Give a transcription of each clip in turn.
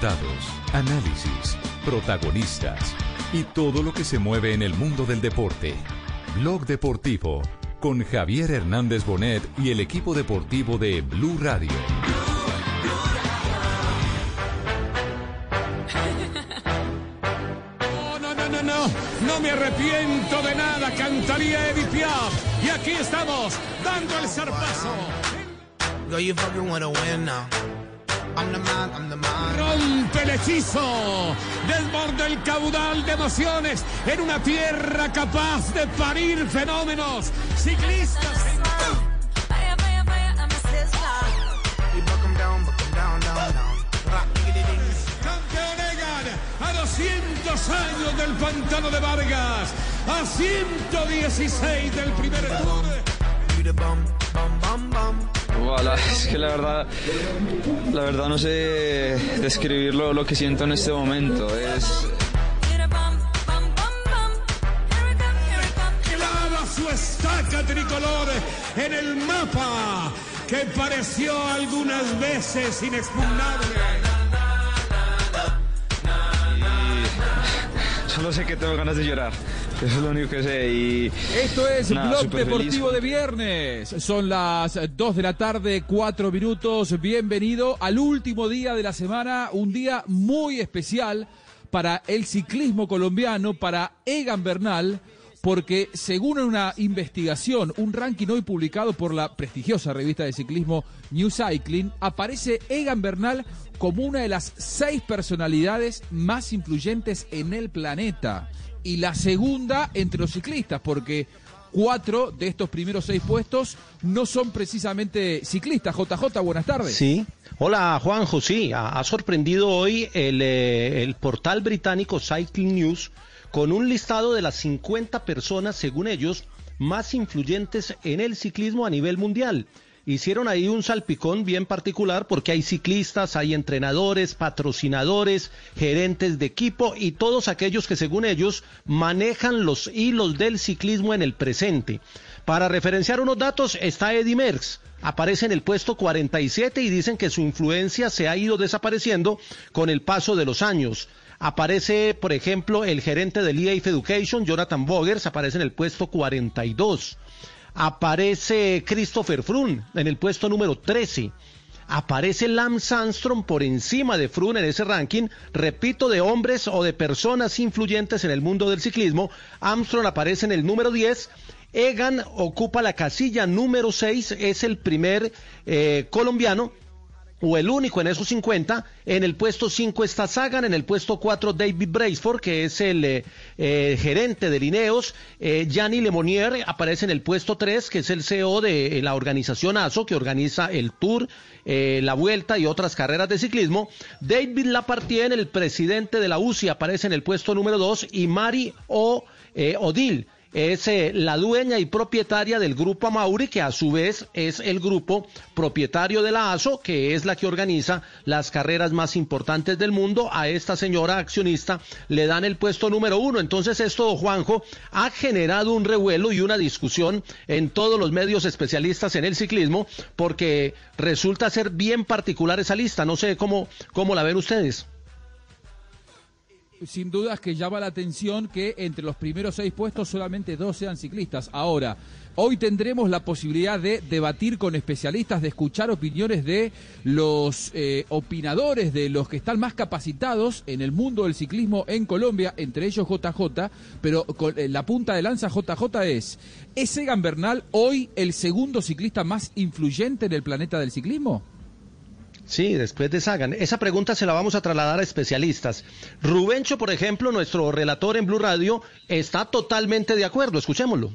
resultados, análisis, protagonistas y todo lo que se mueve en el mundo del deporte. Blog Deportivo con Javier Hernández Bonet y el equipo deportivo de Blue Radio. No, no, no, no, no, no me arrepiento de nada, cantaría Edith Piaf. Y aquí estamos, dando el zarpazo. Girl, you fucking wanna win now. I'm the man, I'm the man. Rompe el hechizo, desborda el caudal de emociones en una tierra capaz de parir fenómenos. Ciclistas. You buck 'em down, buck 'em a 200 años del pantano de Vargas, a 116 del primer tour. Voilà, es que la verdad, la verdad no sé describir lo, lo que siento en este momento. Es, clava su estaca tricolor en el mapa que pareció algunas veces inexpugnable. solo sé que tengo ganas de llorar. Eso es lo único que sé. Y Esto es nada, Blog Deportivo feliz. de viernes. Son las 2 de la tarde, 4 minutos. Bienvenido al último día de la semana, un día muy especial para el ciclismo colombiano, para Egan Bernal, porque según una investigación, un ranking hoy publicado por la prestigiosa revista de ciclismo New Cycling, aparece Egan Bernal como una de las seis personalidades más influyentes en el planeta y la segunda entre los ciclistas, porque cuatro de estos primeros seis puestos no son precisamente ciclistas. JJ, buenas tardes. Sí. Hola Juanjo, sí, ha, sorprendido hoy el, eh, el portal británico Cycling News con un listado de las 50 personas, según ellos, más influyentes en el ciclismo a nivel mundial. Hicieron ahí un salpicón bien particular porque hay ciclistas, hay entrenadores, patrocinadores, gerentes de equipo y todos aquellos que según ellos manejan los hilos del ciclismo en el presente. Para referenciar unos datos está Eddie Merckx, aparece en el puesto 47 y dicen que su influencia se ha ido desapareciendo con el paso de los años. Aparece, por ejemplo, el gerente del EAF Education, Jonathan Bogers, aparece en el puesto 42. Aparece Christopher Froome en el puesto número 13. Aparece Lance Armstrong por encima de Froome en ese ranking, repito, de hombres o de personas influyentes en el mundo del ciclismo. Armstrong aparece en el número 10 Egan ocupa la casilla número 6, es el primer eh, colombiano o el único en esos 50. En el puesto 5 está Sagan, en el puesto 4 David Braceford, que es el eh, eh, gerente de Lineos. Eh, Gianni Lemonier aparece en el puesto 3, que es el CEO de eh, la organización ASO, que organiza el Tour, la Vuelta y otras carreras de ciclismo. David Lapartien, el presidente de la UCI, aparece en el puesto número 2 y Mari O. Odil es eh, la dueña y propietaria del grupo Amauri, que a su vez es el grupo propietario de la ASO, que es la que organiza las carreras más importantes del mundo. A esta señora accionista le dan el puesto número uno. Entonces esto, Juanjo, ha generado un revuelo y una discusión en todos los medios especialistas en el ciclismo, porque resulta ser bien particular esa lista. No sé cómo, cómo la ven ustedes. Sin dudas que llama la atención que entre los primeros seis puestos solamente dos sean ciclistas. Ahora, hoy tendremos la posibilidad de debatir con especialistas, de escuchar opiniones de los eh, opinadores, de los que están más capacitados en el mundo del ciclismo en Colombia, entre ellos JJ, pero con, eh, la punta de lanza JJ es, ¿es Egan Bernal hoy el segundo ciclista más influyente en el planeta del ciclismo? Sí, después de Sagan. Esa pregunta se la vamos a trasladar a especialistas. Rubencho, por ejemplo, nuestro relator en Blue Radio, está totalmente de acuerdo. Escuchémoslo.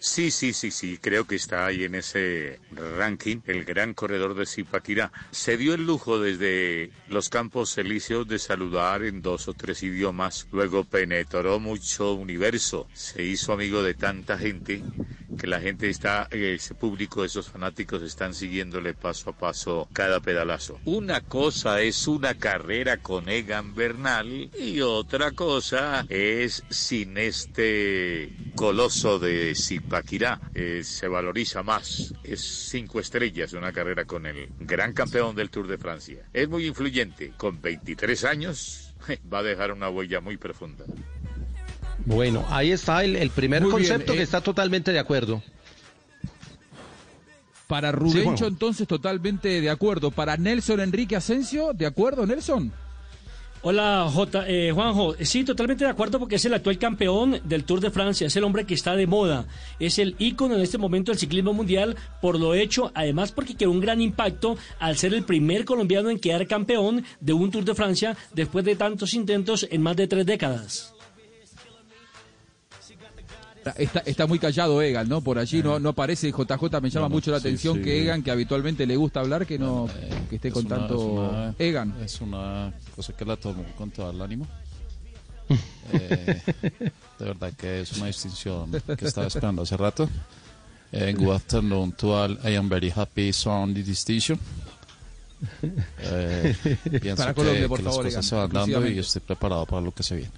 Sí, sí, sí, sí, creo que está ahí en ese ranking, el gran corredor de Zipaquirá. Se dio el lujo desde los Campos Elíseos de saludar en dos o tres idiomas, luego penetró mucho universo, se hizo amigo de tanta gente que la gente está, eh, ese público, esos fanáticos están siguiéndole paso a paso cada pedalazo. Una cosa es una carrera con Egan Bernal y otra cosa es sin este coloso de Zipaquirá. Eh, se valoriza más. Es cinco estrellas una carrera con el gran campeón del Tour de Francia. Es muy influyente. Con 23 años va a dejar una huella muy profunda. Bueno, ahí está el, el primer Muy bien, concepto que eh, está totalmente de acuerdo. Para Sí, Rubencho, entonces, totalmente de acuerdo. Para Nelson Enrique Asensio, ¿de acuerdo, Nelson? Hola, J, eh, Juanjo. Sí, totalmente de acuerdo porque es el actual campeón del Tour de Francia, es el hombre que está de moda, es el ícono en este momento del ciclismo mundial por lo hecho, además porque creó un gran impacto al ser el primer colombiano en quedar campeón de un Tour de Francia después de tantos intentos en más de tres décadas. Está, está muy callado Egan, ¿no? Por allí no, no aparece. JJ me llama No, no, mucho la sí, atención sí. que Egan, que habitualmente le gusta hablar, que no Eh, que esté es con una- tanto es una- Egan. Es una cosa que la tomo con todo el ánimo. Eh, de verdad que es una distinción que estaba esperando hace rato. Eh, good afternoon to all. I am very happy on the distinction. Eh, pienso Para que, Colombia, por que las favor, cosas Egan, se van dando y estoy preparado para lo que se viene.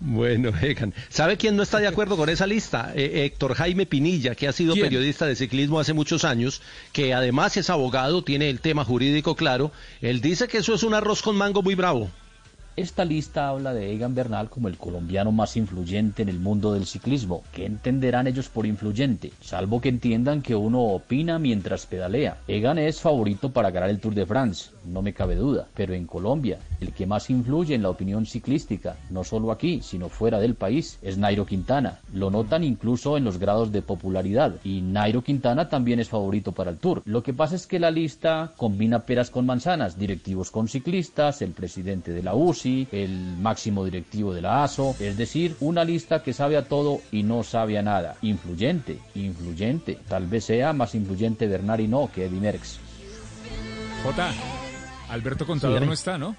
Bueno, Egan. ¿Sabe quién no está de acuerdo con esa lista? Eh, Héctor Jaime Pinilla, que ha sido ¿Quién? periodista de ciclismo hace muchos años, que además es abogado, tiene el tema jurídico claro. Él dice que eso es un arroz con mango muy bravo. Esta lista habla de Egan Bernal como el colombiano más influyente en el mundo del ciclismo. ¿Qué entenderán ellos por influyente? Salvo que entiendan que uno opina mientras pedalea. Egan es favorito para ganar el Tour de France, no me cabe duda. Pero en Colombia, el que más influye en la opinión ciclística, no solo aquí, sino fuera del país, es Nairo Quintana. Lo notan incluso en los grados de popularidad. Y Nairo Quintana también es favorito para el Tour. Lo que pasa es que la lista combina peras con manzanas, directivos con ciclistas, el presidente de la UCI, el máximo directivo de la ASO, es decir, una lista que sabe a todo y no sabe a nada. Influyente, influyente. Tal vez sea más influyente Bernard no que Eddy Merckx. J. Alberto Contador no está, ¿no?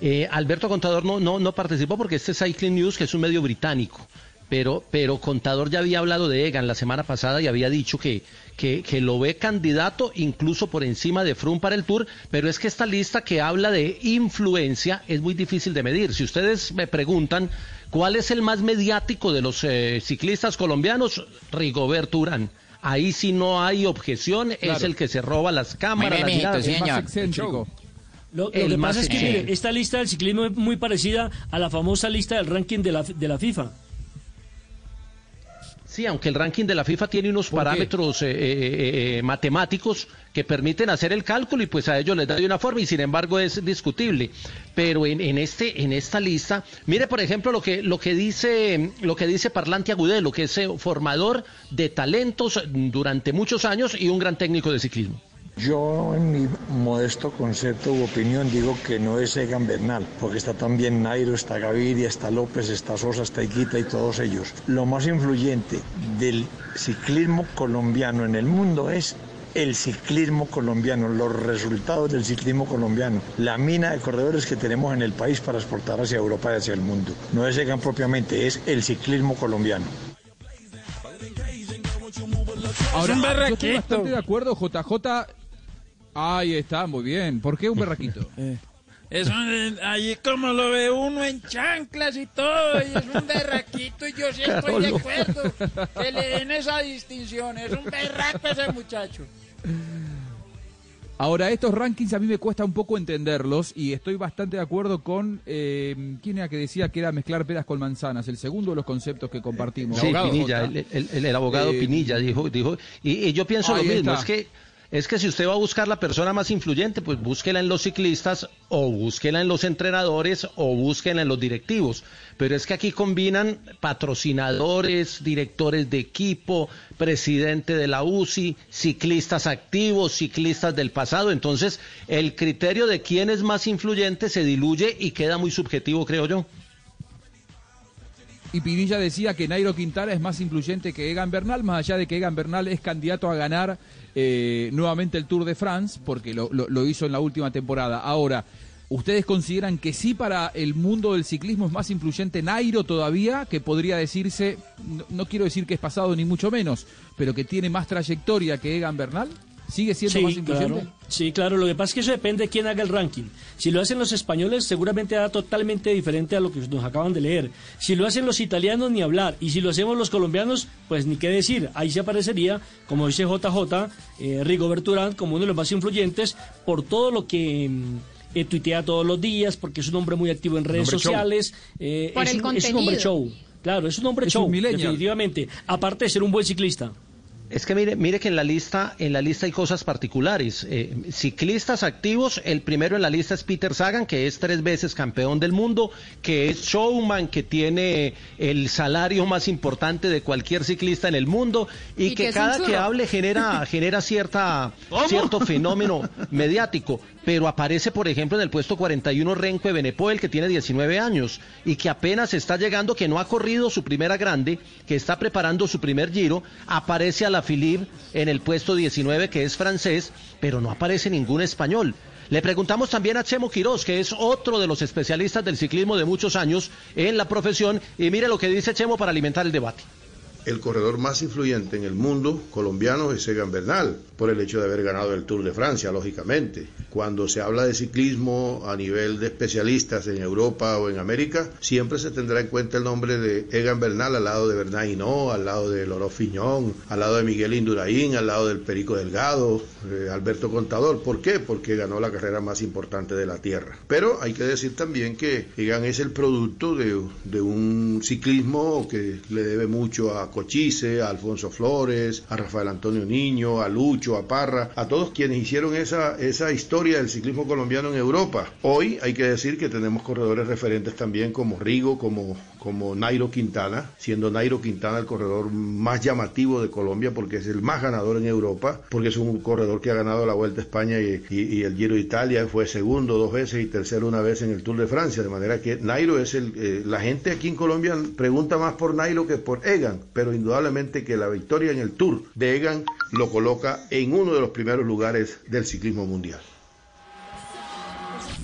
Eh, Alberto Contador no, no, no participó porque este es Cycling News, que es un medio británico. Pero, pero Contador ya había hablado de Egan la semana pasada y había dicho que, que, que lo ve candidato incluso por encima de Froome para el Tour, pero es que esta lista que habla de influencia es muy difícil de medir. Si ustedes me preguntan cuál es el más mediático de los eh, ciclistas colombianos, Rigoberto Urán. Ahí sí no hay objeción, es el que se roba las cámaras, las miradas. El más excéntrico. Lo, lo que pasa es que mire, esta lista del ciclismo es muy parecida a la famosa lista del ranking de la, de la FIFA. Sí, aunque el ranking de la FIFA tiene unos parámetros eh, eh, eh, matemáticos que permiten hacer el cálculo y pues a ellos les da de una forma y sin embargo es discutible. Pero en, en este en esta lista, mire por ejemplo lo que lo que dice lo que dice Parlante Agudelo, que es eh, formador de talentos durante muchos años y un gran técnico de ciclismo. Yo, en mi modesto concepto u opinión, digo que no es Egan Bernal, porque está también Nairo, está Gaviria, está López, está Sosa, está Iquita y todos ellos. Lo más influyente del ciclismo colombiano en el mundo es el ciclismo colombiano, los resultados del ciclismo colombiano, la mina de corredores que tenemos en el país para exportar hacia Europa y hacia el mundo. No es Egan propiamente, es el ciclismo colombiano. Ahora, un yo estoy bastante de acuerdo, JJ. Ahí está, muy bien. ¿Por qué un berraquito? Es un, allí como lo ve uno en chanclas y todo, y es un berraquito, y yo sí estoy de acuerdo que le den esa distinción. Es un berraco ese muchacho. Ahora, estos rankings a mí me cuesta un poco entenderlos y estoy bastante de acuerdo con eh, quién era que decía que era mezclar peras con manzanas, el segundo de los conceptos que compartimos. Sí, Abogado Pinilla, el, el- el- el abogado Eh, Pinilla dijo, dijo y, y yo pienso lo mismo, está. es que es que si usted va a buscar la persona más influyente, pues búsquela en los ciclistas o búsquela en los entrenadores o búsquela en los directivos. Pero es que aquí combinan patrocinadores, directores de equipo, presidente de la UCI, ciclistas activos, ciclistas del pasado. Entonces, el criterio de quién es más influyente se diluye y queda muy subjetivo, creo yo. Y Pinilla decía que Nairo Quintana es más influyente que Egan Bernal, más allá de que Egan Bernal es candidato a ganar eh, nuevamente el Tour de France, porque lo, hizo en la última temporada. Ahora, ¿Ustedes consideran que sí para el mundo del ciclismo es más influyente Nairo todavía, que podría decirse, no, no quiero decir que es pasado ni mucho menos, pero que tiene más trayectoria que Egan Bernal? ¿Sigue siendo más influyente? Claro. Sí, claro. Lo que pasa es que eso depende de quién haga el ranking. Si lo hacen los españoles, seguramente da totalmente diferente a lo que nos acaban de leer. Si lo hacen los italianos, ni hablar. Y si lo hacemos los colombianos, pues ni qué decir. Ahí se aparecería, como dice JJ, eh, Rigo Berturán, como uno de los más influyentes, por todo lo que. mm, eh, tuitea todos los días, porque es un hombre muy activo en redes sociales. eh, Por es, el un, es un hombre show. Claro, es un hombre Es show, definitivamente. Aparte de ser un buen ciclista. Es que mire, mire que en la lista, en la lista hay cosas particulares. Eh, ciclistas activos, el primero en la lista es Peter Sagan, que es tres veces campeón del mundo, que es showman, que tiene el salario más importante de cualquier ciclista en el mundo y, Y que, cada que hable genera, genera cierta, cierto fenómeno mediático. Pero aparece, por ejemplo, en el puesto 41 Renko de Benepoel, que tiene 19 años y que apenas está llegando, que no ha corrido su primera grande, que está preparando su primer giro. Aparece a la Philippe en el puesto 19, que es francés, pero no aparece ningún español. Le preguntamos también a Chemo Quirós, que es otro de los especialistas del ciclismo de muchos años en la profesión, y mire lo que dice Chemo para alimentar el debate. El corredor más influyente en el mundo colombiano es Egan Bernal, por el hecho de haber ganado el Tour de Francia, lógicamente. Cuando se habla de ciclismo a nivel de especialistas en Europa o en América, siempre se tendrá en cuenta el nombre de Egan Bernal al lado de Bernard Hinault, al lado de Loro Fiñón, al lado de Miguel Induraín, al lado del Perico Delgado, eh, Alberto Contador. ¿Por qué? Porque ganó la carrera más importante de la Tierra. Pero hay que decir también que Egan es el producto de, de un ciclismo que le debe mucho a Cochise, a Alfonso Flores, a Rafael Antonio Niño, a Lucho, a Parra, a todos quienes hicieron esa, esa historia del ciclismo colombiano en Europa. Hoy hay que decir que tenemos corredores referentes también como Rigo, como, como Nairo Quintana, siendo Nairo Quintana el corredor más llamativo de Colombia porque es el más ganador en Europa, porque es un corredor que ha ganado la Vuelta a España y, el Giro de Italia, fue segundo dos veces y tercero una vez en el Tour de Francia, de manera que Nairo es el... eh, la gente aquí en Colombia pregunta más por Nairo que por Egan, pero indudablemente que la victoria en el Tour de Egan lo coloca en uno de los primeros lugares del ciclismo mundial.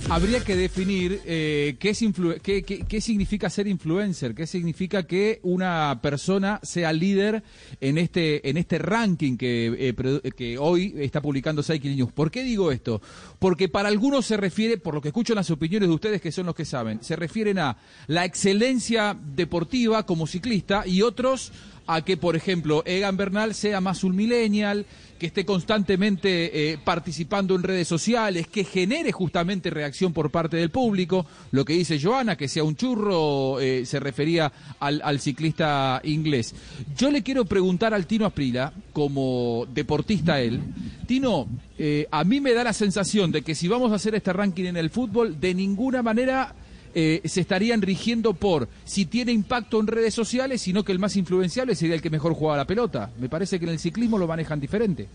Habría que definir eh, qué, es significa ser influencer, qué significa que una persona sea líder en este, en este ranking que, eh, que hoy está publicando Cycle News. ¿Por qué digo esto? Porque para algunos se refiere, por lo que escucho las opiniones de ustedes que son los que saben, se refieren a la excelencia deportiva como ciclista y otros a que, por ejemplo, Egan Bernal sea más un millennial, que esté constantemente eh, participando en redes sociales, que genere justamente reacción por parte del público. Lo que dice Joana, que sea un churro, eh, se refería al, ciclista inglés. Yo le quiero preguntar al Tino Asprila, como deportista él, Tino, eh, a mí me da la sensación de que si vamos a hacer este ranking en el fútbol, de ninguna manera eh, se estarían rigiendo por si tiene impacto en redes sociales, sino que el más influenciable sería el que mejor juega la pelota. Me parece que en el ciclismo lo manejan diferente.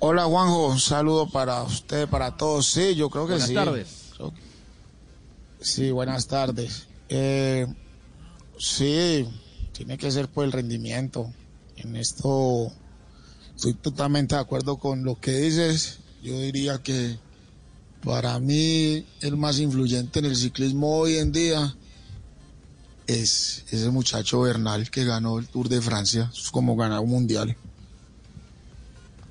Hola Juanjo, un saludo para usted, para todos. Sí, yo creo que Buenas sí. tardes. Creo que- Sí, buenas tardes. Eh, sí, tiene que ser por el rendimiento. En esto estoy totalmente de acuerdo con lo que dices. Yo diría que para mí el más influyente en el ciclismo hoy en día es ese muchacho Bernal que ganó el Tour de Francia. Es como ganar un mundial.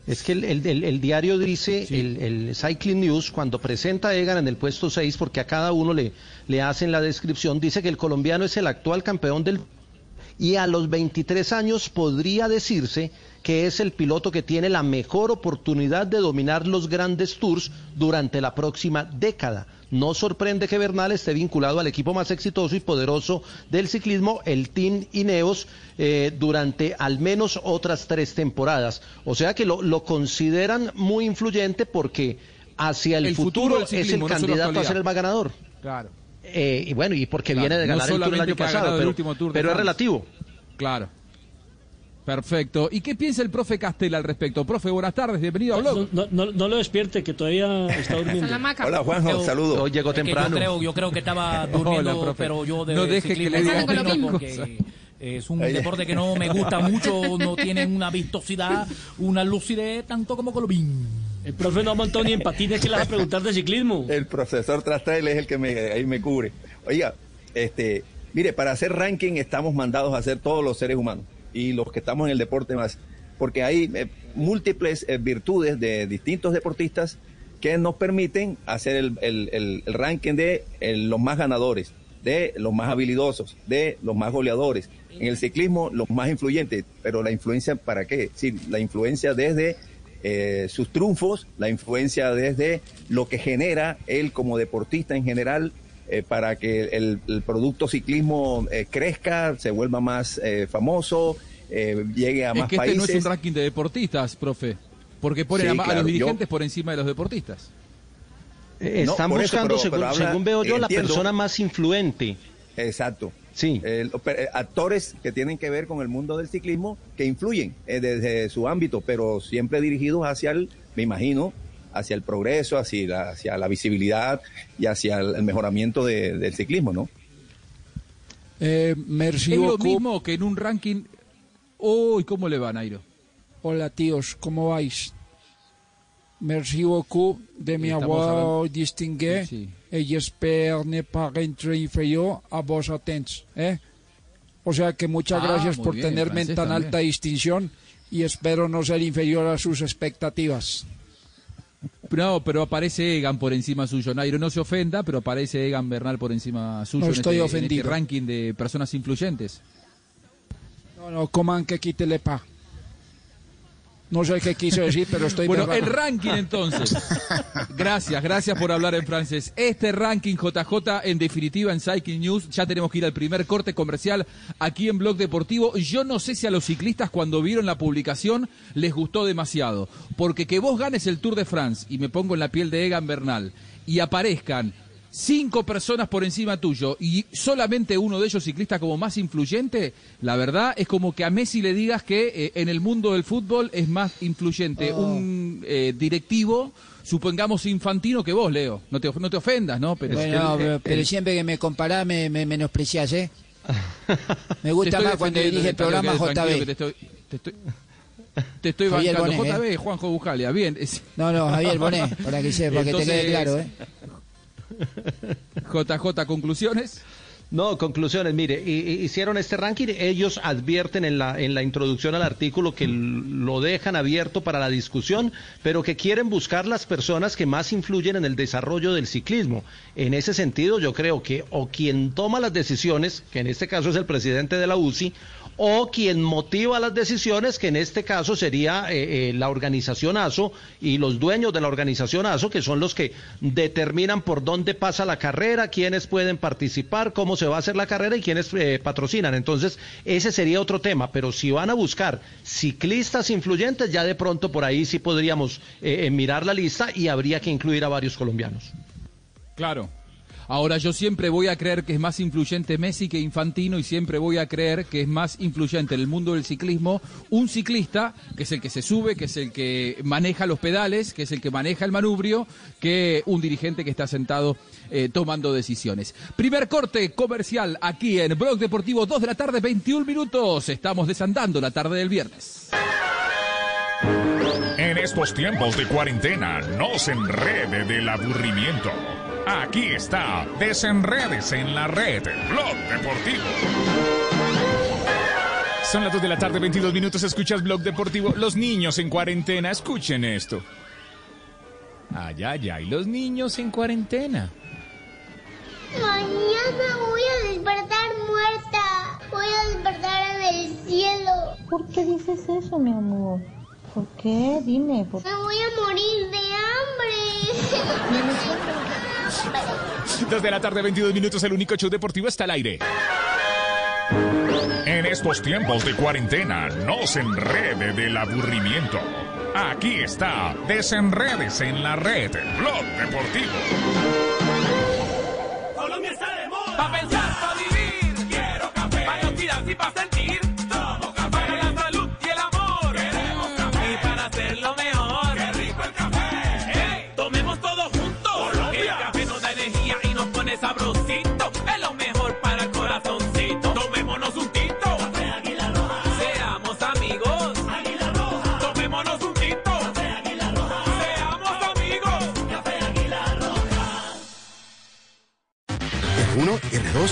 Es que el, el- el- el diario dice, el, el Cycling News, cuando presenta a Egan en el puesto 6, porque a cada uno le, le hacen la descripción, dice que el colombiano es el actual campeón del... Y a los 23 años podría decirse que es el piloto que tiene la mejor oportunidad de dominar los grandes tours durante la próxima década. No sorprende que Bernal esté vinculado al equipo más exitoso y poderoso del ciclismo, el Team Ineos, eh, durante al menos otras tres temporadas. O sea que lo, lo consideran muy influyente porque hacia el, El futuro es el no candidato a ser el más ganador. Claro. Eh, y bueno, y porque Claro, viene de no ganar el Tour el año pasado, el pero, último Tour pero es relativo. Claro. Perfecto. ¿Y qué piensa el profe Castel al respecto? Profe, buenas tardes, bienvenido a Blog. No, no, no lo despierte, que todavía está durmiendo. Hola Juanjo, saludos. Hoy llegó temprano. Yo creo, yo creo que estaba durmiendo, Hola, profe. pero yo de No deje que le digan porque es un deporte que no me gusta mucho, no tiene una vistosidad, una lucidez tanto como Colomín. El profe no ha montado ni en patines que le vas a preguntar de ciclismo. El profesor Trastrel es el que me, ahí me cubre. Oiga, este, mire, para hacer ranking estamos mandados a hacer todos los seres humanos y los que estamos en el deporte más, porque hay eh, múltiples eh, virtudes de distintos deportistas que nos permiten hacer el, el- el- el ranking de el- los más ganadores, de los más habilidosos, de los más goleadores. En el ciclismo, los más influyentes. Pero la influencia, ¿para qué? Sí, la influencia desde eh, sus triunfos, la influencia desde lo que genera él como deportista en general eh, para que el, el producto ciclismo eh, crezca, se vuelva más eh, famoso, eh, llegue a Es más que este no países. es un ranking de deportistas, profe. Porque ponen Sí, a, ma- a claro, los yo- dirigentes por encima de los deportistas. Eh, No, Están eso, buscando, pero- según, pero habla- según veo yo, la entiendo. persona más influente. Exacto. Sí. Eh, actores que tienen que ver con el mundo del ciclismo que influyen eh, desde su ámbito, pero siempre dirigidos hacia el, me imagino, hacia el progreso, hacia la, hacia la visibilidad y hacia el, el mejoramiento de- del ciclismo, ¿no? Eh, merci es lo beaucoup. mismo que en un ranking. Uy, ¿cómo le va, Nairo? Hola tíos, ¿cómo vais? Merci beaucoup de mi avoir distingué Sí. et j'espère ne pas rentrer inferior a vos atents, ¿eh? O sea que muchas Ah, gracias por bien, tenerme en tan también. alta distinción y espero no ser inferior a sus expectativas. No, pero aparece Egan por encima suyo. Nairo, no se ofenda, pero aparece Egan Bernal por encima suyo No en estoy este- en este ofendido. ranking de personas influyentes. No, no, coman que quítele pa. No sé qué quiso decir, pero estoy Bueno, el ranking entonces. Gracias, gracias por hablar en francés. Este ranking JJ, en definitiva, en Cycling News, ya tenemos que ir al primer corte comercial aquí en Blog Deportivo. Yo no sé si a los ciclistas cuando vieron la publicación les gustó demasiado, porque que vos ganes el Tour de France, y me pongo en la piel de Egan Bernal, y aparezcan cinco personas por encima tuyo y solamente uno de ellos ciclista como más influyente, la verdad es como que a Messi le digas que eh, en el mundo del fútbol es más influyente Oh. un eh, directivo, supongamos infantino que vos, Leo. No te, no te ofendas, ¿no? Pero, Bueno, el- pero, el- pero siempre que me comparás me, me menosprecias, ¿eh? Me gusta más cuando dirige el programa JB. Te estoy, te estoy, te estoy Javier bancando. Bonet, JB, ¿eh? Juanjo Bujalia, bien. es- No, no, Javier Bonet, para que sepa, que te quede Entonces, claro, ¿eh? JJ, conclusiones. No, conclusiones. Mire, hi- hi- hicieron este ranking. Ellos advierten en la, en la introducción al artículo que lo dejan abierto para la discusión, pero que quieren buscar las personas que más influyen en el desarrollo del ciclismo. En ese sentido, yo creo que o quien toma las decisiones, que en este caso es el presidente de la UCI, o quien motiva las decisiones, que en este caso sería eh, eh, la organización ASO y los dueños de la organización ASO, que son los que determinan por dónde pasa la carrera, quiénes pueden participar, cómo se va a hacer la carrera y quiénes eh, patrocinan. Entonces, ese sería otro tema, pero si van a buscar ciclistas influyentes, ya de pronto por ahí sí podríamos eh, eh, mirar la lista y habría que incluir a varios colombianos. Claro. Ahora yo siempre voy a creer que es más influyente Messi que Infantino y siempre voy a creer que es más influyente en el mundo del ciclismo un ciclista, que es el que se sube, que es el que maneja los pedales, que es el que maneja el manubrio, que un dirigente que está sentado eh, tomando decisiones. Primer corte comercial aquí en Blog Deportivo, 2 de la tarde, 21 minutos. Estamos desandando la tarde del viernes. En estos tiempos de cuarentena, no se enrede del aburrimiento. Aquí está, desenredes en la red, Blog Deportivo. Son las 2 de la tarde, 22 minutos. Escuchas Blog Deportivo. Los niños en cuarentena, escuchen esto. Ay, ay, ay, los niños en cuarentena. Mañana voy a despertar muerta. Voy a despertar en el cielo. ¿Por qué dices eso, mi amor? ¿Por qué? Dime. ¿por Me voy a morir de hambre. 2 de la tarde, 22 minutos. El único show deportivo está al aire. En estos tiempos de cuarentena, no se enrede del aburrimiento. Aquí está, desenredes en la red, Blog Deportivo.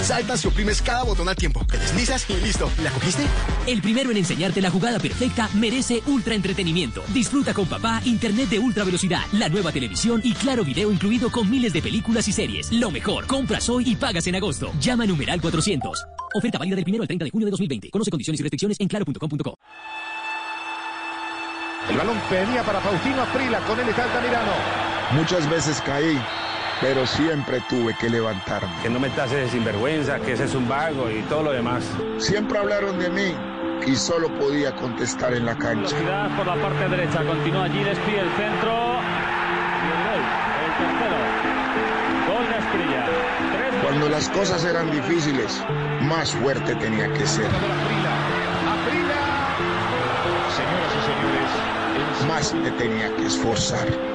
Saltas y oprimes cada botón al tiempo. Te deslizas y listo. ¿La cogiste? El primero en enseñarte la jugada perfecta merece ultra entretenimiento. Disfruta con papá internet de ultra velocidad, la nueva televisión y claro video incluido con miles de películas y series. Lo mejor, compras hoy y pagas en agosto. Llama a numeral 400. Oferta válida del 1 al 30 de junio de 2020. Conoce condiciones y restricciones en claro.com.co. El balón venía para Faustino Aprila, con él está Altamirano. Muchas veces caí, pero siempre tuve que levantarme. Que no me tases de sinvergüenza, que ese es un vago y todo lo demás. Siempre hablaron de mí y solo podía contestar en la cancha. Velocidad por la parte derecha, continúa allí, despide el centro. Y el gol, el tercero. Gol de Asprilla. Tres Cuando las cosas eran difíciles, más fuerte tenía que ser. Más me tenía que esforzar.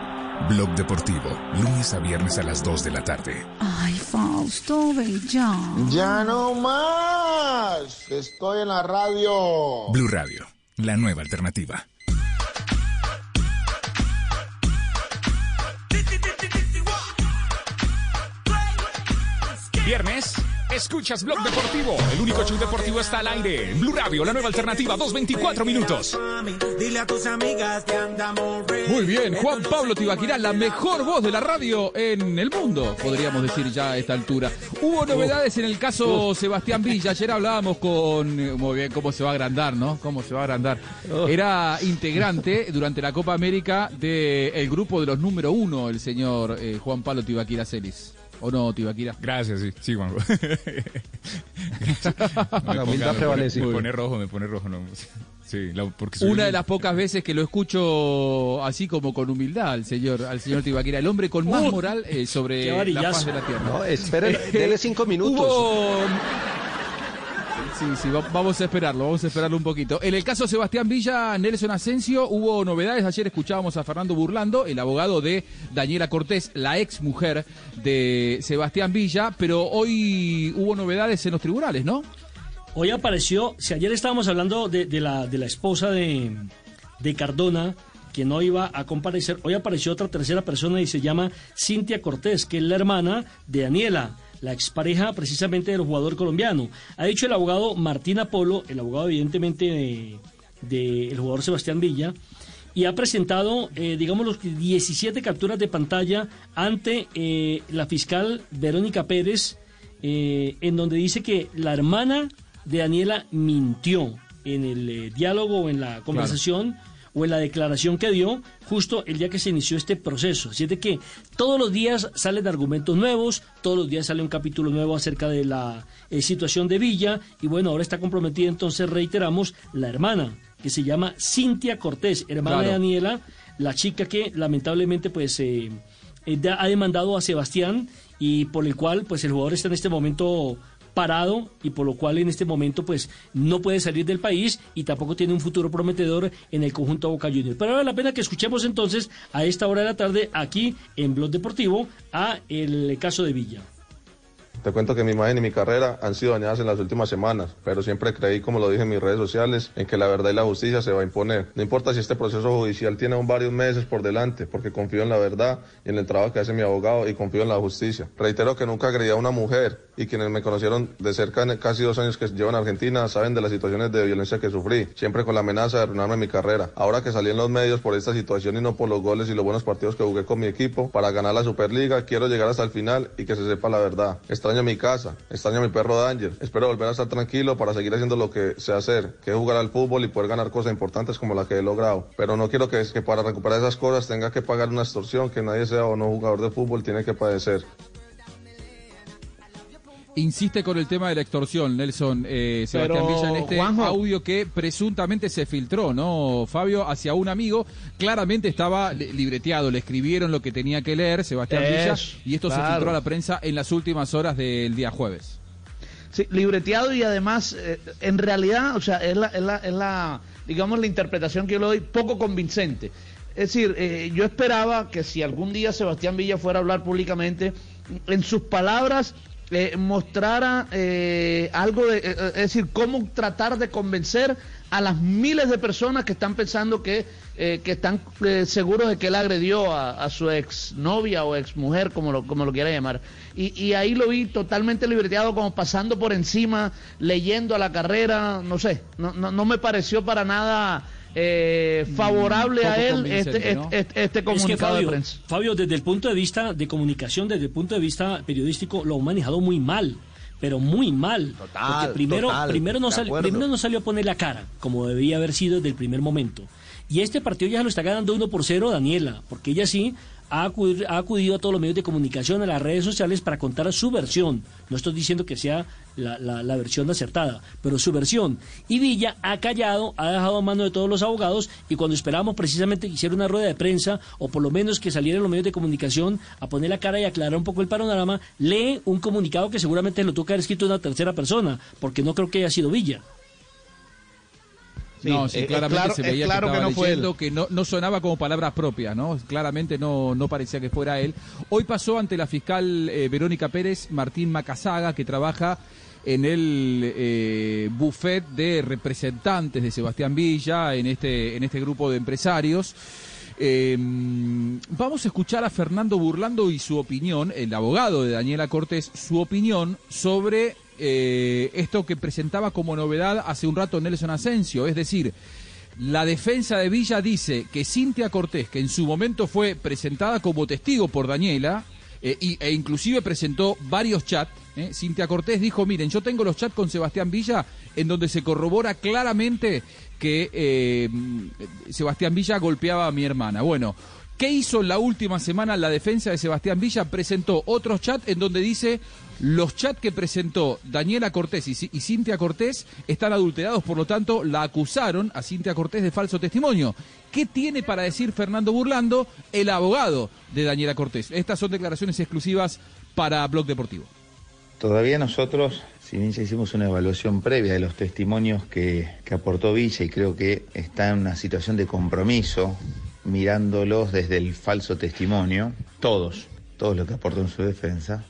Blog Deportivo, lunes a viernes a las 2 de la tarde. Ay, Fausto, ven ya. Ya no más. Estoy en la radio. Blue Radio, la nueva alternativa. Viernes, escuchas Blog Deportivo. El único show deportivo está al aire. Blue Radio, la nueva alternativa, 2.24 minutos. Muy bien, Juan Pablo Tibaquirá, la mejor voz de la radio en el mundo, podríamos decir ya a esta altura. Hubo novedades en el caso Sebastián Villa. Ayer hablábamos con. eh, Muy bien, cómo se va a agrandar, ¿no? Cómo se va a agrandar. Era integrante durante la Copa América del grupo de los número uno, el señor eh, Juan Pablo Tibaquira Celis. ¿O no, Tibaquira? Gracias, sí, sí, Juanjo. La humildad prevalece. Me pone rojo, me pone rojo. No. Sí, la- porque soy Una un- de las pocas veces que lo escucho así como con humildad al señor, al señor Tibaquira, el hombre con más moral eh, sobre la faz de la tierra. No, espere, dele cinco minutos. hubo- Sí, sí, va- vamos a esperarlo, vamos a esperarlo un poquito. En el caso Sebastián Villa, Nelson Asensio, hubo novedades. Ayer escuchábamos a Fernando Burlando, el abogado de Daniela Cortés, la ex mujer de Sebastián Villa, pero hoy hubo novedades en los tribunales, ¿no? Hoy apareció, si ayer estábamos hablando de, de la, de la esposa de, de Cardona, que no iba a comparecer, hoy apareció otra tercera persona y se llama Cintia Cortés, que es la hermana de Daniela, la expareja precisamente del jugador colombiano. Ha dicho el abogado Martín Apolo, el abogado evidentemente de- del jugador Sebastián Villa, y ha presentado, eh, digamos, los 17 capturas de pantalla ante eh, la fiscal Verónica Pérez, eh, en donde dice que la hermana de Daniela mintió en el eh, diálogo o en la conversación o en la declaración que dio justo el día que se inició este proceso. Así es de que todos los días salen argumentos nuevos, todos los días sale un capítulo nuevo acerca de la eh, situación de Villa y bueno, ahora está comprometida entonces, reiteramos, la hermana que se llama Cintia Cortés, hermana Claro. de Daniela, la chica que lamentablemente pues eh, eh, ha demandado a Sebastián y por el cual pues el jugador está en este momento parado y por lo cual en este momento pues no puede salir del país y tampoco tiene un futuro prometedor en el conjunto Boca Juniors. Pero vale la pena que escuchemos entonces a esta hora de la tarde aquí en Blog Deportivo a el caso de Villa. Te cuento que mi imagen y mi carrera han sido dañadas en las últimas semanas, pero siempre creí, como lo dije en mis redes sociales, en que la verdad y la justicia se va a imponer. No importa si este proceso judicial tiene aún varios meses por delante, porque confío en la verdad y en el trabajo que hace mi abogado y confío en la justicia. Reitero que nunca agredí a una mujer y quienes me conocieron de cerca en casi dos años que llevo en Argentina saben de las situaciones de violencia que sufrí, siempre con la amenaza de arruinarme mi carrera. Ahora que salí en los medios por esta situación y no por los goles y los buenos partidos que jugué con mi equipo para ganar la Superliga, quiero llegar hasta el final y que se sepa la verdad. Extraño mi casa, extraño mi perro Danger. Espero volver a estar tranquilo para seguir haciendo lo que sé hacer, que es jugar al fútbol y poder ganar cosas importantes como la que he logrado. Pero no quiero que, que para recuperar esas cosas tenga que pagar una extorsión que nadie sea o no jugador de fútbol tiene que padecer. Insiste con el tema de la extorsión, Nelson eh, Sebastián Pero, Villa, en este Juanjo. audio que presuntamente se filtró, ¿no, Fabio? Hacia un amigo. Claramente estaba li- libreteado, le escribieron lo que tenía que leer Sebastián Villa y esto se filtró a la prensa en las últimas horas del día jueves. Sí, libreteado y además, eh, en realidad, o sea, es la, es la, es la, digamos, la interpretación que yo le doy poco convincente. Es decir, eh, yo esperaba que si algún día Sebastián Villa fuera a hablar públicamente, en sus palabras eh, mostrara eh, algo de, eh, es decir, cómo tratar de convencer a las miles de personas que están pensando que, eh, que están eh, seguros de que él agredió a, a su ex novia o ex mujer, como lo, como lo quiera llamar. Y, y ahí lo vi totalmente libreteado, como pasando por encima, leyendo a la carrera, no sé, no, no, no me pareció para nada eh, favorable a poco él este, ¿no? este, este Es que comunicado Fabio, de prensa. Fabio, desde el punto de vista de comunicación, desde el punto de vista periodístico, lo han manejado muy mal. Pero muy mal. Porque primero, total, primero, no sal- primero no salió a poner la cara, como debía haber sido desde el primer momento. Y este partido ya se lo está ganando uno por cero Daniela, porque ella sí ha acudido, ha acudido a todos los medios de comunicación, a las redes sociales para contar su versión. No estoy diciendo que sea la, la- la versión acertada, pero su versión. Y Villa ha callado, ha dejado a mano de todos los abogados y cuando esperábamos precisamente que hiciera una rueda de prensa o por lo menos que salieran los medios de comunicación a poner la cara y aclarar un poco el panorama, lee un comunicado que seguramente lo que haber escrito una tercera persona, porque no creo que haya sido Villa. No, sí, claramente claro- se veía claro que que estaba no fue él. leyendo, que no, no sonaba como palabras propias, ¿no? Claramente no, no parecía que fuera él. Hoy pasó ante la fiscal eh, Verónica Pérez Martín Macasaga, que trabaja en el eh, buffet de representantes de Sebastián Villa, en este, en este grupo de empresarios. Eh, vamos a escuchar a Fernando Burlando y su opinión, el abogado de Daniela Cortés, su opinión sobre eh, esto que presentaba como novedad hace un rato Nelson Asensio, es decir, la defensa de Villa dice que Cintia Cortés, que en su momento fue presentada como testigo por Daniela, eh, e inclusive presentó varios chats, eh, Cintia Cortés dijo, miren, yo tengo los chats con Sebastián Villa en donde se corrobora claramente que Sebastián Villa golpeaba a mi hermana. Bueno, ¿qué hizo la última semana la defensa de Sebastián Villa? Presentó otros chats en donde dice los chats que presentó Daniela Cortés y, y Cintia Cortés están adulterados, por lo tanto la acusaron a Cintia Cortés de falso testimonio. ¿Qué tiene para decir Fernando Burlando, el abogado de Daniela Cortés? Estas son declaraciones exclusivas para Blog Deportivo. Todavía nosotros, si bien ya hicimos una evaluación previa de los testimonios que aportó Villa y creo que está en una situación de compromiso, mirándolos desde el falso testimonio, todos, todos los que aportó en su defensa,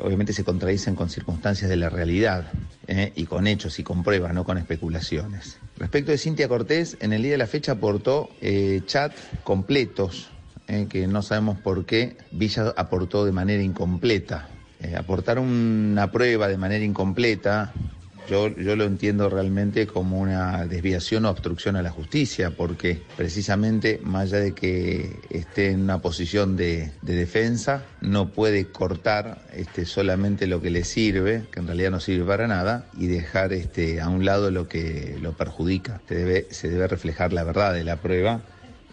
obviamente se contradicen con circunstancias de la realidad ¿eh? y con hechos y con pruebas, no con especulaciones. Respecto de Cintia Cortés, en el día de la fecha aportó eh, chat completos, ¿eh? que no sabemos por qué Villa aportó de manera incompleta. Aportar una prueba de manera incompleta, yo, yo lo entiendo realmente como una desviación o obstrucción a la justicia, porque precisamente, más allá de que esté en una posición de, de defensa, no puede cortar este, solamente lo que le sirve, que en realidad no sirve para nada, y dejar este, a un lado lo que lo perjudica. Se debe, se debe reflejar la verdad de la prueba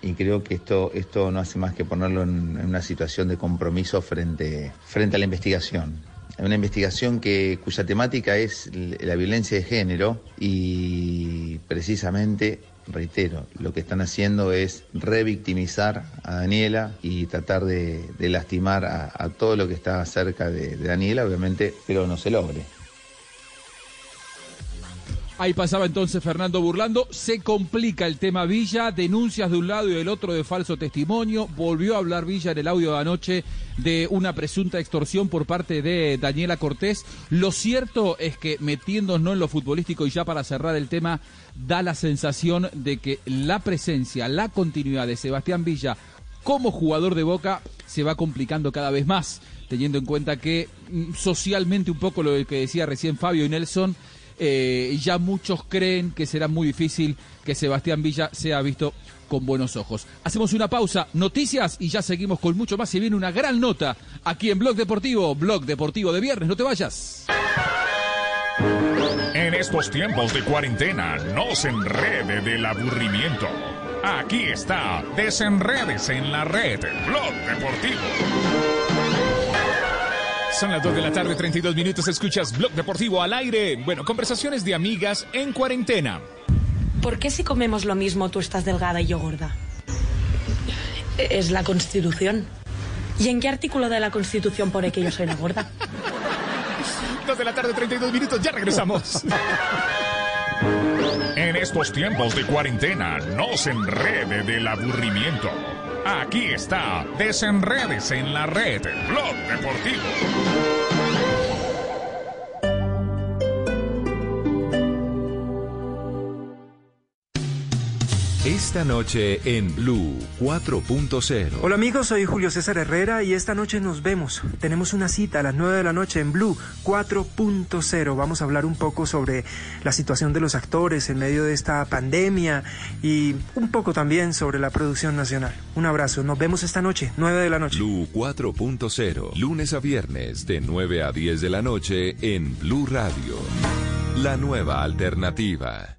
y creo que esto, esto no hace más que ponerlo en, en una situación de compromiso frente, frente a la investigación. Una investigación que, cuya temática es la violencia de género y precisamente, reitero, lo que están haciendo es revictimizar a Daniela y tratar de, lastimar a, todo lo que está cerca de, de Daniela, obviamente, pero no se logre. Ahí pasaba entonces Fernando Burlando. Se complica el tema Villa, denuncias de un lado y del otro de falso testimonio. Volvió a hablar Villa en el audio de anoche de una presunta extorsión por parte de Daniela Cortés. Lo cierto es que metiéndonos en lo futbolístico y ya para cerrar el tema, da la sensación de que la presencia, la continuidad de Sebastián Villa como jugador de Boca se va complicando cada vez más, teniendo en cuenta que mm, socialmente un poco lo que decía recién Fabio y Nelson, eh, ya muchos creen que será muy difícil que Sebastián Villa sea visto con buenos ojos. Hacemos una pausa, noticias y ya seguimos con mucho más. Se viene una gran nota aquí en Blog Deportivo, Blog Deportivo de viernes, no te vayas. En estos tiempos de cuarentena, no se enrede del aburrimiento. Aquí está, desenredes en la red, Blog Deportivo. Son las 2 de la tarde, 32 minutos. Escuchas Blog Deportivo al aire. Bueno, conversaciones de amigas en cuarentena. ¿Por qué si comemos lo mismo tú estás delgada y yo gorda? Es la Constitución. ¿Y en qué artículo de la Constitución pone que yo soy la gorda? 2 de la tarde, 32 minutos. Ya regresamos. En estos tiempos de cuarentena, no se enrede del aburrimiento. Aquí está, desenredes en la red, Blog Deportivo. Esta noche en Blue 4.0. Hola amigos, soy Julio César Herrera y esta noche nos vemos. Tenemos una cita a las 9 de la noche en Blue 4.0. Vamos a hablar un poco sobre la situación de los actores en medio de esta pandemia y un poco también sobre la producción nacional. Un abrazo, nos vemos esta noche, 9 de la noche. Blue 4.0. Lunes a viernes de 9 a 10 de la noche en Blue Radio. La nueva alternativa.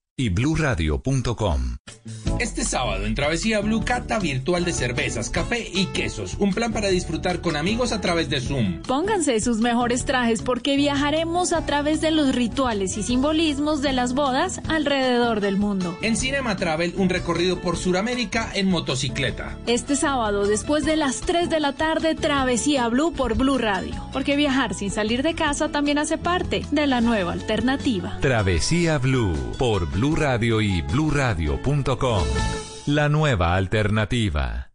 y bluradio.com. Este sábado en Travesía Blue Cata virtual de cervezas, café y quesos. Un plan para disfrutar con amigos a través de Zoom. Pónganse sus mejores trajes porque viajaremos a través de los rituales y simbolismos de las bodas alrededor del mundo. En Cinema Travel, un recorrido por Sudamérica en motocicleta. Este sábado, después de las 3 de la tarde, Travesía Blue por Blue Radio. Porque viajar sin salir de casa también hace parte de la nueva alternativa. Travesía Blue por Blue Radio y bluradio.com. La nueva alternativa.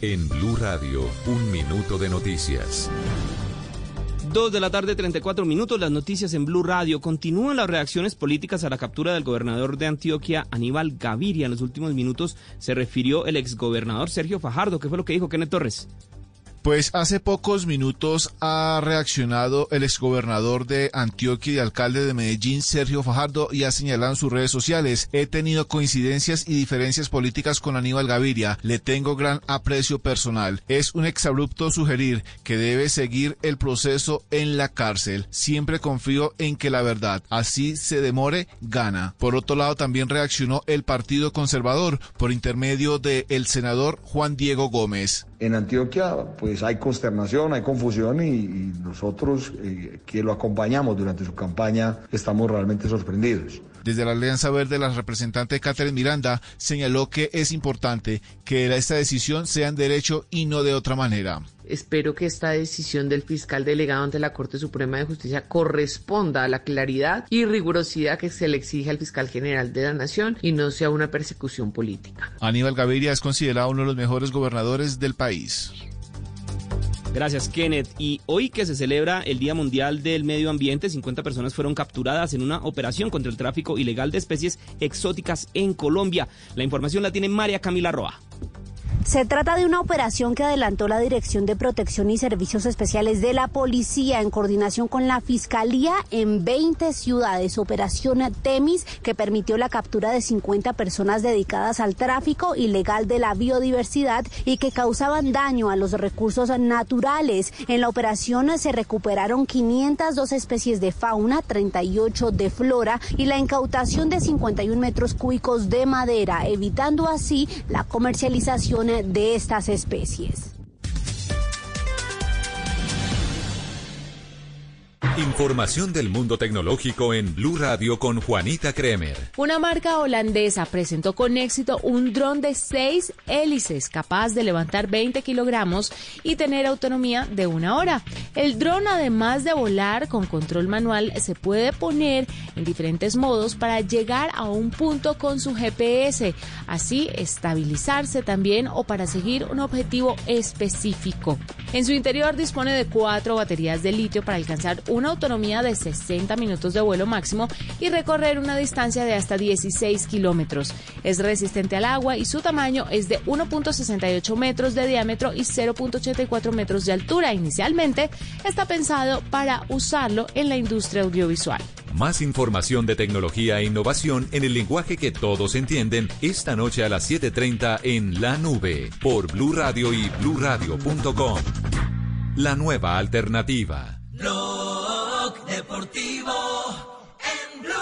En Blue Radio, un minuto de noticias. 2 de la tarde, 34 minutos, las noticias en Blue Radio. Continúan las reacciones políticas a la captura del gobernador de Antioquia, Aníbal Gaviria. En los últimos minutos se refirió el exgobernador Sergio Fajardo. ¿Qué fue lo que dijo Kenneth Torres? Pues hace pocos minutos ha reaccionado el exgobernador de Antioquia y alcalde de Medellín, Sergio Fajardo, y ha señalado en sus redes sociales, he tenido coincidencias y diferencias políticas con Aníbal Gaviria, le tengo gran aprecio personal. Es un exabrupto sugerir que debe seguir el proceso en la cárcel. Siempre confío en que la verdad, así se demore, gana. Por otro lado, también reaccionó el Partido Conservador por intermedio del el senador Juan Diego Gómez. En Antioquia, pues hay consternación, hay confusión y, nosotros eh, que lo acompañamos durante su campaña estamos realmente sorprendidos. Desde la Alianza Verde, la representante Catherine Miranda señaló que es importante que esta decisión sea en derecho y no de otra manera. Espero que esta decisión del fiscal delegado ante la Corte Suprema de Justicia corresponda a la claridad y rigurosidad que se le exige al fiscal general de la Nación y no sea una persecución política. Aníbal Gaviria es considerado uno de los mejores gobernadores del país. Gracias, Kenneth. Y hoy que se celebra el Día Mundial del Medio Ambiente, 50 personas fueron capturadas en una operación contra el tráfico ilegal de especies exóticas en Colombia. La información la tiene María Camila Roa. Se trata de una operación que adelantó la Dirección de Protección y Servicios Especiales de la Policía en coordinación con la Fiscalía en 20 ciudades. Operación Temis que permitió la captura de 50 personas dedicadas al tráfico ilegal de la biodiversidad y que causaban daño a los recursos naturales. En la operación se recuperaron 502 especies de fauna, 38 de flora y la incautación de 51 metros cúbicos de madera, evitando así la comercialización de estas especies. Información del mundo tecnológico en Blue Radio con Juanita Kremer. Una marca holandesa presentó con éxito un dron de seis hélices capaz de levantar 20 kilogramos y tener autonomía de una hora. El dron, además de volar con control manual, se puede poner en diferentes modos para llegar a un punto con su GPS, así estabilizarse también o para seguir un objetivo específico. En su interior dispone de cuatro baterías de litio para alcanzar una autonomía de 60 minutos de vuelo máximo y recorrer una distancia de hasta 16 kilómetros. Es resistente al agua y su tamaño es de 1.68 metros de diámetro y 0.84 metros de altura. Inicialmente está pensado para usarlo en la industria audiovisual. Más información de tecnología e innovación en el lenguaje que todos entienden esta noche a las 7:30 en La Nube por Blue Radio y bluradio.com. La nueva alternativa. Blog Deportivo en Blue.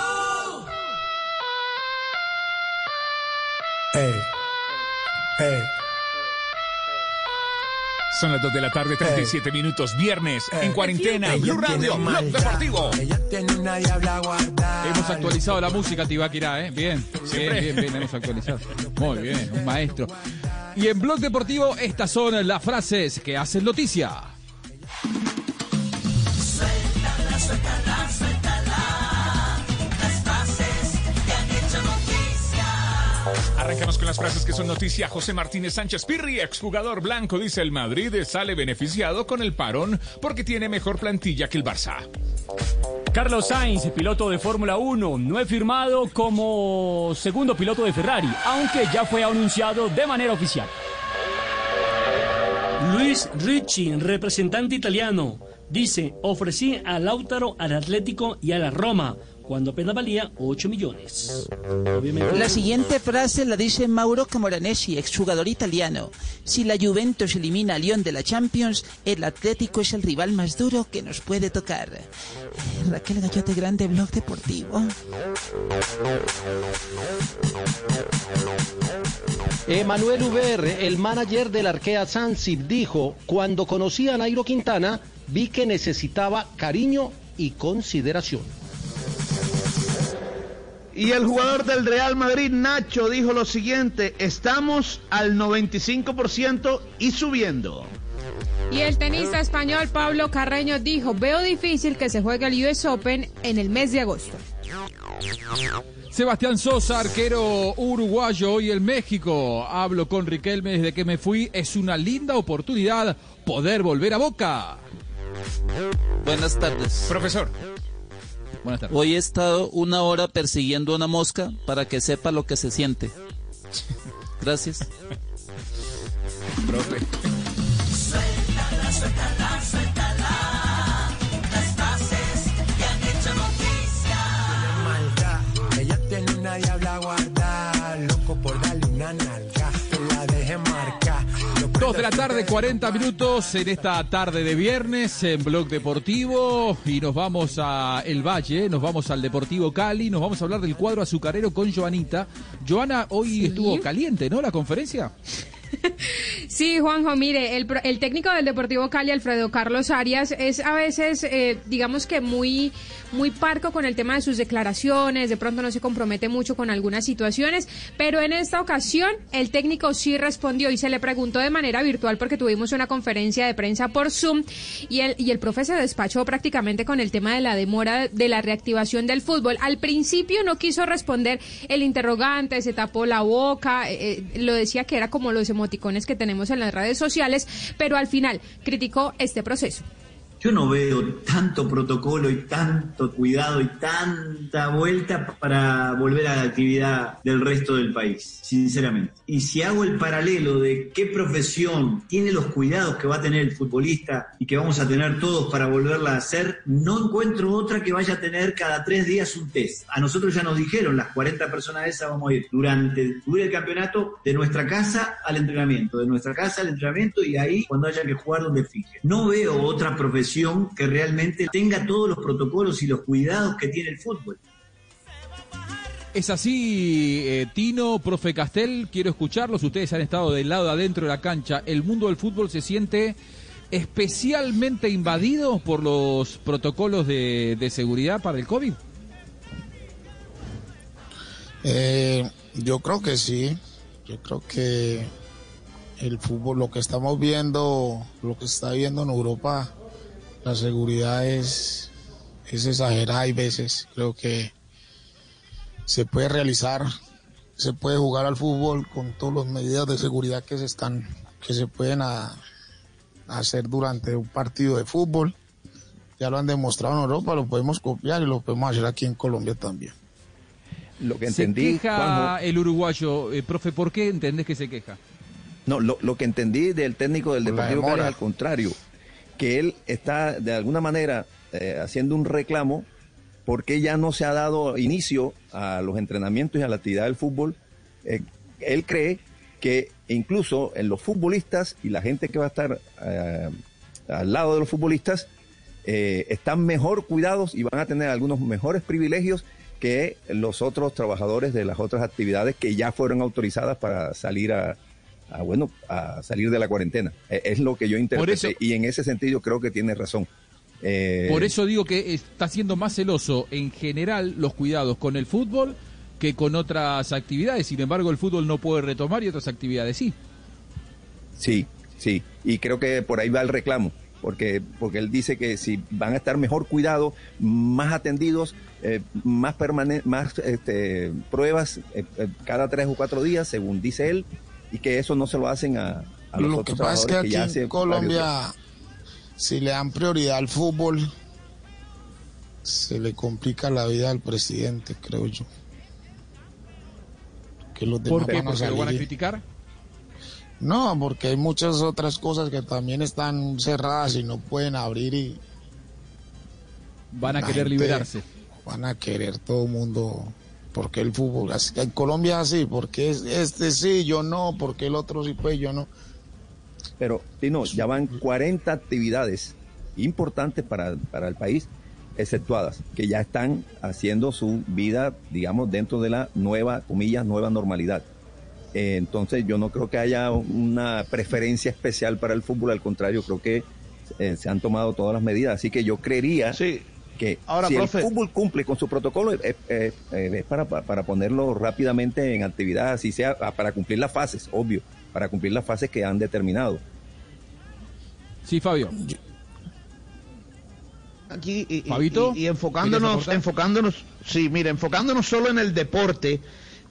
Son las 2 de la tarde, 37 minutos, viernes, en cuarentena, Blue Radio, Blog Deportivo. Hemos actualizado la música, Tibaquirá, ¿eh? Bien, bien, Siempre. bien, bien, hemos actualizado. Muy bien, un maestro. Y en Blog Deportivo, estas son las frases que hacen noticia. Suéltala, suéltala. Las frases que han hecho noticia. Arrancamos con las frases que son noticia. José Martínez Sánchez Pirri, exjugador blanco, dice el Madrid sale beneficiado con el parón porque tiene mejor plantilla que el Barça. Carlos Sainz, piloto de Fórmula 1, no he firmado como segundo piloto de Ferrari, aunque ya fue anunciado de manera oficial. Luis Ricci, representante italiano, dice, ofrecí a Lautaro, al Atlético y a la Roma, cuando apenas valía 8 millones. Obviamente- La siguiente frase la dice Mauro Camoranesi, exjugador italiano. Si la Juventus elimina a Lyon de la Champions, el Atlético es el rival más duro que nos puede tocar. Eh, Raquel Gallote Grande, Blog Deportivo. Emanuel Uber, el manager del Arkea Sansib, dijo, cuando conocí a Nairo Quintana, vi que necesitaba cariño y consideración. Y el jugador del Real Madrid, Nacho, dijo lo siguiente, estamos al 95% y subiendo. Y el tenista español Pablo Carreño dijo, veo difícil que se juegue el US Open en el mes de agosto. Sebastián Sosa, arquero uruguayo, hoy en México. Hablo con Riquelme desde que me fui. Es una linda oportunidad poder volver a Boca. Buenas tardes. Profesor. Buenas tardes. Hoy he estado una hora persiguiendo a una mosca para que sepa lo que se siente. Gracias. Profe. Suéltala, suéltala, suéltala. Las frases que han hecho noticia. maldad. Ella tiene una diabla guardada, loco por Dos de la tarde, 40 minutos en esta tarde de viernes en Blog Deportivo y nos vamos a El Valle, nos vamos al Deportivo Cali, nos vamos a hablar del cuadro azucarero con Joanita. Joana, hoy estuvo caliente, ¿no? La conferencia. Sí, Juanjo, mire, el, técnico del Deportivo Cali, Alfredo Carlos Arias, es a veces, eh, digamos que muy, muy parco con el tema de sus declaraciones, de pronto no se compromete mucho con algunas situaciones, pero en esta ocasión el técnico sí respondió y se le preguntó de manera virtual porque tuvimos una conferencia de prensa por Zoom y el, y el profe se despachó prácticamente con el tema de la demora de la reactivación del fútbol. Al principio no quiso responder el interrogante, se tapó la boca, eh, eh, lo decía que era como los emoticones que tenemos en las redes sociales, pero al final criticó este proceso. Yo no veo tanto protocolo y tanto cuidado y tanta vuelta para volver a la actividad del resto del país, sinceramente. Y si hago el paralelo de qué profesión tiene los cuidados que va a tener el futbolista y que vamos a tener todos para volverla a hacer, no encuentro otra que vaya a tener cada tres días un test. A nosotros ya nos dijeron, las 40 personas esas vamos a ir durante dure el campeonato de nuestra casa al entrenamiento, de nuestra casa al entrenamiento y ahí cuando haya que jugar donde fije. No veo otra profesión que realmente tenga todos los protocolos y los cuidados que tiene el fútbol. Es así, eh, Tino, profe Castel, quiero escucharlos. Ustedes han estado del lado de adentro de la cancha. El mundo del fútbol se siente especialmente invadido por los protocolos de, de seguridad para el COVID. Eh, yo creo que sí. Yo creo que el fútbol, lo que estamos viendo, lo que se está viendo en Europa, la seguridad es, es exagerada. Hay veces creo que se puede realizar, se puede jugar al fútbol con todas las medidas de seguridad que se están, que se pueden a- hacer durante un partido de fútbol. Ya lo han demostrado en Europa, lo podemos copiar y lo podemos hacer aquí en Colombia también. Lo que Se entendí, queja Juanjo, el uruguayo. Eh, profe, ¿por qué entendés que se queja? no, lo, lo que entendí del técnico del Deportivo Cali es al contrario, que él está de alguna manera eh, haciendo un reclamo porque ya no se ha dado inicio a los entrenamientos y a la actividad del fútbol. Eh, él cree que incluso en los futbolistas y la gente que va a estar eh, al lado de los futbolistas están mejor cuidados y van a tener algunos mejores privilegios que los otros trabajadores de las otras actividades que ya fueron autorizadas para salir a, a, bueno, a salir de la cuarentena. E- Es lo que yo interpreté eso- y en ese sentido creo que tiene razón. Eh, Por eso digo que está siendo más celoso en general los cuidados con el fútbol que con otras actividades. Sin embargo, el fútbol no puede retomar y otras actividades sí. Sí, sí, y creo que por ahí va el reclamo, porque, porque él dice que si van a estar mejor cuidados, más atendidos, eh, más más este, pruebas eh, eh, cada tres o cuatro días, según dice él, y que eso no se lo hacen a, a los Lo otros que pasa es que trabajadores aquí ya en Colombia, si le dan prioridad al fútbol, se le complica la vida al presidente, creo yo. Que los demás ¿Por qué? van a ¿Porque lo van a salir. criticar? No, porque hay muchas otras cosas que también están cerradas y no pueden abrir y Van a querer gente- liberarse. van a querer todo el mundo. Porque el fútbol? Así- En Colombia es así, porque es- este sí, yo no, porque el otro sí, pues yo no. Pero, Tino, ya van 40 actividades importantes para, para el país exceptuadas, que ya están haciendo su vida, digamos, dentro de la nueva, comillas, nueva normalidad. Eh, entonces, yo no creo que haya una preferencia especial para el fútbol, al contrario, creo que eh, se han tomado todas las medidas. Así que yo creería que Ahora, si profe. el fútbol cumple con su protocolo, es, es- es- es para, para- ponerlo rápidamente en actividad, así sea, ah, para cumplir las fases, obvio, para cumplir las fases que han determinado. Sí, Fabio. Aquí y, Fabito, y- y enfocándonos, enfocándonos, sí, mira, enfocándonos solo en el deporte,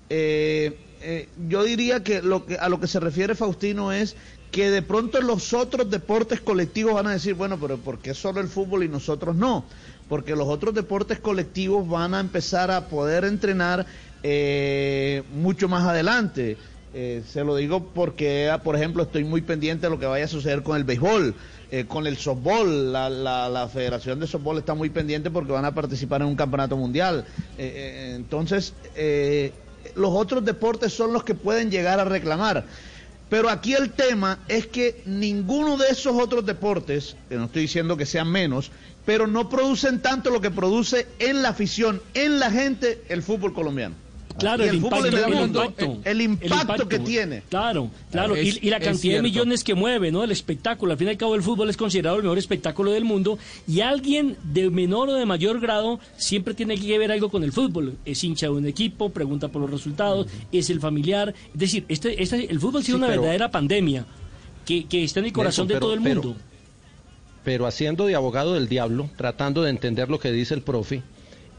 eh, eh, yo diría que lo que a lo que se refiere Faustino es que de pronto los otros deportes colectivos van a decir, bueno, pero ¿por qué solo el fútbol y nosotros no? Porque los otros deportes colectivos van a empezar a poder entrenar eh, mucho más adelante. Eh, se lo digo porque, por ejemplo, estoy muy pendiente de lo que vaya a suceder con el béisbol, eh, con el softball. La, la, la Federación de Softball está muy pendiente porque van a participar en un campeonato mundial. Eh, entonces, los otros deportes son los que pueden llegar a reclamar. Pero aquí el tema es que ninguno de esos otros deportes, que no estoy diciendo que sean menos, pero no producen tanto lo que produce en la afición, en la gente, el fútbol colombiano. Claro, el, impacto, el, mundo, impacto, el- el impacto que tiene. Claro, claro. Es- y, y la cantidad de millones que mueve, ¿no? El espectáculo. Al fin y al cabo, el fútbol es considerado el mejor espectáculo del mundo. Y alguien de menor o de mayor grado siempre tiene que ver algo con el fútbol. Es hincha de un equipo, pregunta por los resultados, es el familiar. Es decir, este, este, el fútbol ha sido Sí, una pero- verdadera pandemia que, que está en el corazón de todo el pero- mundo. pero haciendo de abogado del diablo, tratando de entender lo que dice el profe,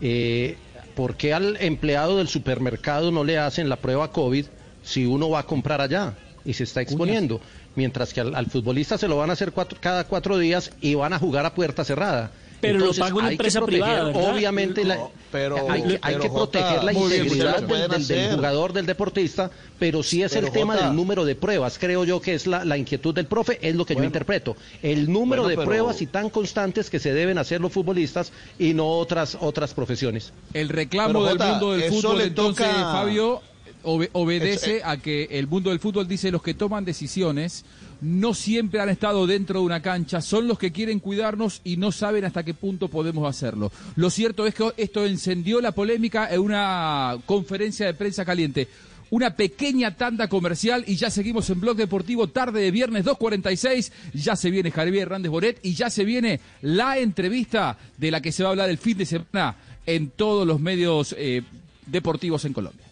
eh, ¿por qué al empleado del supermercado no le hacen la prueba COVID si uno va a comprar allá y se está exponiendo? Mientras que al, al futbolista se lo van a hacer cuatro- cada cuatro días y van a jugar a puerta cerrada. Pero lo Entonces, paga una empresa proteger, privada, ¿verdad? Obviamente, la- pero- hay, que- hay pero, que Jota, proteger la integridad lo del, jugador, del deportista, pero sí es Pero, el tema Jota. del número de pruebas. Creo yo que es la, la inquietud del profe, es lo que yo interpreto. El número Bueno, de pero- pruebas y tan constantes que se deben hacer los futbolistas y no otras otras profesiones. El reclamo Pero, del mundo del fútbol, le entonces, toca- Fabio, obe- obedece Eso, a que el mundo del fútbol dice los que toman decisiones no siempre han estado dentro de una cancha, son los que quieren cuidarnos y no saben hasta qué punto podemos hacerlo. Lo cierto es que esto encendió la polémica en una conferencia de prensa caliente. Una pequeña tanda comercial y ya seguimos en Blog Deportivo tarde de viernes 2.46. Ya se viene Javier Hernández Boret y ya se viene la entrevista de la que se va a hablar el fin de semana en todos los medios eh, deportivos en Colombia.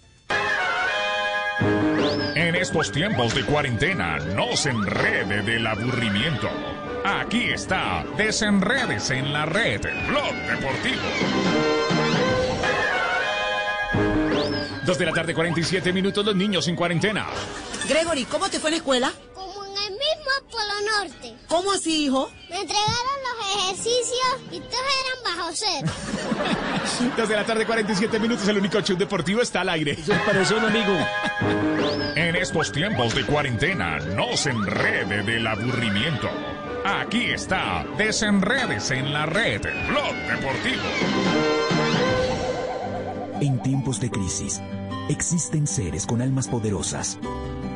En estos tiempos de cuarentena, no se enrede del aburrimiento. Aquí está, desenredes en la red, Blog Deportivo. Dos de la tarde, 47 minutos, los niños en cuarentena. Gregory, ¿cómo te fue en la escuela? El mismo Polo Norte. ¿Cómo así, hijo? Me entregaron los ejercicios y todos eran bajo cero. Dos de la tarde, 47 minutos, el único show deportivo está al aire. Eso parece un amigo. En estos tiempos de cuarentena, no se enrede del aburrimiento. Aquí está, desenredes en la red, Blog Deportivo. En tiempos de crisis, existen seres con almas poderosas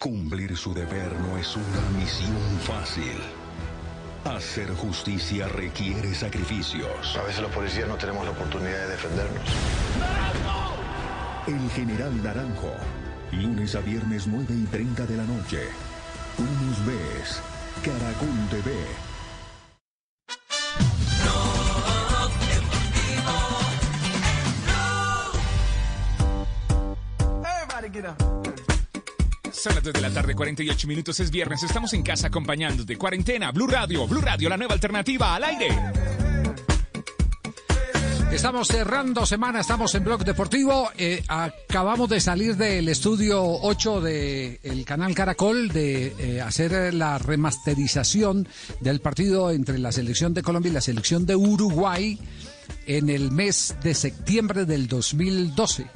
Cumplir su deber no es una misión fácil. Hacer justicia requiere sacrificios. A veces los policías no tenemos la oportunidad de defendernos. El general Naranjo, lunes a viernes 9 y 30 de la noche. Tú nos ves, Caracol TV. Everybody get up. Son las 2 de la tarde, 48 minutos, es viernes, estamos en casa acompañándote. Cuarentena, Blue Radio, Blue Radio, la nueva alternativa al aire. Estamos cerrando semana, estamos en Blog Deportivo. eh, acabamos de salir del estudio 8 del canal Caracol de eh, hacer la remasterización del partido entre la selección de Colombia y la selección de Uruguay en el mes de septiembre del 2012.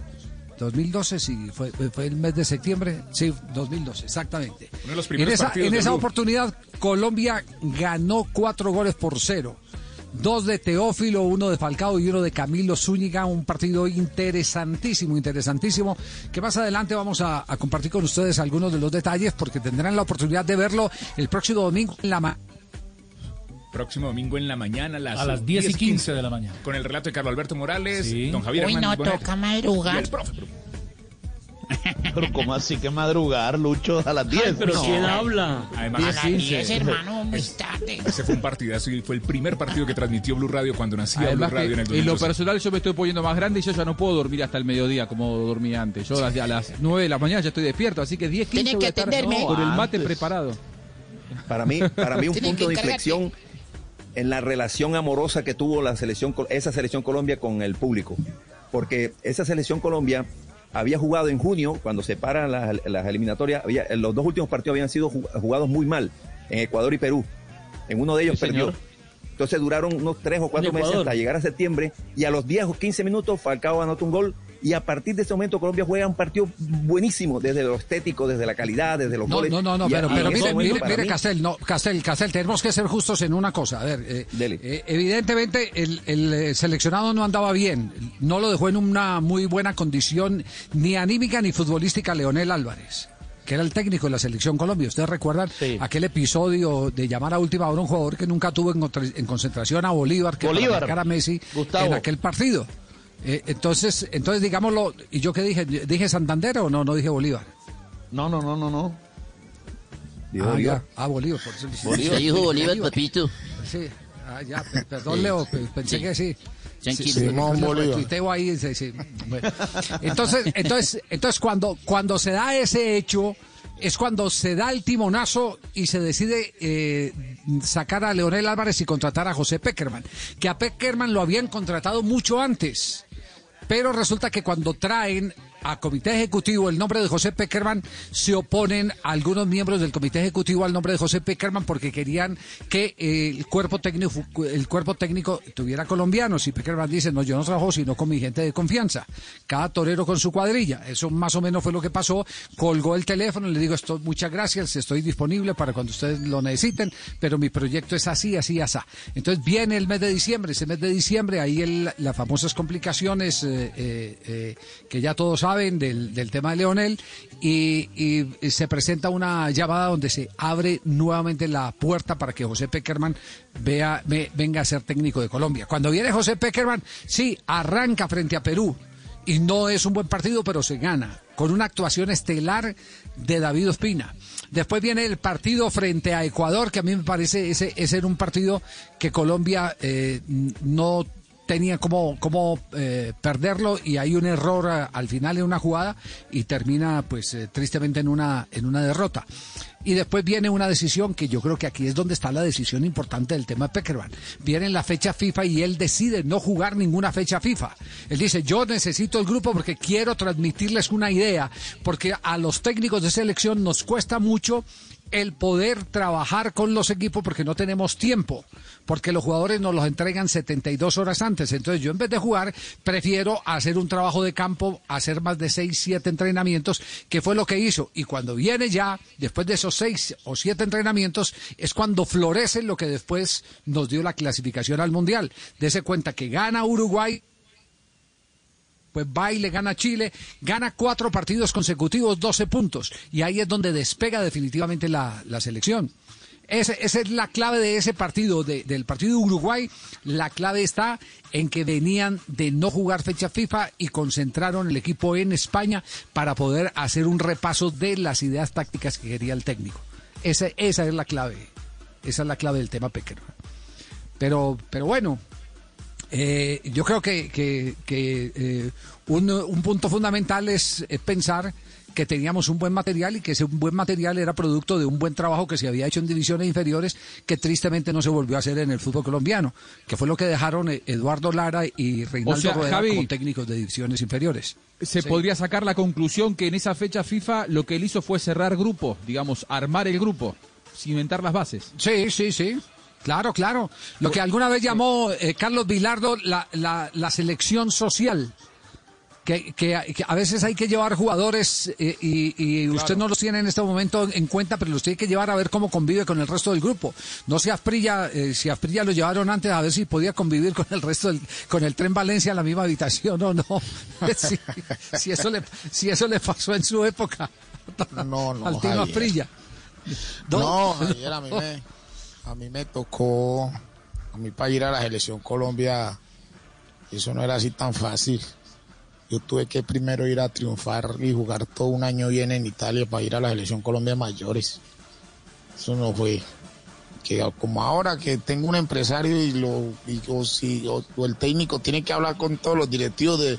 2012, sí, fue, fue el mes de septiembre, sí, 2012, exactamente. Uno de los En primeros esa, partidos en esa oportunidad, Colombia ganó cuatro goles por cero. Dos de Teófilo, uno de Falcao y uno de Camilo Zúñiga. Un partido interesantísimo, interesantísimo. Que más adelante vamos a, a compartir con ustedes algunos de los detalles porque tendrán la oportunidad de verlo el próximo domingo en la ma- Próximo domingo en la mañana a las, A las 10 y 15 de la mañana. Con el relato de Carlos Alberto Morales, Sí. don Javier Uy, Hernández no, Bonet toca y el profe. Pero ¿cómo así que madrugar, Lucho, a las 10? pero No. ¿quién habla? Además, A las 10, hermano, muy tarde. Ese fue un partidazo y fue el primer partido que transmitió Blue Radio cuando nacía Además Blue Radio en el en lo 2012. personal yo me estoy poniendo más grande y yo ya no puedo dormir hasta el mediodía como dormía antes. Yo a las, a las 9 de la mañana ya estoy despierto, así que 10, 15 Tiene voy que a estar atenderme. con el mate Antes. preparado. Para mí, para mí un punto de inflexión en la relación amorosa que tuvo la selección, esa selección Colombia con el público. Porque esa selección Colombia había jugado en junio, cuando se paran las, las eliminatorias, había, los dos últimos partidos habían sido ju- jugados muy mal, en Ecuador y Perú. En uno de ellos Sí, señor. perdió. Entonces duraron unos tres o cuatro meses hasta llegar a septiembre y a los 10 o 15 minutos Falcao anotó un gol y a partir de ese momento Colombia juega un partido buenísimo desde lo estético, desde la calidad, desde los No, goles. no, no, no, pero, pero mire, mire, mire, mí- Castel, no, Castel, Castel, tenemos que ser justos en una cosa. A ver, eh, eh, evidentemente el, el, eh, seleccionado no andaba bien, no lo dejó en una muy buena condición ni anímica ni futbolística Leonel Álvarez que era el técnico de la selección Colombia. Ustedes recuerdan aquel episodio de llamar a última hora a un jugador que nunca tuvo en, contra- en concentración a Bolívar, que Bolívar. para a Messi Gustavo. en aquel partido. Eh, entonces, entonces digámoslo, ¿y yo qué dije? ¿Dije Santander o no? No dije Bolívar. No, no, no, no, no. Dijo ah, Bolívar. ya. Ah, Bolívar. Por eso dije- Bolívar. Se dijo Bolívar, papito. Sí. Ah, ya, pe- perdón, Leo, pe- pensé Sí. que sí. Tranquilo. Sí, sí, Simón lo Bolívar. ahí. Bueno. Entonces, entonces, entonces cuando, cuando se da ese hecho, es cuando se da el timonazo y se decide eh, sacar a Leonel Álvarez y contratar a José Peckerman, que a Peckerman lo habían contratado mucho antes. Pero resulta que cuando traen a comité ejecutivo el nombre de José Peckerman, se oponen algunos miembros del comité ejecutivo al nombre de José Peckerman porque querían que eh, el cuerpo técnico el cuerpo técnico tuviera colombianos y Peckerman dice, no, yo no trabajo sino con mi gente de confianza. Cada torero con su cuadrilla. Eso más o menos fue lo que pasó. Colgó el teléfono, le digo, esto, muchas gracias, estoy disponible para cuando ustedes lo necesiten, pero mi proyecto es así, así, así. Entonces viene el mes de diciembre, ese mes de diciembre, ahí el- las famosas complicaciones eh, eh, que ya todos saben del, del tema de Leonel y, se presenta una llamada donde se abre nuevamente la puerta para que José Peckerman vea, ve- venga a ser técnico de Colombia. Cuando viene José Peckerman, sí, arranca frente a Perú y no es un buen partido, pero se gana con una actuación estelar de David Ospina. Después viene el partido frente a Ecuador, que a mí me parece ese, ese un partido que Colombia eh, no tenía como, eh, perderlo y hay un error a- al final en una jugada y termina pues eh, tristemente en una, en una derrota. Y después viene una decisión que yo creo que aquí es donde está la decisión importante del tema de Peckerman. Viene la fecha FIFA y él decide no jugar ninguna fecha FIFA. Él dice, yo necesito el grupo porque quiero transmitirles una idea, porque a los técnicos de selección nos cuesta mucho el poder trabajar con los equipos porque no tenemos tiempo, porque los jugadores nos los entregan 72 horas antes. Entonces yo en vez de jugar prefiero hacer un trabajo de campo, hacer más de 6, 7 entrenamientos, que fue lo que hizo. Y cuando viene ya, después de esos 6 o 7 entrenamientos, es cuando florece lo que después nos dio la clasificación al Mundial. Dese cuenta que gana Uruguay, pues va y le gana Chile, gana cuatro partidos consecutivos, 12 puntos, y ahí es donde despega definitivamente la, la selección. Esa es la clave de ese partido, de- del partido de Uruguay. La clave está en que venían de no jugar fecha FIFA y concentraron el equipo en España para poder hacer un repaso de las ideas tácticas que quería el técnico. Esa, esa es la clave. Esa es la clave del tema pequeño. Pero, pero bueno, eh, yo creo que, que- que, eh, un, un punto fundamental es, es pensar que teníamos un buen material y que ese buen material era producto de un buen trabajo que se había hecho en divisiones inferiores que tristemente no se volvió a hacer en el fútbol colombiano, que fue lo que dejaron eh, Eduardo Lara y Reinaldo sea, Javi, como técnicos de divisiones inferiores. Se Sí. podría sacar la conclusión que en esa fecha FIFA lo que él hizo fue cerrar grupo, digamos, armar el grupo, cimentar las bases. Sí, sí, sí. Claro, claro. Lo que alguna vez llamó eh, Carlos Vilardo la, la, la selección social. Que, que, que a veces hay que llevar jugadores eh, y, y usted no los tiene en este momento en cuenta, pero los tiene que llevar a ver cómo convive con el resto del grupo. No se Asprilla, eh, si Asprilla lo llevaron antes a ver si podía convivir con el resto del, con el tren Valencia en la misma habitación o no. si, si eso le, si eso le pasó en su época No, no, al Tino Javier. Asprilla. No, ayer a mí me, a mí me tocó, a mí para ir a la selección Colombia, eso no era así tan fácil. Yo tuve que primero ir a triunfar y jugar todo un año bien en Italia para ir a la selección Colombia mayores. Eso no fue. Que como ahora que tengo un empresario y lo y o si o- el técnico tiene que hablar con todos los directivos de,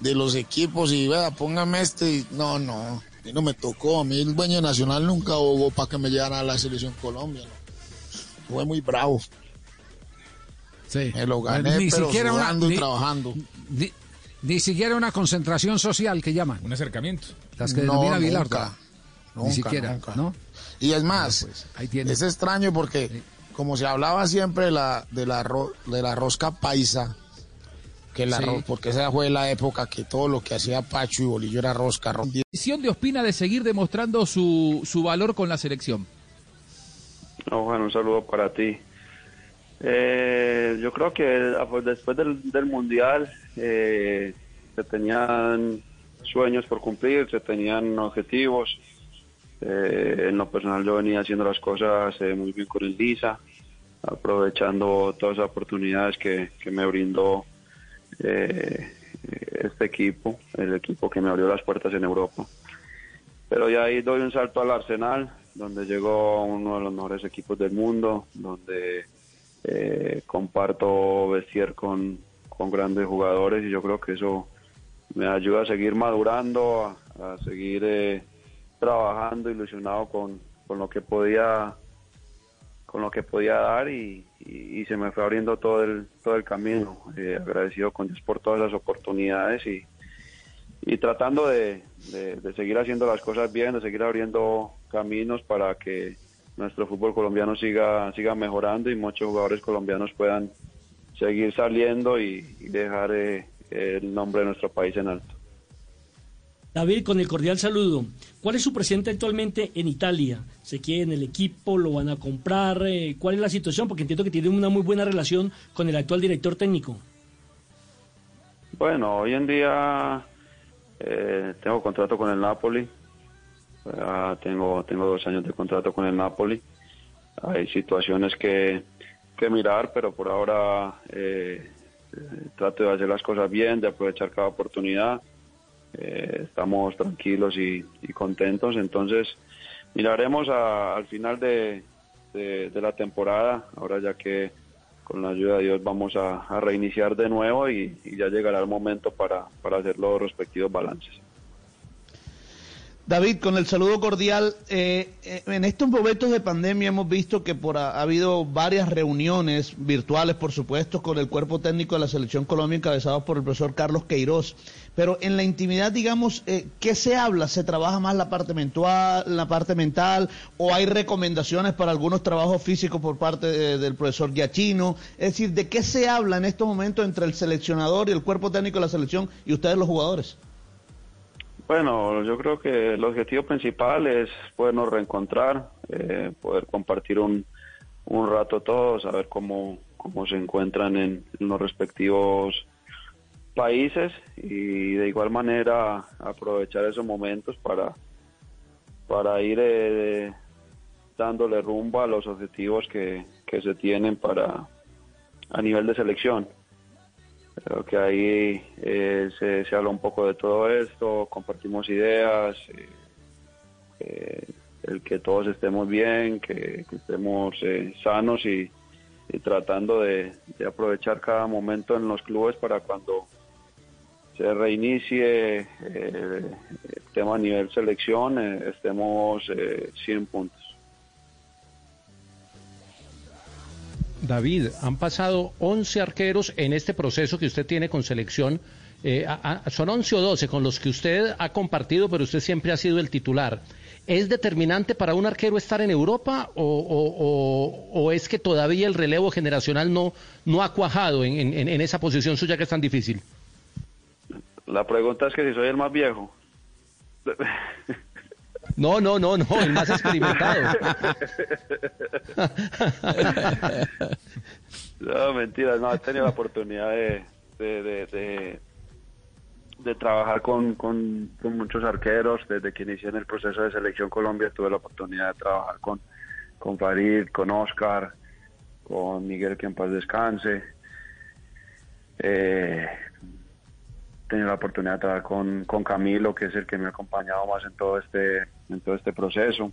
de los equipos y vea, póngame este. no, no, a mí no me tocó. A mí el dueño nacional nunca hubo para que me llevara a la selección Colombia. ¿no? Fue muy bravo. Sí. Me lo gané, Ni pero siquiera una- y ni- trabajando. Ni, ni siquiera una concentración social que llaman. Un acercamiento. Las que No, denomina nunca, nunca, ni siquiera, nunca. ¿no? Y es más, ahí tiene. es extraño porque como se hablaba siempre de la, de la, ro- de la rosca paisa, que la Sí. ro- porque esa fue la época que todo lo que hacía Pacho y Bolillo era rosca. ro- Decisión de Ospina de seguir demostrando su, su valor con la selección. No, Juan, un saludo para ti. Eh, yo creo que ah, pues, después del, Mundial eh, se tenían sueños por cumplir, se tenían objetivos. Eh, en lo personal yo venía haciendo las cosas eh, muy bien con el Lisa, aprovechando todas las oportunidades que, me brindó este equipo, el equipo que me abrió las puertas en Europa. Pero ya ahí doy un salto al Arsenal, donde llegó uno de los mejores equipos del mundo, donde eh, comparto vestir con, con grandes jugadores y yo creo que eso me ayuda a seguir madurando, a, seguir eh, trabajando, ilusionado con, con lo que podía con lo que podía dar y se me fue abriendo todo el todo el camino. Eh, agradecido con Dios por todas las oportunidades y, y tratando de, de- de seguir haciendo las cosas bien, de seguir abriendo caminos para que nuestro fútbol colombiano siga siga mejorando y muchos jugadores colombianos puedan seguir saliendo y, y dejar eh, el nombre de nuestro país en alto. David, con el cordial saludo. ¿Cuál es su presente actualmente en Italia? ¿Se quiere en el equipo? ¿Lo van a comprar? Eh, ¿Cuál es la situación? Porque entiendo que tiene una muy buena relación con el actual director técnico. Bueno, hoy en día eh, tengo contrato con el Napoli. Ya tengo, tengo dos años de contrato con el Napoli. Hay situaciones que, que mirar, pero por ahora eh, eh, trato de hacer las cosas bien, de aprovechar cada oportunidad. Eh, estamos tranquilos y, y contentos, entonces miraremos a- al final de- de la temporada, ahora ya que con la ayuda de Dios vamos a, reiniciar de nuevo y, y ya llegará el momento para, para hacer los respectivos balances. David, con el saludo cordial, eh, eh, en estos momentos de pandemia hemos visto que por ha, ha habido varias reuniones virtuales, por supuesto, con el cuerpo técnico de la Selección Colombia encabezados por el profesor Carlos Queiroz. Pero en la intimidad, digamos, eh, ¿qué se habla? ¿Se trabaja más la parte mental, la parte mental, o hay recomendaciones para algunos trabajos físicos por parte de- del profesor Giachino? Es decir, ¿de qué se habla en estos momentos entre el seleccionador y el cuerpo técnico de la selección y ustedes los jugadores? Bueno, yo creo que el objetivo principal es podernos reencontrar, eh, poder compartir un, un rato todos, saber cómo, cómo se encuentran en, los respectivos países y de igual manera aprovechar esos momentos para, para ir eh, dándole rumbo a los objetivos que, que se tienen para a nivel de selección. Creo que ahí eh, se, habla un poco de todo esto, compartimos ideas, eh, eh, el que todos estemos bien, que, estemos sanos y, tratando de, aprovechar cada momento en los clubes para cuando se reinicie el tema a nivel selección, estemos eh, 100 puntos. David, han pasado 11 arqueros en este proceso que usted tiene con selección. Eh, son 11 o 12 con los que usted ha compartido, pero usted siempre ha sido el titular. ¿Es determinante para un arquero estar en Europa o es que todavía el relevo generacional no, no ha cuajado en, en- en esa posición suya que es tan difícil? La pregunta es que si soy el más viejo. No, no, no, no, el más experimentado. No, mentiras, no, he tenido la oportunidad de, de, de, de- de trabajar con, con, con muchos arqueros. Desde que inicié en el proceso de selección Colombia tuve la oportunidad de trabajar con, con Farid, con Oscar, con Miguel, que en paz descanse. Eh, tenido la oportunidad de trabajar con, con Camilo, que es el que me ha acompañado más en todo este, en todo este proceso.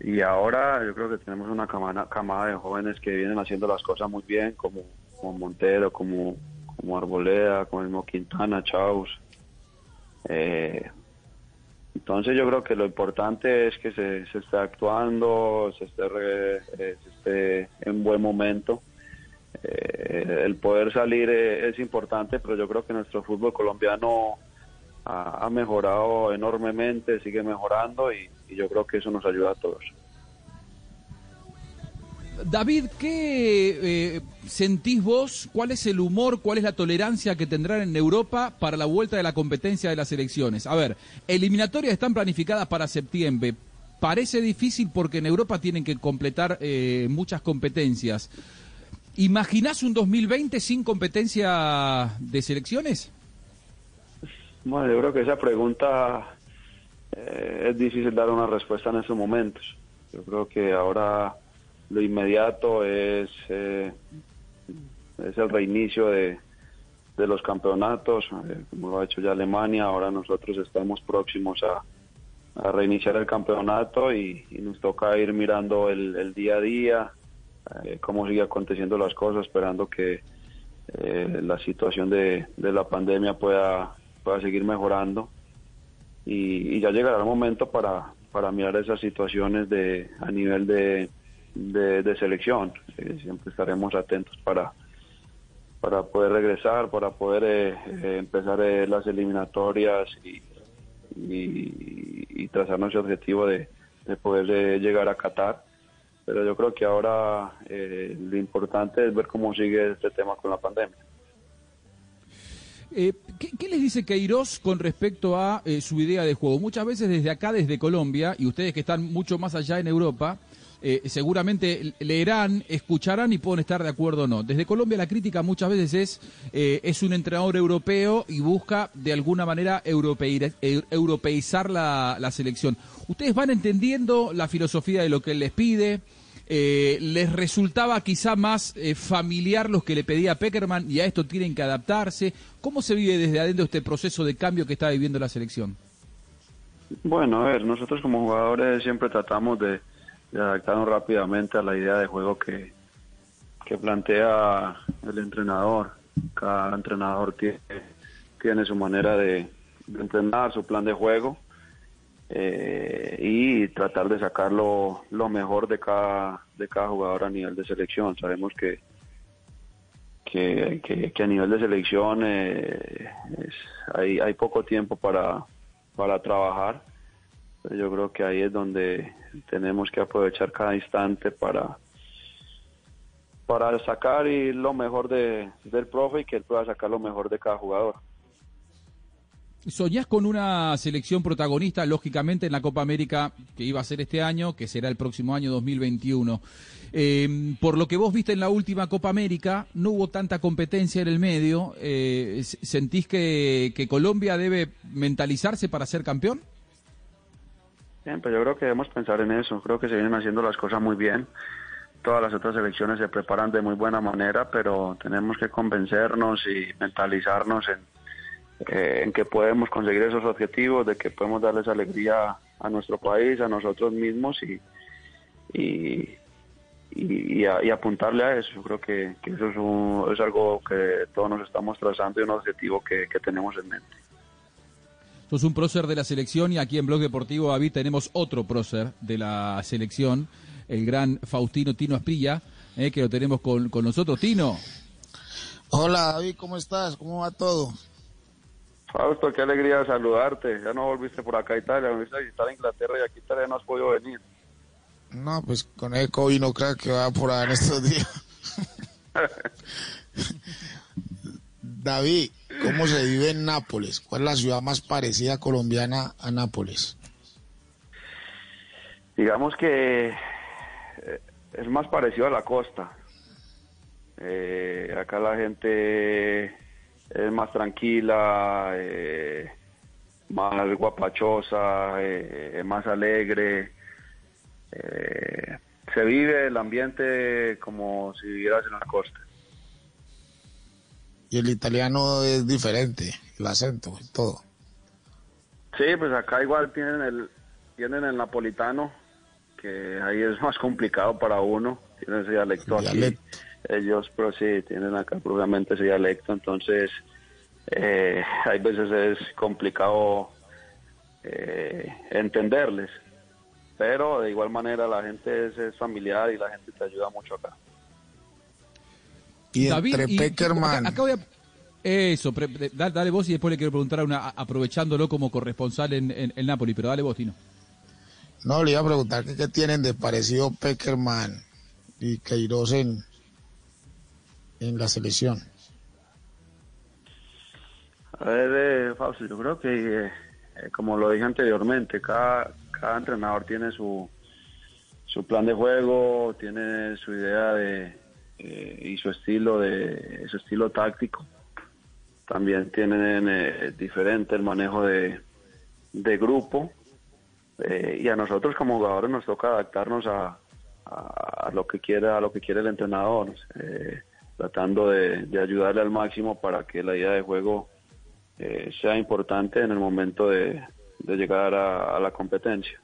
Y ahora yo creo que tenemos una camada, de jóvenes que vienen haciendo las cosas muy bien, como, como Montero, como, como Arboleda, como el Quintana, Chaus. Eh, entonces yo creo que lo importante es que se, se esté actuando, se esté, re- eh, se esté en buen momento. Eh, el poder salir eh, es importante, pero yo creo que nuestro fútbol colombiano ha, mejorado enormemente, sigue mejorando y, y yo creo que eso nos ayuda a todos. David, ¿qué eh, sentís vos? ¿Cuál es el humor, cuál es la tolerancia que tendrán en Europa para la vuelta de la competencia de las elecciones? A ver, eliminatorias están planificadas para septiembre. Parece difícil porque en Europa tienen que completar eh, muchas competencias. ¿Imaginás un 2020 sin competencia de selecciones? Bueno, yo creo que esa pregunta eh, es difícil dar una respuesta en estos momentos. Yo creo que ahora lo inmediato es, eh, es el reinicio de, los campeonatos, como lo ha hecho ya Alemania, ahora nosotros estamos próximos a, reiniciar el campeonato y, nos toca ir mirando el día a día, eh, cómo sigue aconteciendo las cosas, esperando que eh, la situación de, la pandemia pueda, seguir mejorando y, ya llegará el momento para, mirar esas situaciones de a nivel de, selección. Eh, siempre estaremos atentos para, poder regresar, para poder eh, empezar las eliminatorias y, y, y trazar nuestro objetivo de, de poder llegar a Qatar. Pero yo creo que ahora eh, lo importante es ver cómo sigue este tema con la pandemia. Eh, ¿qué, les dice Queiroz con respecto a eh, su idea de juego? Muchas veces desde acá, desde Colombia, y ustedes que están mucho más allá en Europa, seguramente leerán, escucharán y pueden estar de acuerdo o no. Desde Colombia la crítica muchas veces es, es un entrenador europeo y busca de alguna manera europeizar la selección. ¿Ustedes van entendiendo la filosofía de lo que él les pide? Eh, ¿Les resultaba quizá más eh, familiar los que le pedía Peckerman y a esto tienen que adaptarse? ¿Cómo se vive desde adentro este proceso de cambio que está viviendo la selección? Bueno, a ver, nosotros como jugadores siempre tratamos de, adaptarnos rápidamente a la idea de juego que, plantea el entrenador. Cada entrenador tiene, su manera de entrenar, su plan de juego. Eh, y tratar de sacar lo, lo mejor de cada, de cada jugador a nivel de selección. Sabemos que, que, que- a nivel de selección eh, es- hay, hay poco tiempo para, para trabajar. Yo creo que ahí es donde tenemos que aprovechar cada instante para, para sacar y lo mejor de, del profe y que él pueda sacar lo mejor de cada jugador. ¿Soñás con una selección protagonista, lógicamente, en la Copa América que iba a ser este año, que será el próximo año 2021? Eh, por lo que vos viste en la última Copa América, no hubo tanta competencia en el medio. Eh, ¿Sentís que, que Colombia debe mentalizarse para ser campeón? Bien, pues yo creo que debemos pensar en eso. Creo que se vienen haciendo las cosas muy bien. Todas las otras elecciones se preparan de muy buena manera, pero tenemos que convencernos y mentalizarnos en, eh, en que podemos conseguir esos objetivos, de que podemos darles alegría a nuestro país, a nosotros mismos y, y, y, y a- y apuntarle a eso. Yo creo que, que eso es, un- es algo que todos nos estamos trazando y un objetivo que, que tenemos en mente. Sos un prócer de la selección y aquí en Blog Deportivo David tenemos otro prócer de la selección, el gran Faustino Tino Asprilla, eh, que lo tenemos con, con nosotros. Tino, Hola David, ¿cómo estás? ¿Cómo va todo? Fausto, qué alegría saludarte. Ya no volviste por acá a Italia, volviste a visitar Inglaterra y aquí todavía no has podido venir. No, pues con el COVID no creo que va por ahí en estos días. David, ¿cómo se vive en Nápoles? ¿Cuál es la ciudad más parecida colombiana a Nápoles? Digamos que eh, es más parecido a la costa. Eh, acá la gente es más tranquila, eh, más guapachosa, eh, más alegre. Eh, se vive el ambiente como si vivieras en la costa. Y el italiano es diferente, el acento y todo. Sí, pues acá igual tienen el tienen el napolitano, que ahí es más complicado para uno, tienen ese dialecto aquí. Dialecto. Ellos, pero sí, tienen acá propiamente ese dialecto, entonces eh, hay veces es complicado eh, entenderles, pero de igual manera la gente es, es familiar y la gente te ayuda mucho acá. Y David, entre y- Peckerman, acá- acá voy a- Eso, pre- pre- da- dale vos y después le quiero preguntar a una, aprovechándolo como corresponsal en, en, en Napoli, pero dale vos, Tino. no, le iba a preguntar que qué tienen de parecido Peckerman y Queiroz en, en la selección. A ver, eh, Fausto, yo creo que, eh, eh, como lo dije anteriormente, cada, cada entrenador tiene su, su plan de juego, tiene su idea de eh, y su estilo de su estilo táctico. También tienen diferente el manejo de, de grupo y a nosotros como jugadores nos toca adaptarnos a, a, a lo que quiera a lo que quiere el entrenador, eh, tratando de, de ayudarle al máximo para que la idea de juego eh, sea importante en el momento de, de llegar a, a la competencia.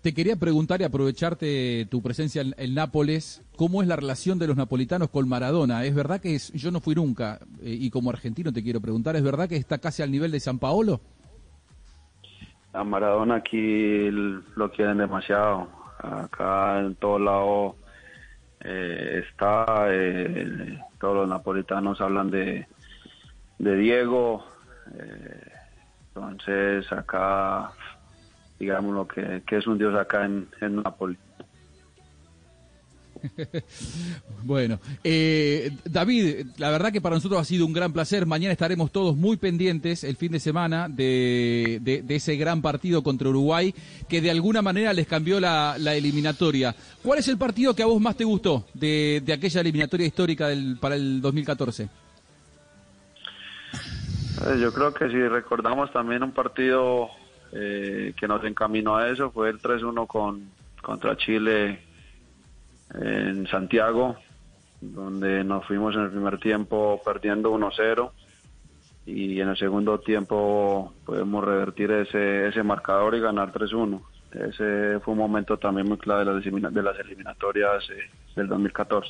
Te quería preguntar y aprovecharte tu presencia en, en Nápoles, ¿cómo es la relación de los napolitanos con Maradona? ¿Es verdad que es- yo no fui nunca, eh, y como argentino te quiero preguntar, ¿es verdad que está casi al nivel de San Paolo? A Maradona aquí lo quieren demasiado. Acá en todo lado eh, está, eh, todos los napolitanos hablan de, de Diego. eh, entonces acá, digamos lo que, que es un dios acá en, en Nápoles. Bueno, eh, David, la verdad que para nosotros ha sido un gran placer. Mañana estaremos todos muy pendientes el fin de semana de, ese gran partido contra Uruguay que de alguna manera les cambió la, la eliminatoria. ¿Cuál es el partido que a vos más te gustó de, de aquella eliminatoria histórica del, para el 2014? Eh, Yo creo que si recordamos también un partido eh, que nos encaminó a eso fue el 3-1 con, contra Chile en Santiago, donde nos fuimos en el primer tiempo perdiendo 1-0 y en el segundo tiempo podemos revertir ese, ese marcador y ganar 3-1. Ese fue un momento también muy clave de las, eliminatorias eh, del 2014.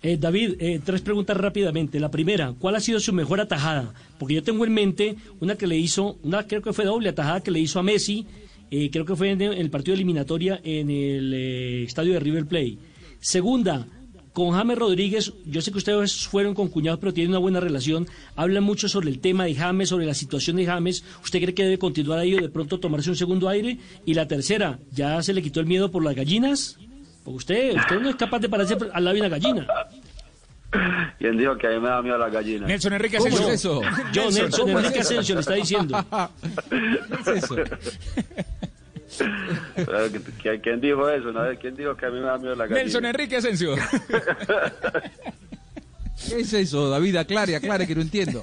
Eh, David, eh, tres preguntas rápidamente. La primera, ¿cuál ha sido su mejor atajada? Porque yo tengo en mente una que le hizo, una creo que fue doble atajada que le hizo a Messi, eh, creo que fue en el partido eliminatoria en el eh, estadio de River Plate. Segunda, con James Rodríguez, yo sé que ustedes fueron con cuñados, pero tienen una buena relación. Hablan mucho sobre el tema de James, sobre la situación de James. ¿Usted cree que debe continuar ahí o de pronto tomarse un segundo aire? Y la tercera, ¿ya se le quitó el miedo por las gallinas? Porque usted, usted no es capaz de pararse al lado de una gallina. ¿Quién dijo que a mí me da miedo la gallina? Nelson Enrique ¿Cómo Asensio. es eso? Yo, Nelson ¿cómo es Enrique eso? Asensio, le está diciendo. ¿Qué es eso? Pero, ¿qui- ¿Quién dijo eso? no? ¿Quién dijo que a mí me da miedo la gallina? Nelson Enrique Asensio. ¿Qué es eso, David? Aclare, aclare, que no entiendo.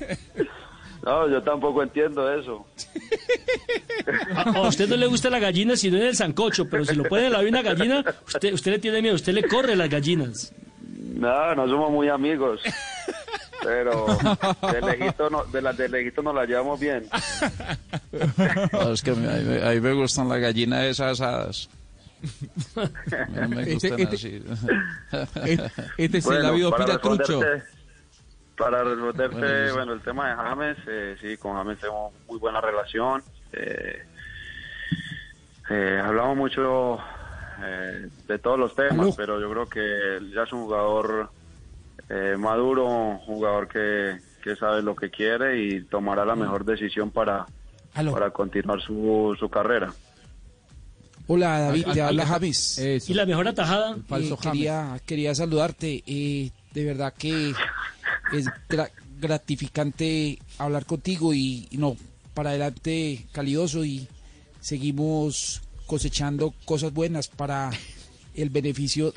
No, yo tampoco entiendo eso. A, usted no le gusta la gallina si no es el sancocho, pero si lo puede la una gallina, usted, usted le tiene miedo, usted le corre las gallinas. No, no somos muy amigos. Pero de lejito, no, de la de lejito nos la llevamos bien. No, es que a mí, a mí- a mí me gustan las gallinas esas asadas. No me Este- gustan este- así. Este, este es el David para Trucho. responderte- Para responderte, Bueno, bueno, el tema de James, eh, sí, con James tenemos muy buena relación. Eh, eh, hablamos mucho eh, de todos los temas, Aló. pero yo creo que él ya es un jugador eh, maduro, un jugador que, que sabe lo que quiere y tomará la mejor decisión para, Aló. para continuar su, su carrera. Hola David, te habla James. Eso. Y la mejor atajada, Falso Eh, quería, quería saludarte. eh, de verdad que es gra- gratificante hablar contigo y, y no, para adelante calidoso y seguimos cosechando cosas buenas para el beneficio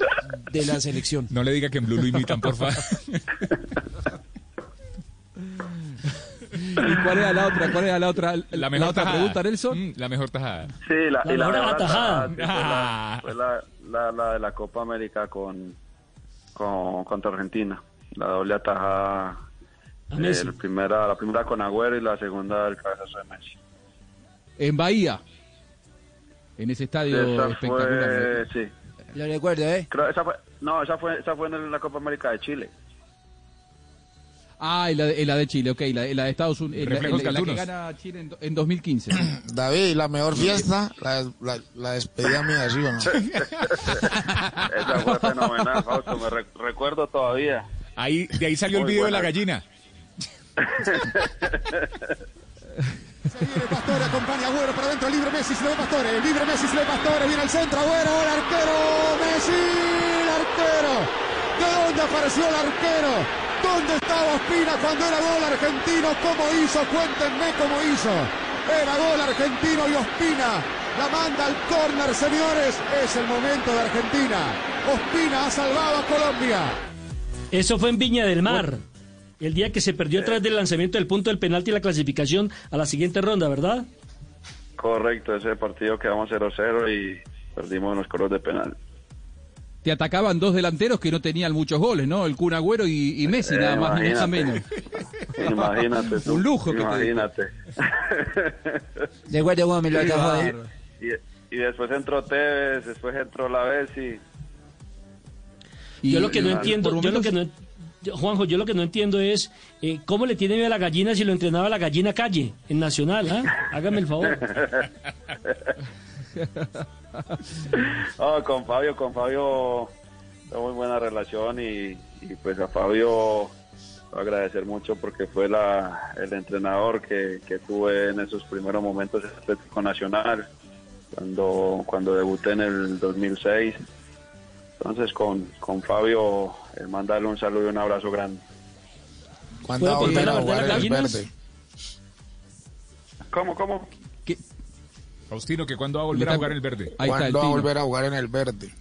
de la selección. No le diga que en Blue lo imitan, por favor. ¿Y cuál era la otra? ¿Cuál era la otra? La mejor otra tajada. pregunta, Nelson? Mm, la mejor tajada. Sí, la, La y la mejor sí, fue la- fue la, la, la de la Copa América con, con contra Argentina. La doble atajada. Eh, primera, la primera con Agüero y la segunda el cabezazo de Messi. En Bahía. En ese estadio Esa espectacular. fue, sí. Lo recuerdo, ¿eh? Creo, esa fue, no, esa fue, esa fue en la Copa América de Chile. Ah, y la de, y la de Chile, ok, la, la de Estados Unidos, la, Reflejos la- la que gana Chile en, en 2015. David, la mejor fiesta, la, la, la despedida mía, ¿sí o no? Esa fue fenomenal, Fausto, me re- recuerdo todavía. Ahí, de ahí salió el Muy video de la buena. gallina. Pastore acompaña a Agüero para adentro, libre Messi, se lo ve Pastore, libre Messi, se lo ve Pastore, viene al centro, Agüero, el arquero, Messi, el arquero. ¿De dónde apareció el arquero? ¿Dónde estaba Ospina cuando era gol argentino? ¿Cómo hizo? Cuéntenme cómo hizo. Era gol argentino y Ospina la manda al córner, señores. Es el momento de Argentina. Ospina ha salvado a Colombia. Eso fue en Viña del Mar. El día que se perdió tras del lanzamiento del punto del penalti y la clasificación a la siguiente ronda, ¿verdad? Correcto, ese partido quedamos 0-0 y perdimos en los coros de penal. Te atacaban dos delanteros que no tenían muchos goles, ¿no? El Kun Agüero y, y Messi, Eh, nada más ni nada menos. imagínate. Imagínate tú. Un lujo que te Imagínate. De me lo atajó. Y, y después entró Tevez, después entró la Bessi. Y- yo lo que no y- entiendo, yo lo que no, Juanjo, yo lo que no entiendo es eh, cómo le tiene miedo a la gallina si lo entrenaba la gallina calle en Nacional, ¿ah? Hágame el favor. No, con Fabio, con Fabio muy buena relación y, pues a Fabio agradecer mucho porque fue el entrenador que, que tuve en esos primeros momentos en Atlético Nacional cuando, cuando debuté en el 2006. Entonces con, con Fabio eh, mandarle un saludo y un abrazo grande. ¿Cuándo va a ¿Puede volver a jugar el las verde? ¿Cómo, cómo? Faustino, que cuando va a volver a jugar en el verde. Ahí está el ¿Cuándo va a volver a jugar en el verde?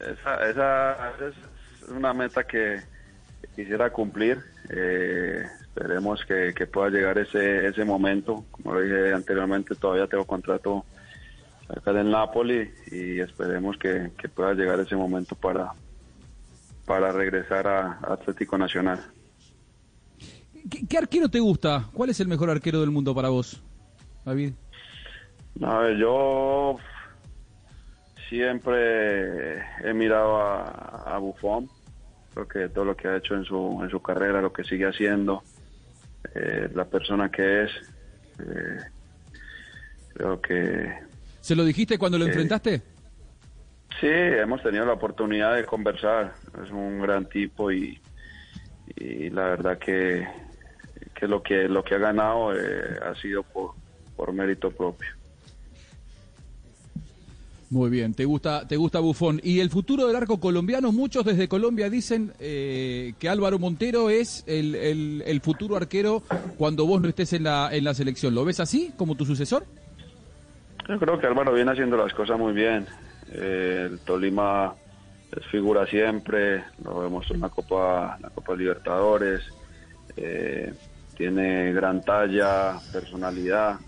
Esa, esa es una meta que quisiera cumplir. Eh, esperemos que, que pueda llegar ese, ese momento. Como lo dije anteriormente, todavía tengo contrato acá en Napoli y esperemos que, que pueda llegar ese momento para, para regresar a, Atlético Nacional. ¿Qué, qué arquero te gusta? ¿Cuál es el mejor arquero del mundo para vos, David? A ver, yo siempre he mirado a, a Buffon, Creo que todo lo que ha hecho en su, en su carrera, lo que sigue haciendo, eh, la persona que es, eh, creo que ¿Se lo dijiste cuando lo Eh, enfrentaste? Sí, hemos tenido la oportunidad de conversar. Es un gran tipo y, y la verdad que, que lo que lo que ha ganado eh, ha sido por, por mérito propio. Muy bien, te gusta, te gusta Bufón. Y el futuro del arco colombiano, muchos desde Colombia dicen eh, que Álvaro Montero es el, el- el futuro arquero cuando vos no estés en la, en la selección. ¿Lo ves así, como tu sucesor? Yo creo que Álvaro viene haciendo las cosas muy bien. Eh, el Tolima es figura siempre, lo demostró en la Copa, la Copa Libertadores. Eh, tiene gran talla, personalidad.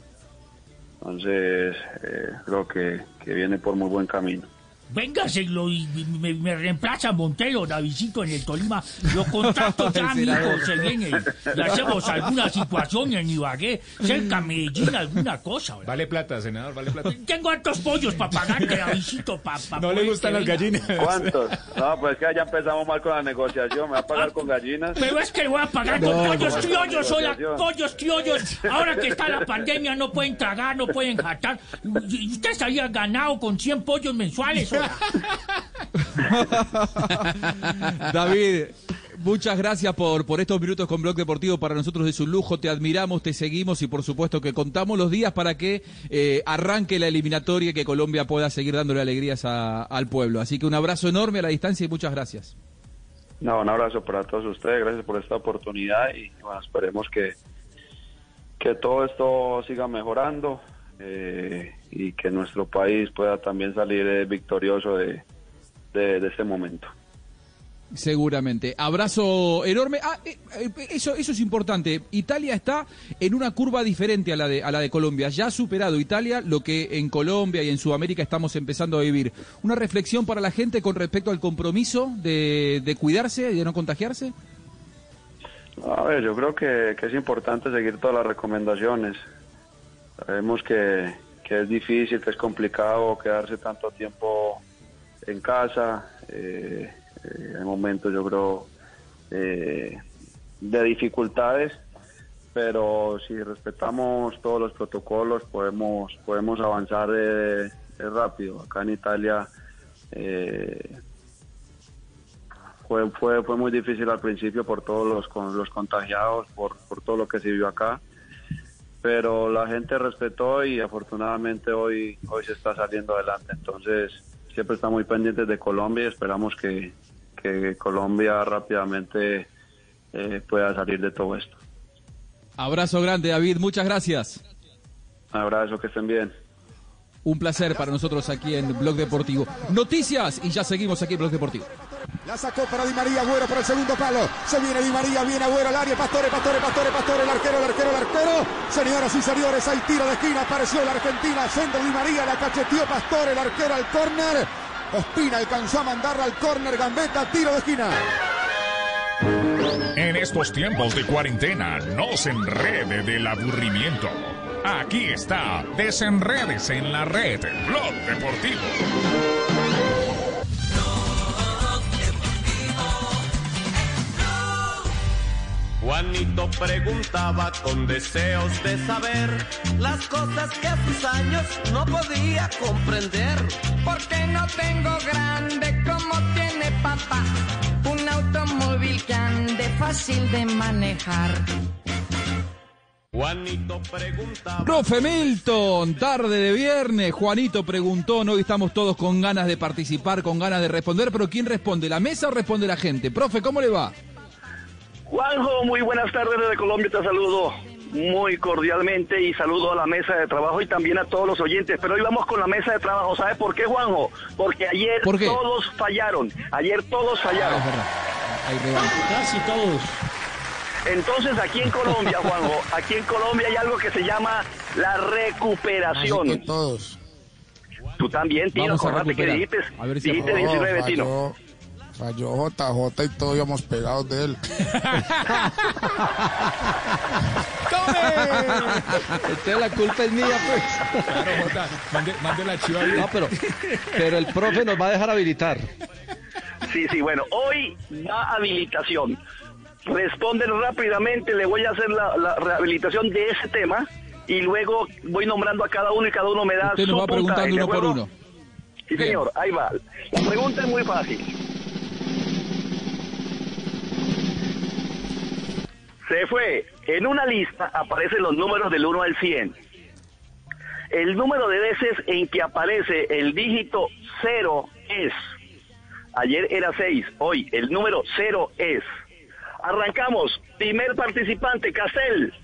Entonces, eh, creo que, que viene por muy buen camino. Véngaselo y me, me reemplaza Montero, Davidcito, en el Tolima. Lo contrato ya, El senador. amigo, se viene. Y hacemos alguna situación en Ibagué, cerca de Medellín, alguna cosa. ¿verdad? Vale plata, senador, vale plata. Tengo hartos pollos para pagarte, Davidcito, para No le gustan las gallinas. ¿Cuántos? No, pues que ya empezamos mal con la negociación. ¿Me va a pagar con gallinas? Pero es que le voy a pagar No, con pollos no, criollos, hola, pollos criollos. Ahora que está la pandemia no pueden tragar, no pueden jatar. Usted estaría ganado con 100 pollos mensuales, David, muchas gracias por, por estos minutos con Blog Deportivo. Para nosotros es un lujo, te admiramos, te seguimos y por supuesto que contamos los días para que eh, arranque la eliminatoria y que Colombia pueda seguir dándole alegrías a- al pueblo. Así que un abrazo enorme a la distancia y muchas gracias. No, un abrazo para todos ustedes. Gracias por esta oportunidad y esperemos que, que todo esto siga mejorando eh, y que nuestro país pueda también salir eh, victorioso de, de, de este momento. Seguramente. Abrazo enorme. Ah, eh, eh, eso, eso es importante. Italia está en una curva diferente a la, de, a la de Colombia. Ya ha superado Italia lo que en Colombia y en Sudamérica estamos empezando a vivir. Una reflexión para la gente con respecto al compromiso de, de cuidarse y de no contagiarse. A ver, yo creo que, que es importante seguir todas las recomendaciones. Sabemos que, que es difícil, que es complicado quedarse tanto tiempo en casa. eh, eh, hay momentos, yo creo, eh, de dificultades, pero si respetamos todos los protocolos podemos podemos avanzar eh, rápido. Acá en Italia fue, fue, fue muy difícil al principio por todos los, con los contagiados, por, por todo lo que se vio acá, pero la gente respetó y afortunadamente hoy, hoy se está saliendo adelante. Entonces, siempre estamos muy pendientes de Colombia y esperamos que, que Colombia rápidamente eh, pueda salir de todo esto. Abrazo grande, David. Muchas gracias. Un abrazo, que estén bien. Un placer para nosotros aquí en Blog Deportivo. Noticias y ya seguimos aquí en Blog Deportivo. La sacó para Di María, Agüero por el segundo palo. Se viene Di María, viene Agüero al área. Pastore, Pastore, Pastore, Pastore, el arquero, el arquero, el arquero. Señoras y señores, hay tiro de esquina. Apareció la Argentina. Centro Di María, la cacheteó Pastore, el arquero al córner. Ospina alcanzó a mandarla al córner. Gambetta, tiro de esquina. En estos tiempos de cuarentena, no se enrede del aburrimiento. Aquí está, desenredes en la red, Blog Deportivo. Juanito preguntaba con deseos de saber las cosas que a sus años no podía comprender. Porque no tengo grande como tiene papá. Un automóvil que ande fácil de manejar. Juanito preguntaba. Profe Milton, tarde de viernes. Juanito preguntó, ¿no? Hoy estamos todos con ganas de participar, con ganas de responder, pero ¿quién responde? ¿La mesa o responde la gente? Profe, ¿cómo le va? Juanjo, muy buenas tardes desde Colombia, te saludo muy cordialmente y saludo a la mesa de trabajo y también a todos los oyentes. Pero hoy vamos con la mesa de trabajo, ¿sabe por qué, Juanjo? Porque ayer todos fallaron, ayer todos fallaron. Casi todos. Entonces aquí en Colombia, Juanjo, aquí en Colombia hay algo que se llama la recuperación. Así que todos. Tú también, Tino, acordate que dijiste, A ver si dijiste aprobó. 19, Tino. Falló, falló JJ y todos íbamos pegados de él. Entonces la culpa es mía, pues. Claro, Jota, mande, mande la chiva bien. No, pero, pero el profe nos va a dejar habilitar. Sí, sí, bueno, hoy da habilitación. Responden rápidamente, le voy a hacer la, la rehabilitación de ese tema y luego voy nombrando a cada uno y cada uno me da Usted su nos va puntaje, preguntando ¿de uno por uno. Sí, señor, ahí va. La pregunta es muy fácil. Se fue. En una lista aparecen los números del 1 al 100. El número de veces en que aparece el dígito 0 es. Ayer era 6, hoy el número 0 es. Arrancamos. Primer participante, Castel.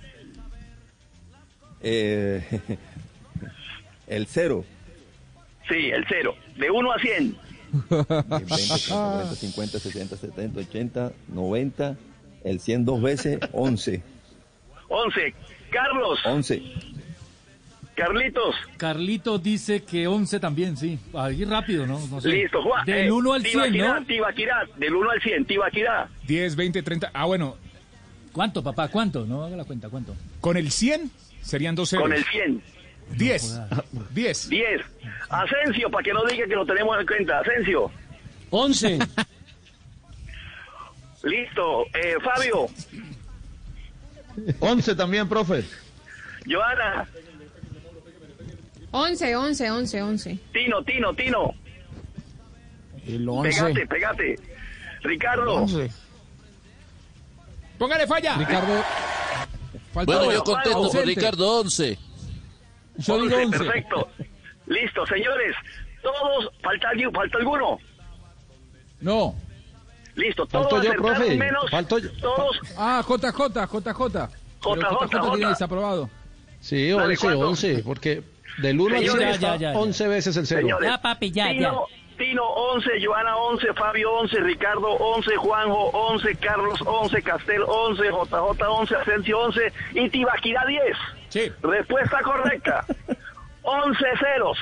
Eh, el cero. Sí, el 0. De 1 a 100. 20, 30, 40, 50, 60, 70, 80, 90. El 100 dos veces, 11. 11. Carlos. 11. Carlitos. Carlito dice que 11 también, sí. Ahí rápido, ¿no? No sé. Listo, Juan. Del Eh, 1 al 100, Tibaquirá, ¿no? Tibaquirá, del 1 al 100, Tibaquirá. 10, 20, 30. Ah, bueno. ¿Cuánto, papá? ¿Cuánto? No haga la cuenta, ¿cuánto? Con el 100 serían dos ceros. Con el 100. 10. 10. 10. Asensio, para que no diga que lo tenemos en cuenta. Asensio. 11. Listo. Eh, Fabio. 11 también, profe. Joana. 11, 11, 11, 11. Tino, Tino, Tino. El Pegate, pegate. Ricardo. Póngale falla. Ricardo. Bueno, yo contento por. Ricardo 11. Yo digo 11. Perfecto. Listo, señores. Todos, falta alguien, falta alguno. No. Listo, todos Falto yo, profe. menos. Falto yo. Todos. Ah, JJ, JJ. JJ, JJ tiene J. desaprobado. Sí, Dale, 11, ¿cuánto? 11, porque del 1 al Señores, 100 ya, está ya, ya. 11 veces el cero. Señores, Ya, papi, ya, Tino, Tino 11, Joana 11, Fabio 11, Ricardo 11, Juanjo 11, Carlos 11, Castel 11, JJ 11, Asensio 11 y Tibaquirá 10. Sí. Respuesta correcta. 11 ceros.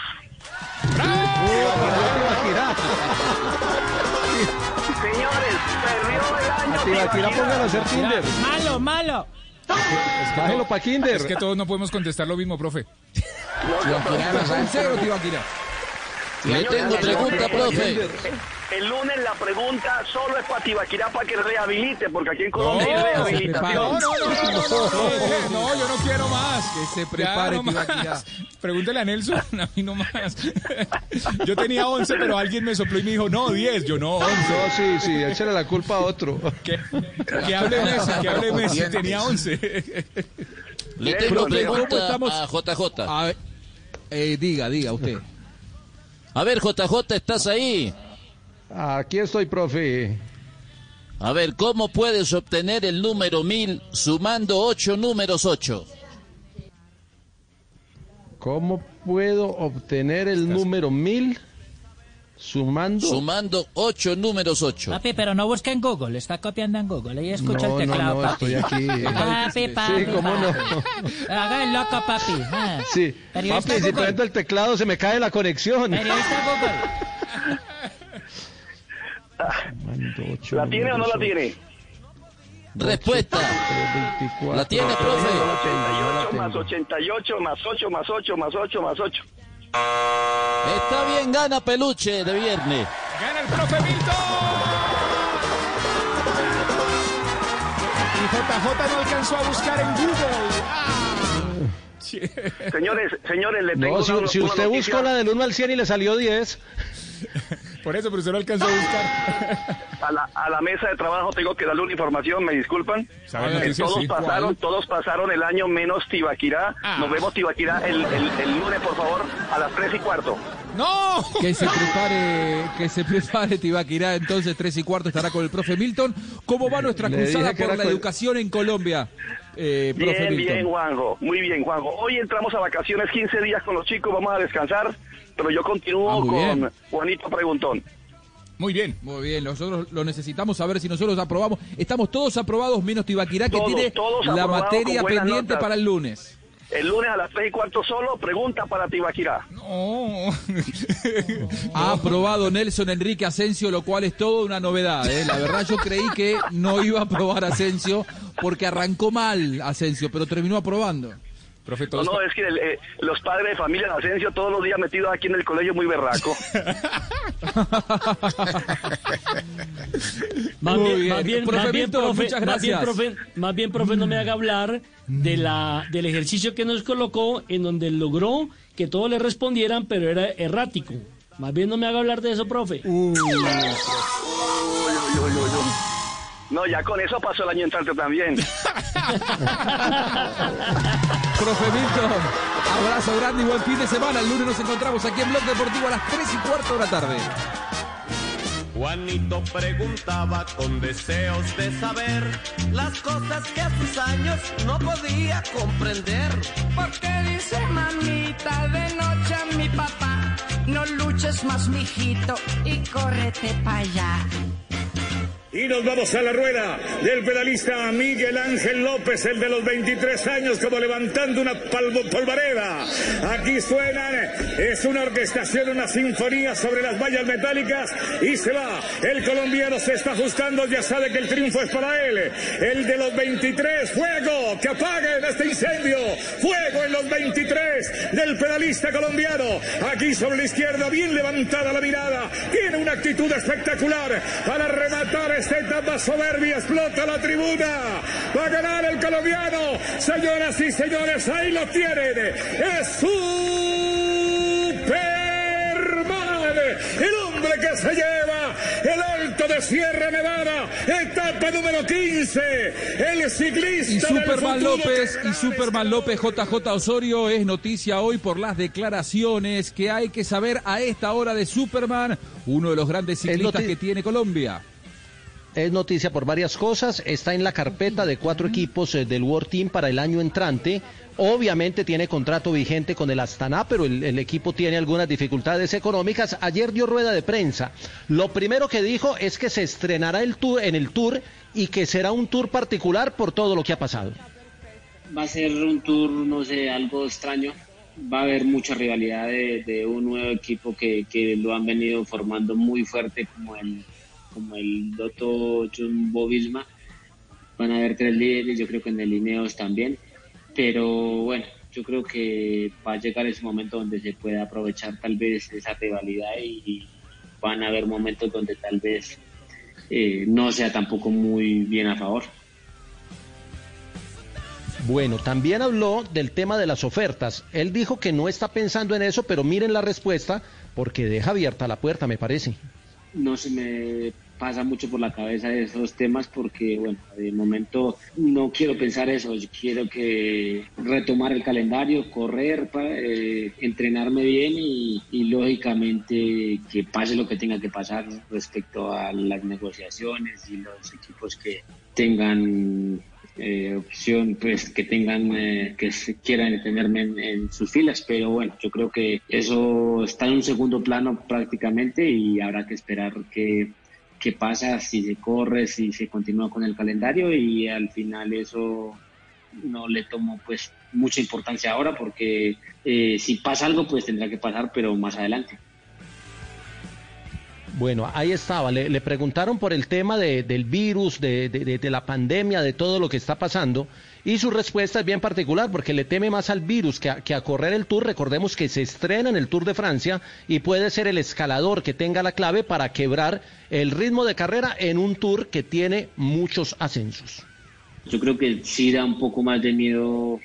Señores, perdió el año. Póngalo a hacer Tinder. Malo, malo. Bájelo para Kinder. Es que todos no podemos contestar lo mismo, profe. En. Le tengo pregunta, profe. El lunes la pregunta solo es para Tibaquirá para que rehabilite, porque aquí en Colombia No, hay rehabilitación. No, no, no, no, no, no, no, no, yo no quiero más. Que se prepare. Tibaquirá. Pregúntele a Nelson, a mí no más. Yo tenía 11, pero alguien me sopló y me dijo, no, 10. Yo no, 11. No, sí, sí, échale la culpa a otro. Que, que hable Messi, que hable Messi, tenía 11. Le tengo Nelson, ¿cómo pregunta a JJ. A ver, eh, diga, diga usted. A ver, JJ, ¿estás ahí? Aquí estoy, profe. A ver, ¿cómo puedes obtener el número 1000 sumando 8 números 8? ¿Cómo puedo obtener el número 1000 sumando? Sumando 8 números 8. Papi, pero no busca en Google, está copiando en Google. Ahí escucha No, el no, teclado, no, papi. estoy aquí. Papi, papi. Sí, cómo no. Haga el loco, papi. Ah. Sí, Periodista papi, si prendo el teclado se me cae la conexión. Periodista Google. ¿La tiene o no la tiene? Respuesta. tres, 24. ¿La tiene, profe? 88 más 88 más 8 más 8 más 8 más 8. Está bien, gana peluche de viernes. ¡Gana el profe Milton! Y JJ no alcanzó a buscar en Google. Ah. Sí. Señores, señores, le tengo No, si, una- si una usted noticia. buscó la del 1 al 100 y le salió 10, Por eso, pero usted no alcanzó a buscar. A la, a la mesa de trabajo tengo que darle una información, me disculpan. ¿Sabe Eh, todos Sí. pasaron, ¿Cuál? todos pasaron el año menos Tibaquirá. Ah. Nos vemos Tibaquirá el, el, el lunes, por favor, a las 3 y cuarto. ¡No! Que se prepare, que se prepare Tibaquirá, entonces tres y cuarto estará con el profe Milton. ¿Cómo va nuestra cruzada por la con- educación en Colombia, eh, Bien, bien, Juanjo. Muy bien, Juanjo. Hoy entramos a vacaciones 15 días con los chicos, vamos a descansar, pero yo continúo Ah, con bien. Juanito Preguntón. Muy bien. Muy bien, nosotros lo necesitamos saber si nosotros aprobamos. Estamos todos aprobados, menos Tibaquirá, que Todos, tiene todos la materia pendiente notas. para el lunes. El lunes a las 3 y cuarto solo, pregunta para Tibaquirá. No. Ha aprobado Nelson Enrique Asensio, lo cual es toda una novedad. ¿eh? La verdad yo creí que no iba a aprobar Asensio porque arrancó mal Asensio, pero terminó aprobando. Profe, No, no, es que el, eh, los padres de familia de Asensio todos los días metidos aquí en el colegio muy berraco. Más Muy bien, bien. más bien, Profe más bien, profe, muchas más bien, gracias. profe, más bien, profe, no me haga hablar de la, del ejercicio que nos colocó en donde logró que todos le respondieran, pero era errático. Más bien no me haga hablar de eso, profe. Uy, uy, uy, uy. No, ya con eso pasó el año entrante también. Profe Milton, abrazo grande y buen fin de semana. El lunes nos encontramos aquí en Blog Deportivo a las 3 y cuarto de la tarde. Juanito preguntaba con deseos de saber las cosas que a sus años no podía comprender. Porque dice mamita de noche a mi papá, no luches más mijito y córrete para allá. Y nos vamos a la rueda del pedalista Miguel Ángel López, el de los 23 años, como levantando una polvareda. Aquí suenan, es una orquestación, una sinfonía sobre las vallas metálicas y se va. El colombiano se está ajustando, ya sabe que el triunfo es para él. El de los 23, fuego, que apaguen este incendio. Fuego en los 23 del pedalista colombiano. Aquí sobre la izquierda, bien levantada la mirada. Tiene una actitud espectacular para rematar esta etapa soberbia. Explota la tribuna. Va a ganar el colombiano. Señoras y señores, ahí lo tienen. Es Superman. El hombre que se lleva el alto de Sierra Nevada. Etapa número 15. El ciclista Y Superman López y Superman López JJ Osorio es noticia hoy por las declaraciones que hay que saber a esta hora de Superman, uno de los grandes ciclistas que tiene Colombia. Es noticia por varias cosas. Está en la carpeta de cuatro equipos eh, del World Team para el año entrante. Obviamente tiene contrato vigente con el Astana, pero el, equipo tiene algunas dificultades económicas. Ayer dio rueda de prensa. Lo primero que dijo es que se estrenará el tour, en el tour y que será un tour particular por todo lo que ha pasado. va a ser un tour, no sé, algo extraño. Va a haber mucha rivalidad de, de un nuevo equipo que, que lo han venido formando muy fuerte como el, como el Dotto Jumbo Visma. Van a haber tres líderes, yo creo que en el Ineos también. Pero bueno, yo creo que va a llegar ese momento donde se pueda aprovechar tal vez esa rivalidad y van a haber momentos donde tal vez eh, no sea tampoco muy bien a favor. Bueno, también habló del tema de las ofertas. Él dijo que no está pensando en eso, pero miren la respuesta porque deja abierta la puerta, me parece. no se me pasa mucho por la cabeza esos temas porque, bueno, de momento no quiero pensar eso. Yo quiero que retomar el calendario, correr, eh, entrenarme bien y, lógicamente que pase lo que tenga que pasar respecto a las negociaciones y los equipos que tengan eh, opción, pues que tengan, eh, que quieran tenerme en, en sus filas, pero bueno, yo creo que eso está en un segundo plano prácticamente y habrá que esperar qué, qué pasa, si se corre, si se continúa con el calendario y al final eso no le tomo pues mucha importancia ahora porque eh, si pasa algo pues tendrá que pasar, pero más adelante. Bueno, ahí estaba. Le, le preguntaron por el tema de- del virus, de, de- la pandemia, de todo lo que está pasando. Y su respuesta es bien particular porque le teme más al virus que a, que a correr el tour. Recordemos que se estrena en el Tour de Francia y puede ser el escalador que tenga la clave para quebrar el ritmo de carrera en un tour que tiene muchos ascensos. Yo creo que sí da un poco más de miedo,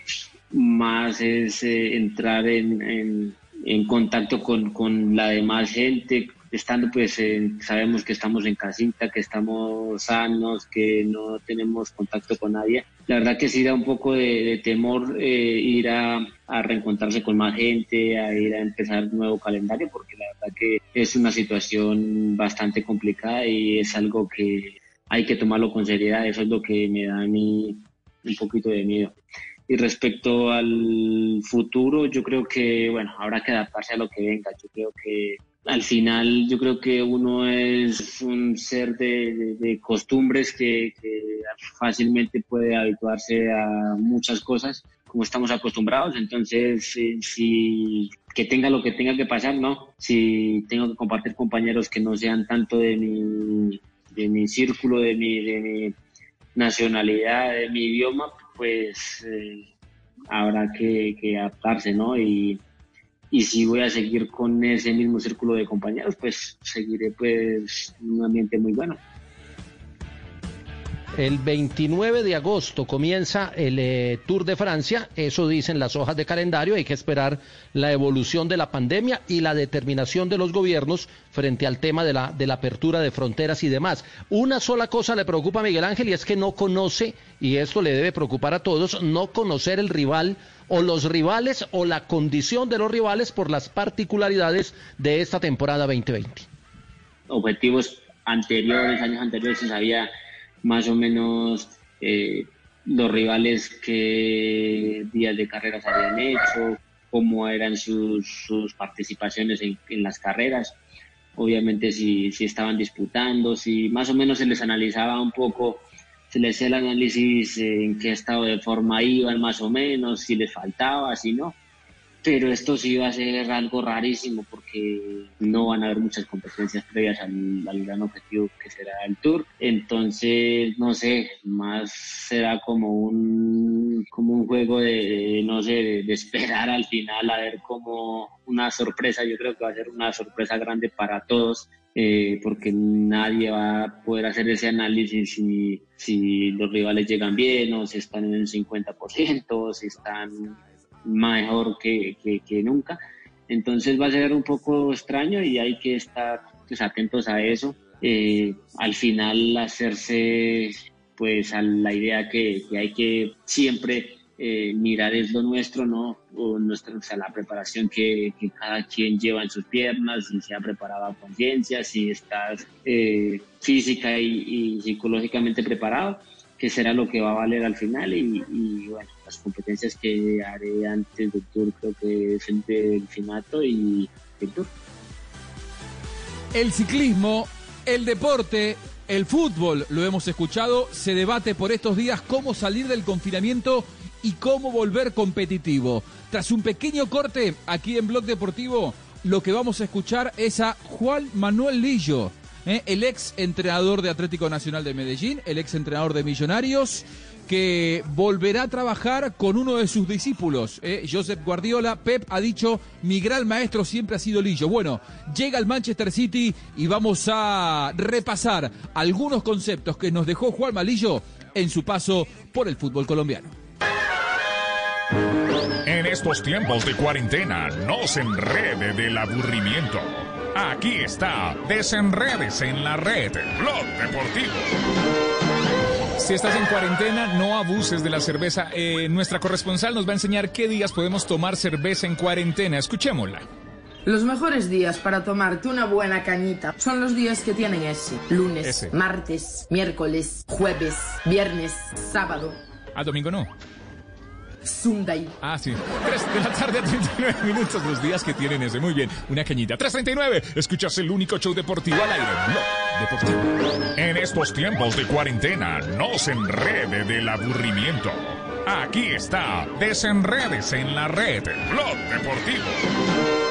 más es eh, entrar en, en- contacto con, con la demás gente, estando pues en- sabemos que estamos en casita, que estamos sanos, que no tenemos contacto con nadie. La verdad que sí da un poco de, temor eh, ir a, a reencontrarse con más gente, a ir a empezar un nuevo calendario, porque la verdad que es una situación bastante complicada y es algo que hay que tomarlo con seriedad. Eso es lo que me da a mí un poquito de miedo. Y respecto al futuro, yo creo que, bueno, habrá que adaptarse a lo que venga. Yo creo que al final, yo creo que uno es un ser de, costumbres que, fácilmente puede habituarse a muchas cosas como estamos acostumbrados. Entonces, si que tenga lo que tenga que pasar, ¿no? Si tengo que compartir compañeros que no sean tanto de mi, de mi círculo, de mi, de mi nacionalidad, de mi idioma, pues eh, habrá que, que adaptarse, ¿no? Y, y si voy a seguir con ese mismo círculo de compañeros, pues seguiré pues en un ambiente muy bueno. El 29 de agosto comienza el eh, Tour de Francia, eso dicen las hojas de calendario, hay que esperar la evolución de la pandemia y la determinación de los gobiernos frente al tema de la, de la apertura de fronteras y demás. Una sola cosa le preocupa a Miguel Ángel y es que no conoce, y esto le debe preocupar a todos, no conocer el rival o los rivales o la condición de los rivales por las particularidades de esta temporada 2020. Objetivos anteriores, años anteriores, se sabía más o menos eh, los rivales que días de carreras habían hecho, cómo eran sus, sus participaciones en, en, las carreras, obviamente si, si estaban disputando, si más o menos se les analizaba un poco, se les hacía el análisis en qué estado de forma iban más o menos, si les faltaba, si no pero esto sí va a ser algo rarísimo porque no van a haber muchas competencias previas al, gran objetivo que será el Tour. Entonces, no sé, más será como un, como un juego de, no sé, de, esperar al final a ver como una sorpresa. Yo creo que va a ser una sorpresa grande para todos. Eh, porque nadie va a poder hacer ese análisis si, si los rivales llegan bien o si están en el 50%, si están mejor que, que, que, nunca. Entonces va a ser un poco extraño y hay que estar pues, atentos a eso. Eh, al final hacerse pues a la idea que, que hay que siempre eh, mirar es lo nuestro, ¿no? O, nuestra, o sea, la preparación que, que, cada quien lleva en sus piernas, si se ha preparado a conciencia, si estás eh, física y, y psicológicamente preparado que será lo que va a valer al final y, y, bueno, las competencias que haré antes del Tour creo que es el delfinato y el Tour. El ciclismo, el deporte, el fútbol, lo hemos escuchado, se debate por estos días cómo salir del confinamiento y cómo volver competitivo. Tras un pequeño corte aquí en Blog Deportivo, lo que vamos a escuchar es a Juan Manuel Lillo, ¿eh? el ex entrenador de Atlético Nacional de Medellín, el ex entrenador de Millonarios, que volverá a trabajar con uno de sus discípulos, ¿eh? Josep Guardiola. Pep ha dicho, mi gran maestro siempre ha sido Lillo. Bueno, llega al Manchester City y vamos a repasar algunos conceptos que nos dejó Juan Malillo en su paso por el fútbol colombiano. En estos tiempos de cuarentena, no se enrede del aburrimiento. Aquí está, desenredes en la red, Blog Deportivo. Si estás en cuarentena, no abuses de la cerveza. Eh, nuestra corresponsal nos va a enseñar qué días podemos tomar cerveza en cuarentena. Escuchémosla. Los mejores días para tomarte una buena cañita son los días que tienen ese. Lunes, Ese. martes, miércoles, jueves, viernes, sábado, Ah, domingo no. Sunday. Ah, sí. 3 de la tarde a 39 minutos, los días que tienen ese. Muy bien, una cañita. 3.39, escuchas el único show deportivo al aire. Blog Deportivo. En estos tiempos de cuarentena, no se enrede del aburrimiento. Aquí está, desenredes en la red. Blog Deportivo.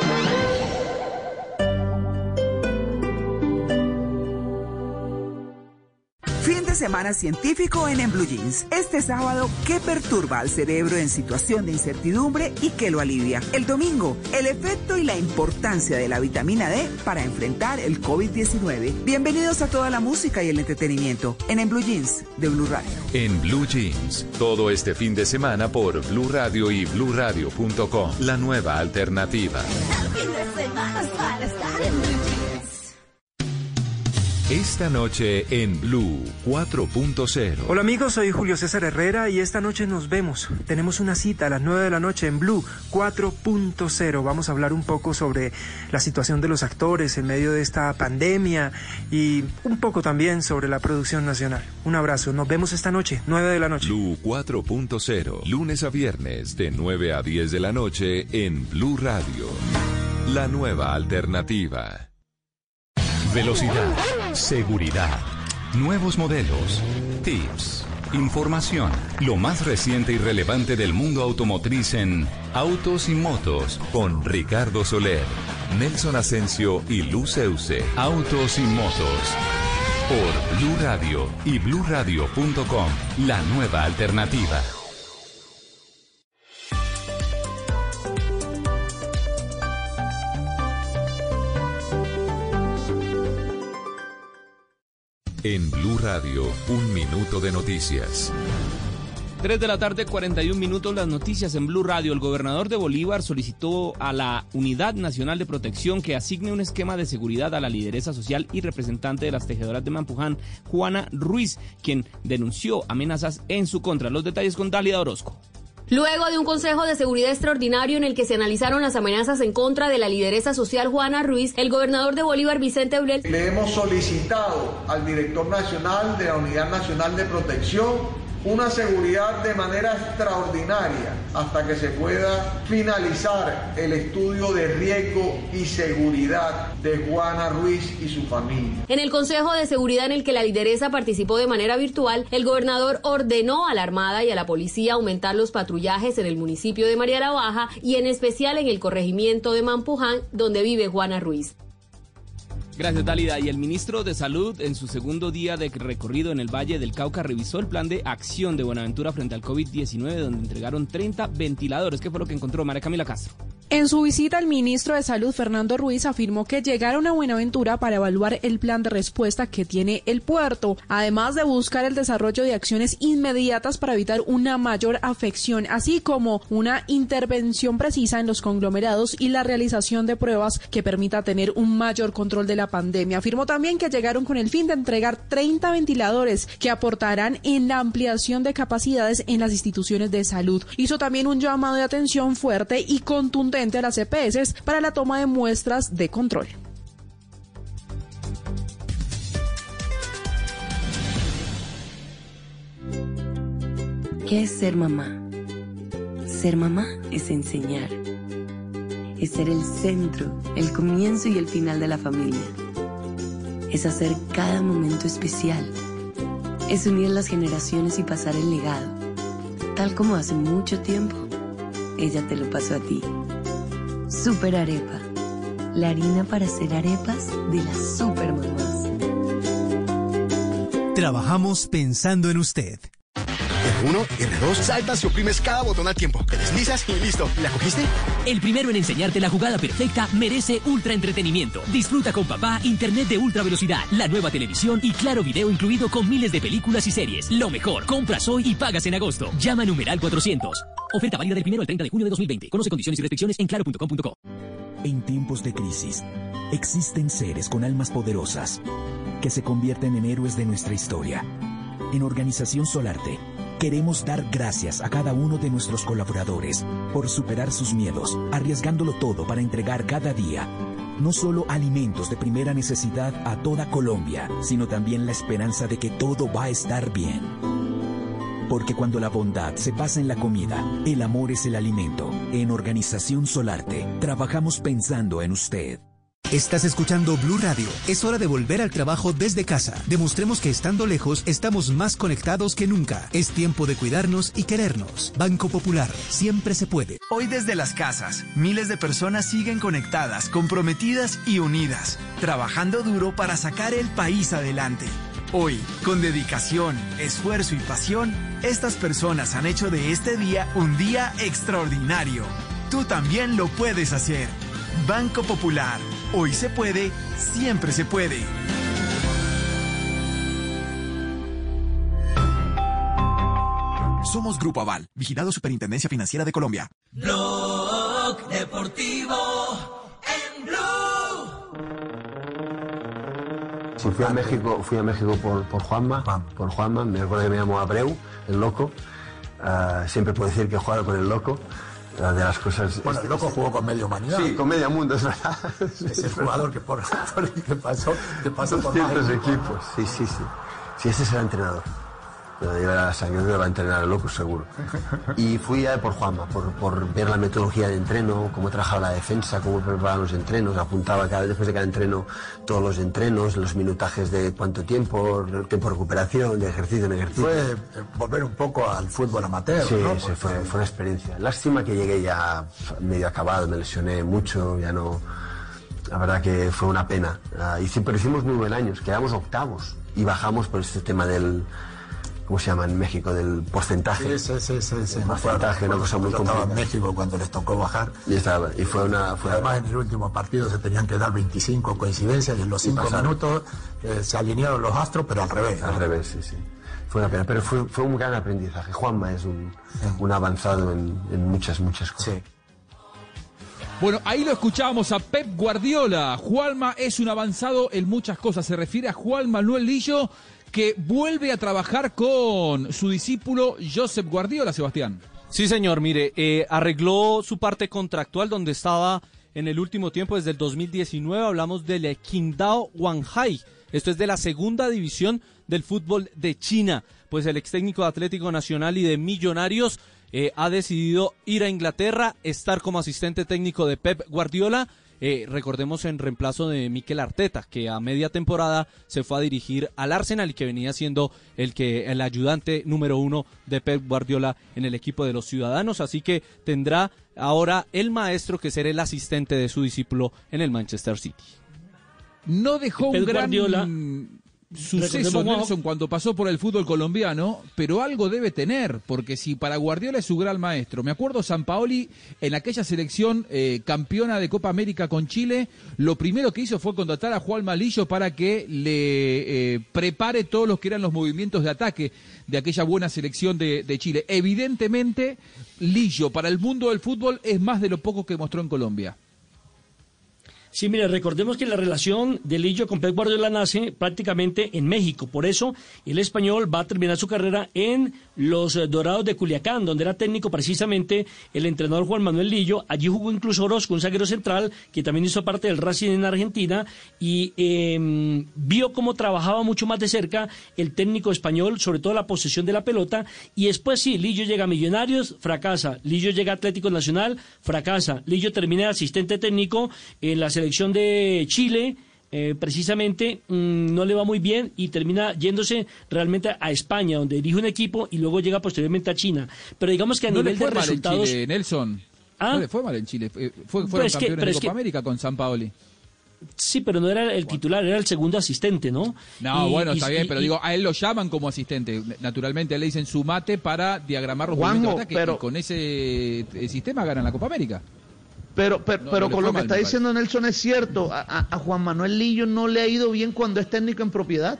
Semana científico en En Blue Jeans. Este sábado, ¿qué perturba al cerebro en situación de incertidumbre y qué lo alivia? El domingo, el efecto y la importancia de la vitamina D para enfrentar el COVID-19. Bienvenidos a toda la música y el entretenimiento en En Blue Jeans de Blue Radio. En Blue Jeans, todo este fin de semana por Blue Radio y BlueRadio.com. La nueva alternativa. Esta noche en Blue 4.0. Hola amigos, soy Julio César Herrera y esta noche nos vemos. Tenemos una cita a las 9 de la noche en Blue 4.0. Vamos a hablar un poco sobre la situación de los actores en medio de esta pandemia y un poco también sobre la producción nacional. Un abrazo, nos vemos esta noche, 9 de la noche. Blue 4.0. Lunes a viernes de 9 a 10 de la noche en Blue Radio. La nueva alternativa. Velocidad, seguridad, nuevos modelos, tips, información, lo más reciente y relevante del mundo automotriz en Autos y Motos con Ricardo Soler, Nelson Asensio y Luceuse. Autos y Motos por Blue Radio y bluradio.com, la nueva alternativa. En Blue Radio, un minuto de noticias. 3 de la tarde, 41 minutos, las noticias en Blue Radio. El gobernador de Bolívar solicitó a la Unidad Nacional de Protección que asigne un esquema de seguridad a la lideresa social y representante de las tejedoras de Mampuján, Juana Ruiz, quien denunció amenazas en su contra. Los detalles con Dalia Orozco. Luego de un Consejo de Seguridad extraordinario en el que se analizaron las amenazas en contra de la lideresa social Juana Ruiz, el gobernador de Bolívar, Vicente Eulel, Le hemos solicitado al director nacional de la Unidad Nacional de Protección una seguridad de manera extraordinaria hasta que se pueda finalizar el estudio de riesgo y seguridad de Juana Ruiz y su familia. En el Consejo de Seguridad en el que la lideresa participó de manera virtual, el gobernador ordenó a la Armada y a la policía aumentar los patrullajes en el municipio de María la Baja y en especial en el corregimiento de Mampuján, donde vive Juana Ruiz. Gracias, Dalida. Y el ministro de Salud, en su segundo día de recorrido en el Valle del Cauca, revisó el plan de acción de Buenaventura frente al COVID-19, donde entregaron 30 ventiladores. ¿Qué fue lo que encontró María Camila Castro? En su visita, el ministro de Salud, Fernando Ruiz, afirmó que llegaron a Buenaventura para evaluar el plan de respuesta que tiene el puerto, además de buscar el desarrollo de acciones inmediatas para evitar una mayor afección, así como una intervención precisa en los conglomerados y la realización de pruebas que permita tener un mayor control de la pandemia. Afirmó también que llegaron con el fin de entregar 30 ventiladores que aportarán en la ampliación de capacidades en las instituciones de salud. Hizo también un llamado de atención fuerte y contundente a las EPS para la toma de muestras de control. ¿Qué es ser mamá? Ser mamá es enseñar. Es ser el centro, el comienzo y el final de la familia. Es hacer cada momento especial. Es unir las generaciones y pasar el legado. Tal como hace mucho tiempo, ella te lo pasó a ti. Super Arepa. La harina para hacer arepas de las super mamás. Trabajamos pensando en usted. R1, R2, saltas y oprimes cada botón al tiempo. Te deslizas y listo. ¿La cogiste? El primero en enseñarte la jugada perfecta merece ultra entretenimiento. Disfruta con papá internet de ultra velocidad, la nueva televisión y claro video incluido con miles de películas y series. Lo mejor, compras hoy y pagas en agosto. Llama a numeral 400. Oferta válida del primero al 30 de junio de 2020. Conoce condiciones y restricciones en claro.com.co. En tiempos de crisis, existen seres con almas poderosas que se convierten en héroes de nuestra historia. En Organización Solarte, queremos dar gracias a cada uno de nuestros colaboradores por superar sus miedos, arriesgándolo todo para entregar cada día no solo alimentos de primera necesidad a toda Colombia, sino también la esperanza de que todo va a estar bien. Porque cuando la bondad se pasa en la comida, el amor es el alimento. En Organización Solarte, trabajamos pensando en usted. Estás escuchando Blue Radio. Es hora de volver al trabajo desde casa. Demostremos que estando lejos estamos más conectados que nunca. Es tiempo de cuidarnos y querernos. Banco Popular, siempre se puede. Hoy desde las casas, miles de personas siguen conectadas, comprometidas y unidas, trabajando duro para sacar el país adelante. Hoy, con dedicación, esfuerzo y pasión, estas personas han hecho de este día un día extraordinario. Tú también lo puedes hacer. Banco Popular. Hoy se puede, siempre se puede. Somos Grupo Aval, vigilado Superintendencia Financiera de Colombia. Blog Deportivo fui a México, fui a México por, por Juanma, por Juanma, me acuerdo que me llamó Abreu, el loco. Ah, siempre puedo decir que he jugado con el loco. Ah, de las cosas. Bueno, el loco jugó con medio humanidad. Sí, con medio mundo, es verdad. Es el jugador que por, por el que pasó, que pasó por ciertos equipos. Sí, sí, sí. Sí, ese será entrenador. De llevar a la sangre que va a entrenar el loco seguro. Y fui a por Juanma, por, por ver la metodología de entreno, cómo trabajaba la defensa, cómo preparaban los entrenos, apuntaba cada después de cada entreno todos los entrenos, los minutajes de cuánto tiempo, tiempo de recuperación, de ejercicio en ejercicio. Fue eh, volver un poco al fútbol amateur, Sí, ¿no? sí, fue, fue una experiencia. Lástima que llegué ya medio acabado, me lesioné mucho, ya no... La verdad que fue una pena. Ah, y sí, pero hicimos muy buen año, quedamos octavos y bajamos por este tema del, ¿cómo se llama en México? Del porcentaje. Sí, sí, sí, sí, sí. me Porcentaje, una cosa muy estaba en complicada. México cuando les tocó bajar. Y, estaba- y fue una... Fue, Además, en el último partido se tenían que dar 25 coincidencias y en los 5 pasaron. minutos eh, se alinearon los astros, pero al revés. Al revés, sí, sí. Fue una pena, pero fue, fue un gran aprendizaje. Juanma es un, un avanzado en, en muchas, muchas cosas. Bueno, ahí lo escuchábamos a Pep Guardiola. Juanma es un avanzado en muchas cosas. Se refiere a Juan Manuel Lillo, que vuelve a trabajar con su discípulo Josep Guardiola, Sebastián. Sí, señor, mire, eh, arregló su parte contractual donde estaba en el último tiempo, desde el 2019, hablamos del Qingdao Wanhai. Esto es de la segunda división del fútbol de China. Pues el ex técnico de Atlético Nacional y de Millonarios eh, ha decidido ir a Inglaterra, estar como asistente técnico de Pep Guardiola. Eh, recordemos en reemplazo de Mikel Arteta, que a media temporada se fue a dirigir al Arsenal y que venía siendo el que el ayudante número uno de Pep Guardiola en el equipo de los ciudadanos. Así que tendrá ahora el maestro que será el asistente de su discípulo en el Manchester City. No dejó Pep un gran Guardiola, suceso Nelson cuando pasó por el fútbol colombiano, pero algo debe tener, porque si para Guardiola es su gran maestro, me acuerdo San Paoli en aquella selección eh, campeona de Copa América con Chile, lo primero que hizo fue contratar a Juan Malillo para que le eh, prepare todos los que eran los movimientos de ataque de aquella buena selección de, de Chile. Evidentemente, Lillo para el mundo del fútbol es más de lo poco que mostró en Colombia. Sí, mire, recordemos que la relación de Lillo con Pep Guardiola nace prácticamente en México. Por eso, el español va a terminar su carrera en los eh, Dorados de Culiacán, donde era técnico precisamente el entrenador Juan Manuel Lillo. Allí jugó incluso Orozco, un zaguero central, que también hizo parte del Racing en Argentina, y eh, vio cómo trabajaba mucho más de cerca el técnico español, sobre todo la posesión de la pelota. Y después sí, Lillo llega a Millonarios, fracasa. Lillo llega a Atlético Nacional, fracasa. Lillo termina de asistente técnico en la selección de Chile. eh, precisamente mm, no le va muy bien y termina yéndose realmente a España, donde dirige un equipo y luego llega posteriormente a China. Pero digamos que a no le nivel fue de mal resultados. en Chile, Nelson. ¿Ah? No le fue mal en Chile. Fue, fue- Pero fueron es que- campeones pero de Copa que- América con San Paoli. Sí, pero no era el titular, era el segundo asistente, ¿no? No, Y- bueno, y- está bien, pero y- digo, a él lo llaman como asistente. Naturalmente le dicen su mate para diagramar los Juanjo, movimientos de ataque pero- y con ese eh, sistema ganan la Copa América. Pero, pero, No, pero no con lo que está diciendo Nelson es cierto. A, a- a Juan Manuel Lillo no le ha ido bien cuando es técnico en propiedad.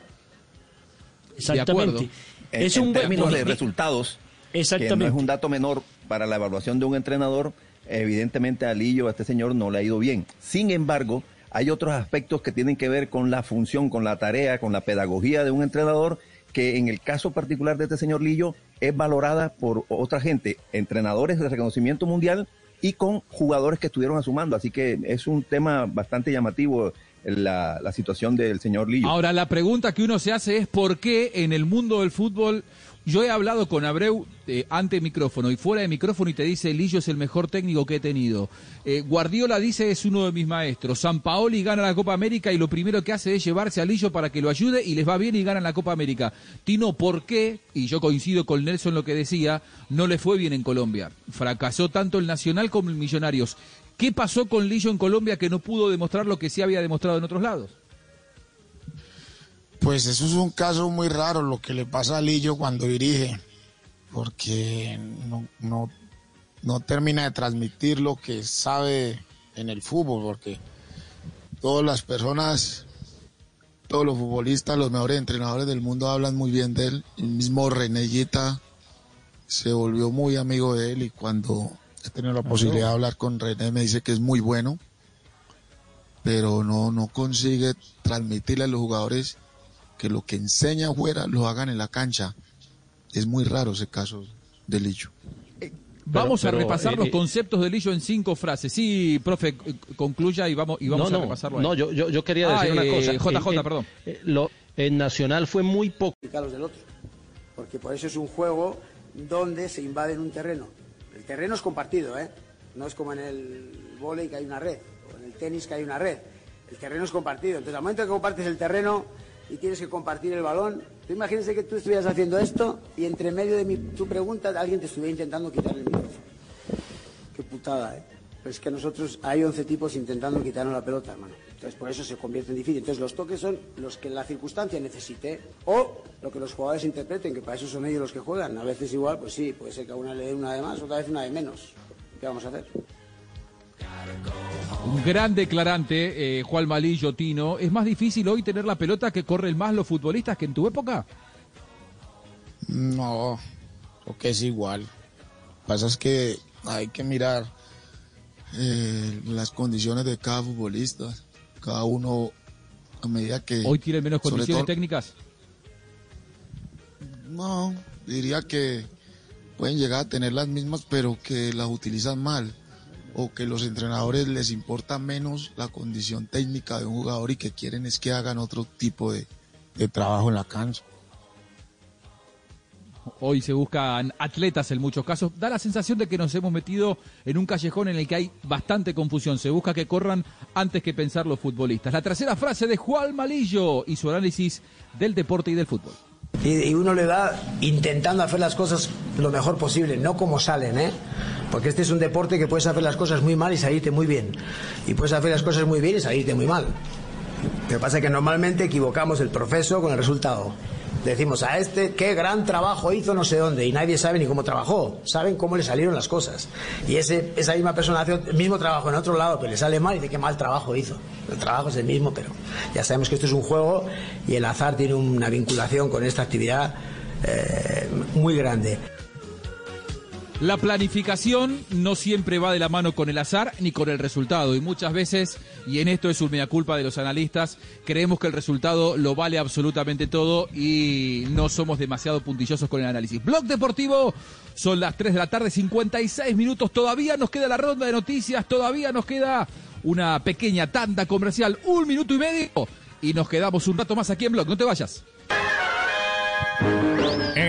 Exactamente. En, Es en un buen- términos de resultados, que no Exactamente. es un dato menor para la evaluación de un entrenador, evidentemente a Lillo, a este señor, no le ha ido bien. Sin embargo, hay otros aspectos que tienen que ver con la función, con la tarea, con la pedagogía de un entrenador, que en el caso particular de este señor Lillo es valorada por otra gente, entrenadores de reconocimiento mundial y con jugadores que estuvieron a su mando. Así que es un tema bastante llamativo la, la situación del señor Lillo. Ahora, la pregunta que uno se hace es por qué en el mundo del fútbol, yo he hablado con Abreu eh, ante micrófono y fuera de micrófono y te dice, Lillo es el mejor técnico que he tenido. Eh, Guardiola dice, es uno de mis maestros. San Paoli gana la Copa América y lo primero que hace es llevarse a Lillo para que lo ayude y les va bien y ganan la Copa América. Tino, ¿por qué? Y yo coincido con Nelson lo que decía, no le fue bien en Colombia. Fracasó tanto el Nacional como el Millonarios. ¿Qué pasó con Lillo en Colombia que no pudo demostrar lo que sí había demostrado en otros lados? Pues eso es un caso muy raro lo que le pasa a Lillo cuando dirige, porque no, no, no termina de transmitir lo que sabe en el fútbol, porque todas las personas, todos los futbolistas, los mejores entrenadores del mundo hablan muy bien de él. El mismo Renellita se volvió muy amigo de él y cuando he tenido la posibilidad de hablar con René me dice que es muy bueno, pero no, no consigue transmitirle a los jugadores que lo que enseña afuera lo hagan en la cancha. Es muy raro ese caso de Lillo. Vamos pero, a repasar eh, los eh, conceptos de Lillo en cinco frases. Sí, profe, concluya y vamos, y vamos no, a no, repasarlo. ahí. No, yo, yo, yo quería Ah, decir una eh, cosa. JJ, En- en- perdón. eh, lo, en Nacional fue muy poco. los del otro. Porque por eso es un juego donde se invaden un terreno. El terreno es compartido, ¿eh? No es como en el vóley que hay una red, o en el tenis que hay una red. El terreno es compartido. Entonces, al momento que compartes el terreno y tienes que compartir el balón, tú imagínese que tú estuvieras haciendo esto y entre medio de mi, tu pregunta alguien te estuviera intentando quitar el micrófono. Qué putada, ¿eh? Pero es que nosotros hay 11 tipos intentando quitarnos la pelota, hermano. Entonces por eso se convierte en difícil. Entonces los toques son los que la circunstancia necesite o lo que los jugadores interpreten, que para eso son ellos los que juegan. A veces igual, pues sí, puede ser que a una le den una de más, otra vez una de menos. ¿Qué vamos a hacer? Un gran declarante, eh, Juan Malillo Tino. ¿Es más difícil hoy tener la pelota que corren más los futbolistas que en tu época? No, creo que es igual. Lo que pasa es que hay que mirar eh, las condiciones de cada futbolista. Cada uno, a medida que... ¿Hoy tiene menos condiciones todo- técnicas? No, diría que pueden llegar a tener las mismas, pero que las utilizan mal. O que los entrenadores les importa menos la condición técnica de un jugador y que quieren es que hagan otro tipo de, de trabajo en la cancha. Hoy se buscan atletas en muchos casos. Da la sensación de que nos hemos metido en un callejón en el que hay bastante confusión. Se busca que corran antes que pensar los futbolistas. La tercera frase de Juan Malillo y su análisis del deporte y del fútbol. Y, uno le da intentando hacer las cosas lo mejor posible, no como salen, ¿eh? Porque este es un deporte que puedes hacer las cosas muy mal y salirte muy bien. Y puedes hacer las cosas muy bien y salirte muy mal. Lo que pasa es que normalmente equivocamos el proceso con el resultado. Decimos a este qué gran trabajo hizo no sé dónde y nadie sabe ni cómo trabajó, saben cómo le salieron las cosas. Y ese, esa misma persona hace el mismo trabajo en otro lado, pero le sale mal y dice qué mal trabajo hizo. El trabajo es el mismo, pero ya sabemos que esto es un juego y el azar tiene una vinculación con esta actividad eh, muy grande. La planificación no siempre va de la mano con el azar ni con el resultado y muchas veces, y en esto es un mea culpa de los analistas, creemos que el resultado lo vale absolutamente todo y no somos demasiado puntillosos con el análisis. Blog Deportivo, son las 3 de la tarde, 56 minutos, todavía nos queda la ronda de noticias, todavía nos queda una pequeña tanda comercial, un minuto y medio y nos quedamos un rato más aquí en Blog, no te vayas.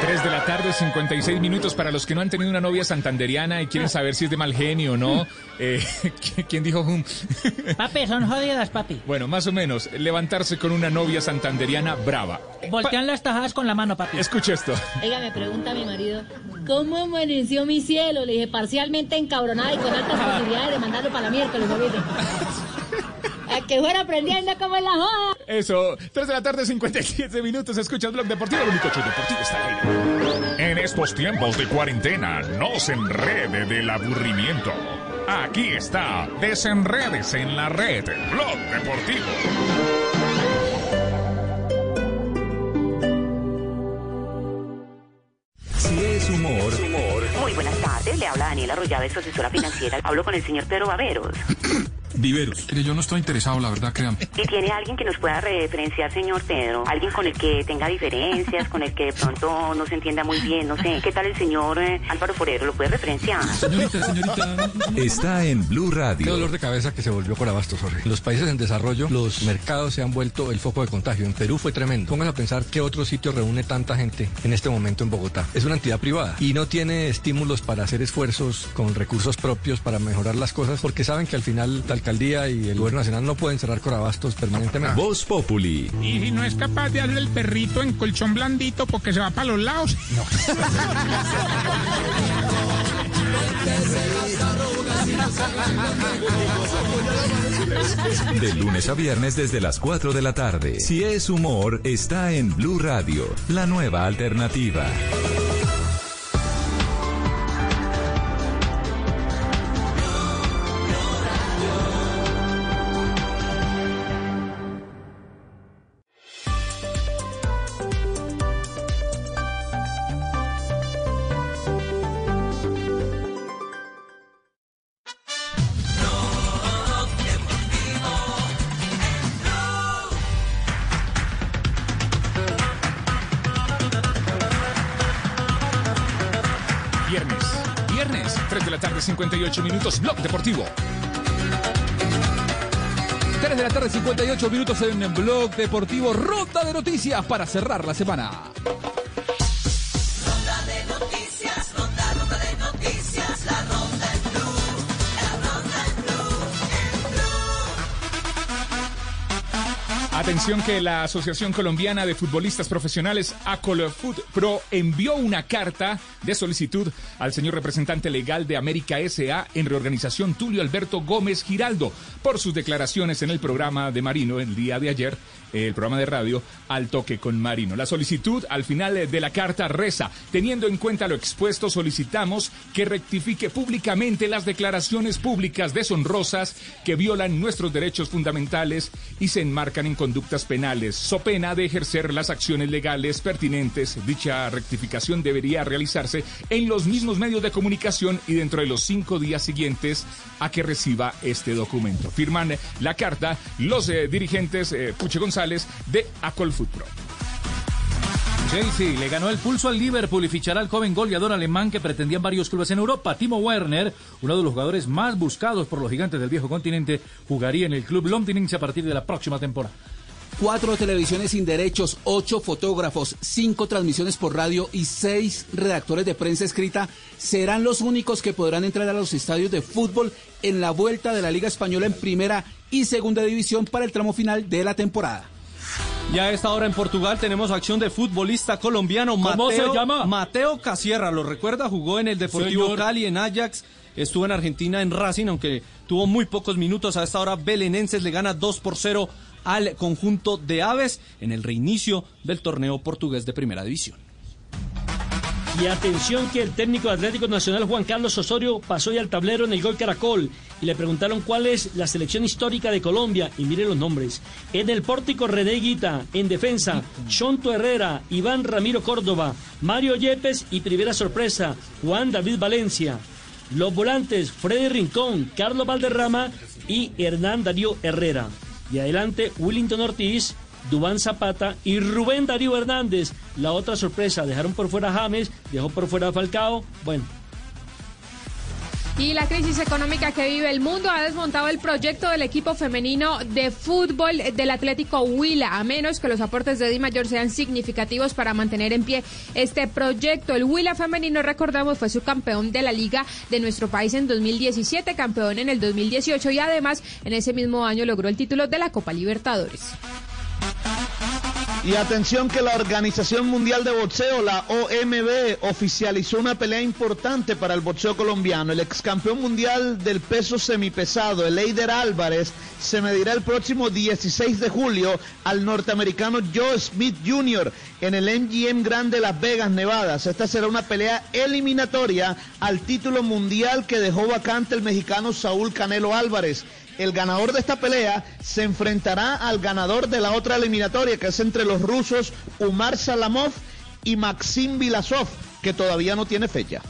3 de la tarde, 56 minutos para los que no han tenido una novia santanderiana y quieren saber si es de mal genio o no. Eh, ¿Quién dijo? hum? Papi, son jodidas, papi. Bueno, más o menos, levantarse con una novia santanderiana brava. Voltean las tajadas con la mano, papi. Escucha esto. Oiga, me pregunta mi marido, ¿cómo amaneció mi cielo? Le dije, parcialmente encabronada y con altas posibilidades de mandarlo para la miércoles, ¿no? A que fuera aprendiendo cómo es la joda. Eso, 3 de la tarde, 57 minutos. Escuchas Blog Deportivo, el único show deportivo está aire. En estos tiempos de cuarentena, no se enrede del aburrimiento. Aquí está, desenredes en la red, Blog Deportivo. Si es humor, Muy buenas tardes, le habla Daniela Arroyave, su asesora financiera. Hablo con el señor Pedro Baveros. viveros. Mire, yo no estoy interesado, la verdad, créanme. ¿Y tiene alguien que nos pueda referenciar, señor Pedro? Alguien con el que tenga diferencias, con el que de pronto no se entienda muy bien, no sé. ¿Qué tal el señor eh, Álvaro Forero? ¿Lo puede referenciar? Señorita, señorita. está en Blue Qué Radio. dolor de cabeza que se volvió por abasto, sorry. En los países en desarrollo, los mercados se han vuelto el foco de contagio. En Perú fue tremendo. Póngase a pensar qué otro sitio reúne tanta gente en este momento en Bogotá. Es una entidad privada y no tiene estímulos para hacer esfuerzos con recursos propios para mejorar las cosas porque saben que al final la alcaldía y el gobierno nacional no pueden cerrar corabastos permanentemente. Voz Populi. Y si no es capaz de darle el perrito en colchón blandito porque se va para los lados. No. De lunes a viernes desde las 4 de la tarde. Si es humor, está en Blue Radio, la nueva alternativa. Deportivo. 3 de la tarde, 58 minutos en Blog Deportivo, ronda de noticias para cerrar la semana. Atención que la Asociación Colombiana de Futbolistas Profesionales Acolfoot Pro envió una carta de solicitud al señor representante legal de América SA en reorganización Tulio Alberto Gómez Giraldo por sus declaraciones en el programa de Marino el día de ayer, el programa de radio Al Toque con Marino. La solicitud al final de la carta reza, teniendo en cuenta lo expuesto, solicitamos que rectifique públicamente las declaraciones públicas deshonrosas que violan nuestros derechos fundamentales y se enmarcan en conductas penales, so pena de ejercer las acciones legales pertinentes. Dicha rectificación debería realizarse en los mismos medios de comunicación y dentro de los cinco días siguientes a que reciba este documento. Firman la carta los eh, dirigentes eh, Puche González de Acolfoot Pro. Chelsea le ganó el pulso al Liverpool y fichará al joven goleador alemán que pretendían varios clubes en Europa. Timo Werner, uno de los jugadores más buscados por los gigantes del viejo continente, jugaría en el club londinense a partir de la próxima temporada. Cuatro televisiones sin derechos, ocho fotógrafos, cinco transmisiones por radio y seis redactores de prensa escrita serán los únicos que podrán entrar a los estadios de fútbol en la vuelta de la Liga Española en primera y segunda división para el tramo final de la temporada. Y a esta hora en Portugal tenemos acción de futbolista colombiano ¿Cómo Mateo, se llama? Mateo Casierra, lo recuerda, jugó en el Deportivo Señor. Cali, en Ajax, estuvo en Argentina en Racing, aunque tuvo muy pocos minutos. A esta hora Belenenses le gana 2 por 0 al conjunto de Aves en el reinicio del torneo portugués de Primera División. Y atención que el técnico Atlético Nacional Juan Carlos Osorio pasó ya al tablero en el gol Caracol y le preguntaron cuál es la selección histórica de Colombia y mire los nombres. En el pórtico René Guita, en defensa Chonto Herrera, Iván Ramiro Córdoba, Mario Yepes y primera sorpresa Juan David Valencia. Los volantes Freddy Rincón, Carlos Valderrama y Hernán Darío Herrera. Y adelante Willington Ortiz, Dubán Zapata y Rubén Darío Hernández. La otra sorpresa, dejaron por fuera a James, dejó por fuera a Falcao. Bueno, Y la crisis económica que vive el mundo ha desmontado el proyecto del equipo femenino de fútbol del Atlético Huila, a menos que los aportes de Di Mayor sean significativos para mantener en pie este proyecto. El Huila femenino, recordamos, fue subcampeón de la liga de nuestro país en 2017, campeón en el 2018 y además en ese mismo año logró el título de la Copa Libertadores. Y atención que la Organización Mundial de Boxeo, la OMB, oficializó una pelea importante para el boxeo colombiano. El ex campeón mundial del peso semipesado, el Eider Álvarez, se medirá el próximo 16 de julio al norteamericano Joe Smith Jr. en el MGM Grand de Las Vegas, Nevada. Esta será una pelea eliminatoria al título mundial que dejó vacante el mexicano Saúl Canelo Álvarez. El ganador de esta pelea se enfrentará al ganador de la otra eliminatoria, que es entre los rusos Umar Salamov y Maxim Vilasov, que todavía no tiene fecha.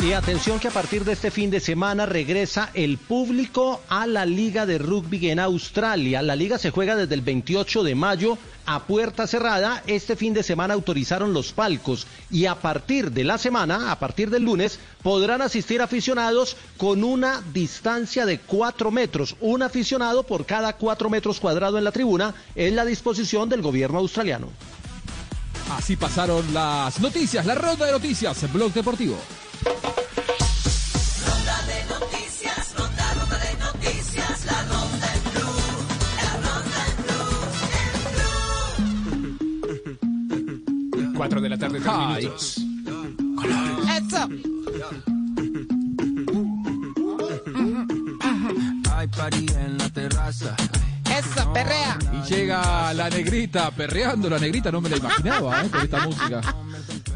Y atención que a partir de este fin de semana regresa el público a la Liga de Rugby en Australia. La liga se juega desde el 28 de mayo a puerta cerrada. Este fin de semana autorizaron los palcos y a partir de la semana, a partir del lunes, podrán asistir aficionados con una distancia de cuatro metros. Un aficionado por cada cuatro metros cuadrados en la tribuna es la disposición del gobierno australiano. Así pasaron las noticias, la ronda de noticias, Blog Deportivo. 4 de la tarde, 3 Ay. minutos. Eso. Hay party en la terraza. Eso, perrea. Y llega la negrita perreando, la negrita no me la imaginaba, ¿eh? Con esta música.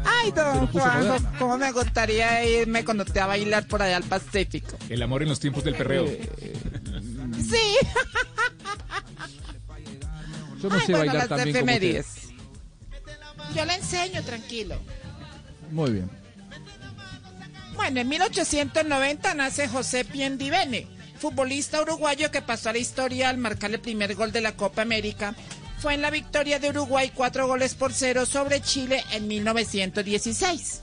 Ay, don moderna. cómo me gustaría irme cuando te a bailar por allá al Pacífico. El amor en los tiempos del perreo. Sí. Yo no Ay, sé bueno, bailar bien como usted. Yo le enseño, tranquilo. Muy bien. Bueno, en 1890 nace José Piendivene, futbolista uruguayo que pasó a la historia al marcar el primer gol de la Copa América. Fue en la victoria de Uruguay cuatro goles por cero sobre Chile en 1916.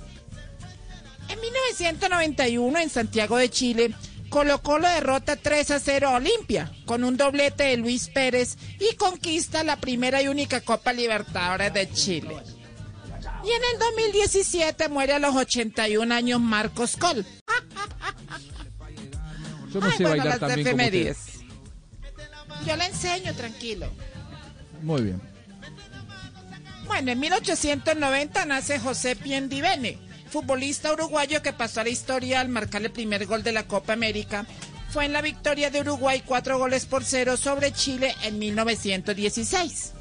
En 1991, en Santiago de Chile, Colo Colo derrota 3 a 0 a Olimpia con un doblete de Luis Pérez y conquista la primera y única Copa Libertadores de Chile. Y en el 2017 muere a los 81 años Marcos Col. Yo no Ay, sé bueno, bailar las efemérides. Yo le enseño, tranquilo. Muy bien. Bueno, en 1890 nace José Piendivene, futbolista uruguayo que pasó a la historia al marcar el primer gol de la Copa América. Fue en la victoria de Uruguay cuatro goles por cero sobre Chile en 1916.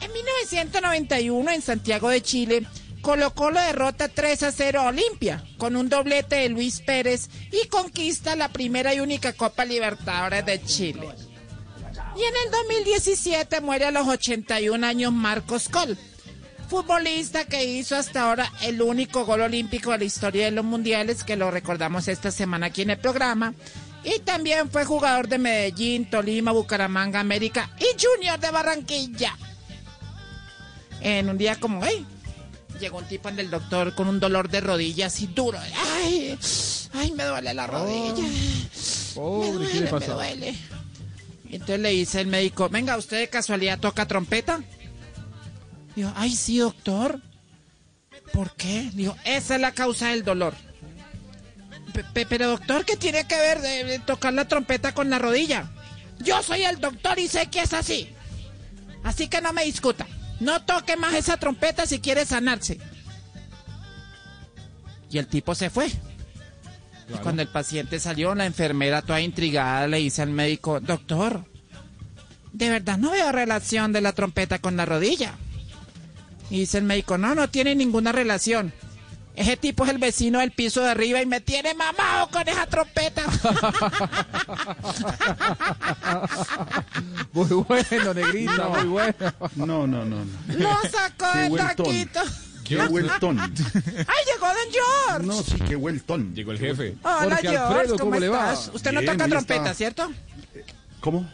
En 1991, en Santiago de Chile, colocó la derrota 3 a 0 a Olimpia, con un doblete de Luis Pérez y conquista la primera y única Copa Libertadores de Chile. Y en el 2017 muere a los 81 años Marcos Col, futbolista que hizo hasta ahora el único gol olímpico de la historia de los mundiales, que lo recordamos esta semana aquí en el programa. Y también fue jugador de Medellín, Tolima, Bucaramanga, América y Junior de Barranquilla. En un día como hoy, llegó un tipo en el doctor con un dolor de rodillas y duro. Ay, ay, me duele la rodilla. Pobre, ¿qué le me pasó? duele. Y entonces le dice el médico, venga, ¿usted de casualidad toca trompeta? Dijo, ay, sí, doctor. ¿Por qué? Dijo, esa es la causa del dolor. Pe- pe- pero doctor, ¿qué tiene que ver de, de tocar la trompeta con la rodilla? Yo soy el doctor y sé que es así. Así que no me discuta. No toque más esa trompeta si quiere sanarse. Y el tipo se fue. Y cuando el paciente salió, la enfermera toda intrigada le dice al médico, doctor, de verdad no veo relación de la trompeta con la rodilla. Y dice el médico, no, no tiene ninguna relación. Ese tipo es el vecino del piso de arriba y me tiene mamado con esa trompeta. Muy bueno, negrita, muy bueno. No, no, no. no. Sacó Qué vueltón. taquito. Qué vueltón. ¡Ay, llegó Don George! No, sí, qué vueltón. Llegó el jefe. Hola, Jorge George, Alfredo, ¿cómo, ¿cómo le va? Usted no toca trompeta, está. ¿cierto? ¿Cómo?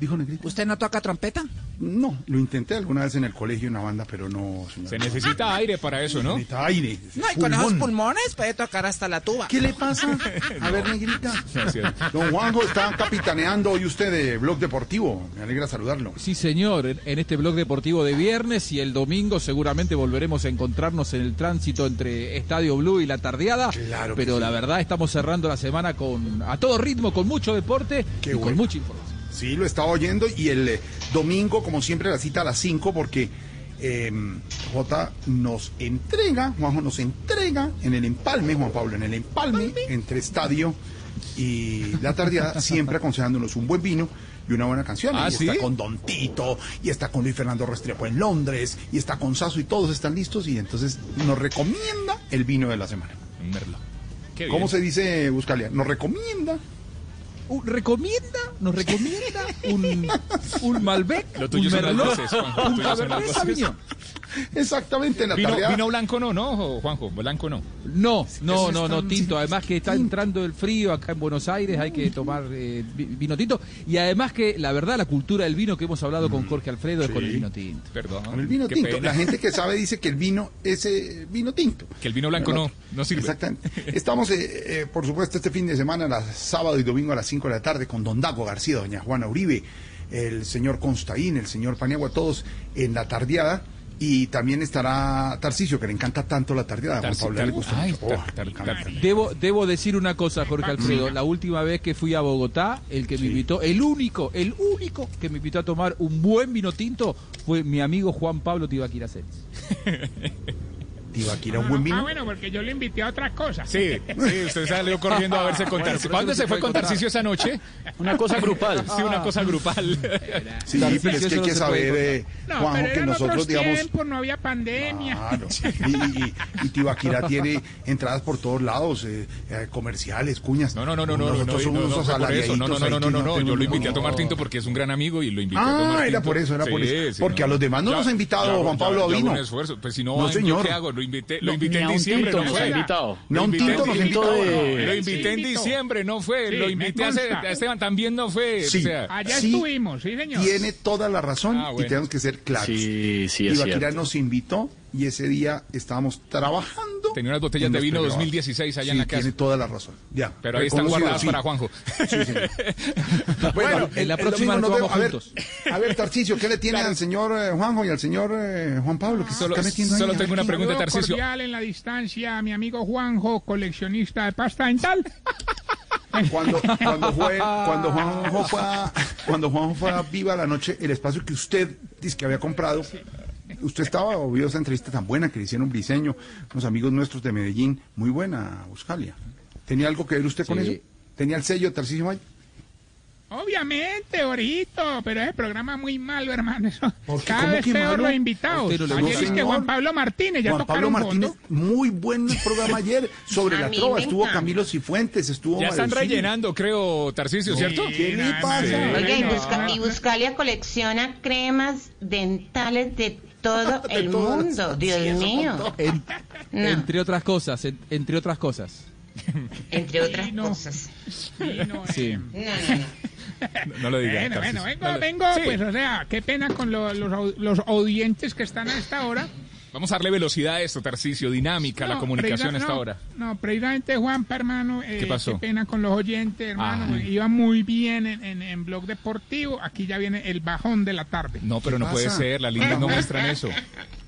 ¿Dijo Negrita? ¿Usted no toca trompeta? No, lo intenté alguna vez en el colegio en una banda, pero no. Se necesita aire para eso, ¿no? Necesita aire. No, y con esos pulmones puede tocar hasta la tuba. ¿Qué le pasa? A ver, Negrita. Don Juanjo está capitaneando hoy usted de Blog Deportivo. Me alegra saludarlo. Sí, señor, en, este blog deportivo de viernes y el domingo seguramente volveremos a encontrarnos en el tránsito entre Estadio Blue y la tardeada. Claro que pero sí. la verdad estamos cerrando la semana con a todo ritmo, con mucho deporte y con mucha información. Sí, lo estaba oyendo y el eh, domingo, como siempre, la cita a las 5 porque eh, J nos entrega, Juanjo nos entrega en el empalme, Juan Pablo, en el empalme entre estadio y la tardeada, siempre aconsejándonos un buen vino y una buena canción. Ah, y ¿sí? está con Don Tito, y está con Luis Fernando Restrepo en Londres, y está con Sasso y todos están listos y entonces nos recomienda el vino de la semana. Qué ¿Cómo se dice, Buscalia? Nos recomienda Uh, ¿Recomienda? ¿Nos recomienda un, un Malbec? Lo tuyo un son las Merlot, voces, Juanjo, lo un tuyo son las Cabernet voces. Sauvignon. Exactamente, en la Vino, vino blanco no, ¿no, Juanjo? Blanco no. No, no, no, no, tinto. Además que está entrando el frío acá en Buenos Aires, hay que tomar eh, vi- vino tinto. Y además que la verdad, la cultura del vino que hemos hablado con Jorge Alfredo es con el vino tinto. Perdón. Con el vino qué tinto. pena. La gente que sabe dice que el vino es eh, vino tinto. Que el vino blanco no, no sirve. Exactamente. Estamos, eh, eh, por supuesto, este fin de semana, la- sábado y domingo a las 5 de la tarde, con Don Dago García, Doña Juana Uribe, el señor Constaín, el señor Paniagua, todos en la tardeada. Y también estará Tarcicio, que le encanta tanto la tardeada. Juan Pablo, le gusta Ay, mucho. tar- Oh, tar- tar- Debo, debo decir una cosa, Jorge Alfredo. La última vez que fui a Bogotá, el que me invitó, el único, el único que me invitó a tomar un buen vino tinto fue mi amigo Juan Pablo Tibaquira. Tibaquira, un buen Ah, vino. bueno, porque yo le invité a otras cosas. Sí, sí, usted salió corriendo a verse con Bueno, Tarcisio. ¿Cuándo se no fue con Tarcisio esa noche? Una cosa grupal. Sí, una cosa grupal. Sí, pero es que hay no que saber, eh, No, Juanjo, pero que nosotros, otros digamos, tiempos, no había pandemia. Claro. Y, y, y Tibaquira tiene entradas por todos lados, eh, eh, comerciales, cuñas. No, no, no, no, no, no, Nosotros no, somos no, no, unos eso. No, no, no, asalariaditos no, no, no, no, yo lo invité a tomar no. tinto porque es un gran amigo y lo invité a tomar Ah, tinto. era por eso, era por eso. Porque no. a los demás no nos ha invitado Juan Pablo a vino. un esfuerzo. Pues si no, No, van, ¿yo señor. ¿qué hago? Lo invité, lo No, invité en diciembre, tinto no fue. invitado. A un tinto en- nos de- Lo invité en diciembre, no fue. Lo invité a Esteban también no fue. Sí. O sea, Allá Sí, estuvimos, sí, señor. Tiene toda la razón Ah, y bueno. tenemos que ser claros. Sí, sí, es cierto. nos invitó y ese día estábamos trabajando. tenía unas botellas de vino pregrabados. 2016 allá Sí, en la casa. tiene toda la razón. Ya. Pero ahí están guardadas sí. para Juanjo. Sí, señor. Bueno, en la el próxima nos vemos. A ver, a ver, Tarcicio, ¿qué le tiene al señor eh, Juanjo y al señor eh, Juan Pablo? ¿Qué se Solo- solo tengo una pregunta, Saludo Tarcisio. cordial en la distancia a mi amigo Juanjo, coleccionista de pasta dental. Cuando, cuando, fue, cuando Juanjo fue a, cuando Juanjo fue a Viva la Noche, el espacio que usted dice que había comprado, usted estaba o vio esa entrevista tan buena que le hicieron Briseño, unos amigos nuestros de Medellín, muy buena, Buscalia. ¿Tenía algo que ver usted con Sí. eso? ¿Tenía el sello de Tarcisio Maya? Obviamente, Orito, pero ese programa muy malo, hermano. Eso, cada ¿Cómo vez que peor malo? los invitados. ¿A usted no le Ayer gusta? es que Señor. Juan Pablo Martínez ya Juan Pablo Martínez, fondo. muy buen programa ayer sobre la trova. Estuvo. Camilo Cifuentes, estuvo Ya están rellenando, creo, Tarcisio, ¿cierto? ¿Qué le pasa? Oiga, y. Busca- y Buscalia colecciona cremas dentales de todo De el mundo. Dios Sí, mío. En- No. Entre otras cosas, en- entre otras cosas. Entre otras cosas. Sí. No lo diga. Bueno, bueno, vengo, No lo- vengo, Sí. pues, o sea, qué pena con lo- los, los audientes que están a esta hora. Vamos a darle velocidad a esto, Tarcisio, dinámica, la No, comunicación a precisa- esta no, precisamente Juanpa, hermano, eh, ¿Qué pasó? pena con los oyentes, hermano. Ay. Iba muy bien en, en, en Blog Deportivo. Aquí ya viene el bajón de la tarde. No, pero ¿Qué no puede ser, las líneas no muestran eso.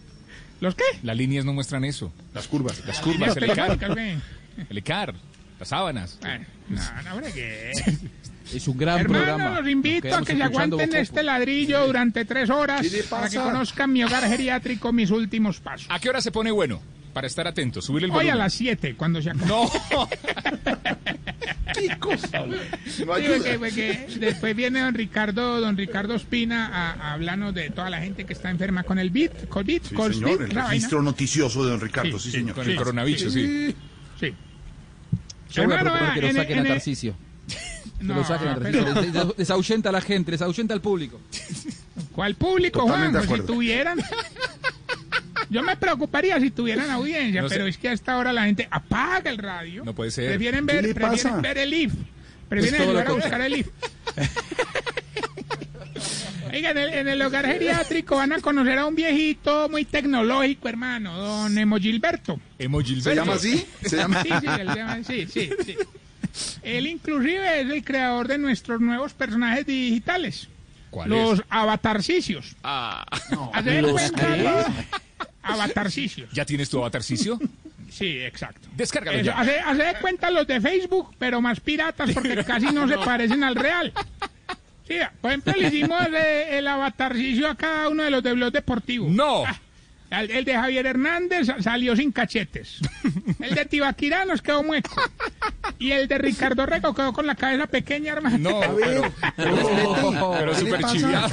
¿Los qué? Las líneas no muestran eso. Las curvas. Las curvas, el ECAR. ¿qué? El ECAR, las sábanas. Bueno, no, no, hombre, ¿qué? Es un gran Hermano, programa. los invito a que se aguanten este ladrillo durante tres horas ¿Qué le para que conozcan mi hogar geriátrico, mis últimos pasos. ¿A qué hora se pone bueno? Para estar atento, subir el Hoy volumen. a las 7, cuando se acabe. No. ¿Qué cosa? No Sí, ayuda. porque- porque después viene don Ricardo, don Ricardo Espina a, a hablarnos de toda la gente que está enferma con el BIT, COVID, Sí, COVID, señor, el registro vaina. noticioso de don Ricardo, sí, señor. con el coronavirus, sí. Sí. Yo voy a Hermano, proponer que lo en- saquen en- a Tarcisio. Que No, lo saquen pero- a la gente, les ahuyenta al público. ¿Cuál público, Totalmente Juan? Pues si tuvieran... Yo me preocuparía si tuvieran audiencia, No sé. pero es que a esta hora la gente apaga el radio. No puede ser. Prefieren ¿Qué ver, prefieren ver el IF. Prefieren ayudar a buscar el IF. Oiga, en el, en el hogar geriátrico van a conocer a un viejito muy tecnológico, hermano, don Emo Gilberto. Emo Gilberto. ¿Se llama así? ¿Se llama? Sí, sí, él se llama- sí, sí, sí. Él inclusive es el creador de nuestros nuevos personajes digitales. ¿Cuál los es? avatarcicios. Ah. Haz de ¿Los cuenta, qué? los Avatarcicios. ¿Ya tienes tu avatarcicio? Sí, exacto. Descárgalo Eso, ya. hace, hace de cuenta los de Facebook, pero más piratas porque casi no se parecen al real. Sí, por ejemplo, le hicimos eh, el avatarcicio a cada uno de los de Blog Deportivo. ¡No! El, el de Javier Hernández sa- salió sin cachetes. El de Tibaquirá nos quedó mueco. Y el de Ricardo Rego quedó con la cabeza pequeña, hermano. No, pero, pero, pero ¿Qué le súper chiviado.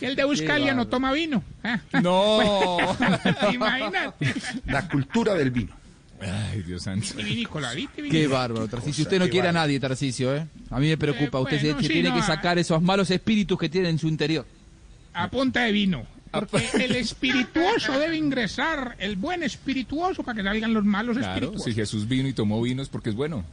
Y el de Buscalia no toma vino. Ah. No. ¿Te imaginas? La cultura del vino. Ay, Dios santo. Y vinícola, ¿viste? Qué bárbaro, Tarcisio. Usted no quiere a nadie, Tarcisio, ¿eh? A mí me preocupa. Eh, Usted se- bueno, se sí, tiene no, que ah. sacar esos malos espíritus que tiene en su interior. A punta de vino. Porque el espirituoso debe ingresar, el buen espirituoso, para que salgan los malos Claro, espirituosos. si Jesús vino y tomó vino es porque es bueno.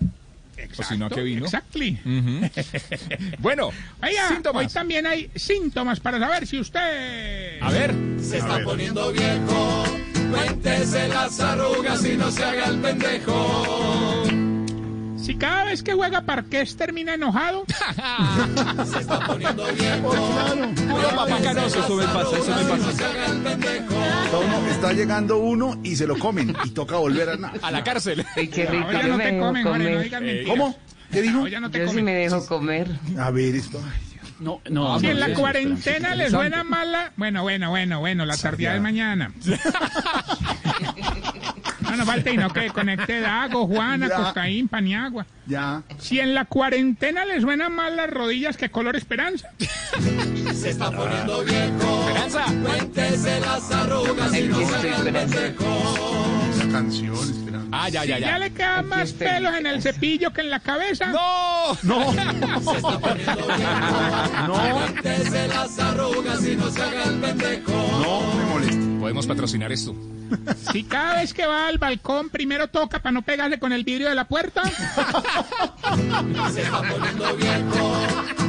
o si no, ¿a qué vino? Exactly. Bueno, Oiga, síntomas. hoy también hay síntomas para saber si usted... A ver. Se está poniendo viejo, cuéntese las arrugas y no se haga el pendejo. Si cada vez que juega parqués termina enojado... Se está poniendo viejo. Puro papá canoso, eso me pasa, eso me No se haga el pendejo. Todo está llegando uno y se lo comen y toca volver a nada. A la cárcel. qué rico. Ahora Yo no me te dejo comen, Jorge, no comer. mentiras. ¿Cómo? ¿Qué dijo? Ahora no te Yo sí comen. me dejo comer. A ver, esto. ay. No, no. Si no, en la cuarentena le suena mala... Bueno, bueno, bueno, bueno, la tardía de mañana. No nos falta y no que conecte Dago, Juana, Ya. Cocaín, Paniagua. Ya. Si en la cuarentena le suenan más las rodillas que color esperanza. Se está poniendo viejo. Esperanza. Cuéntese las arrugas y Aquí no se el Esperanza. Esa canción, esperando. Ah, ya, Si ya, ya, ya. le quedan más pelos en el cepillo que en la cabeza. ¡No! No. Se está poniendo viejo. Cuéntese las arrugas y no se haga el pendejo. No me moleste. Podemos patrocinar esto. Si cada vez que va al balcón primero toca para no pegarle con el vidrio de la puerta. Se está poniendo viejo.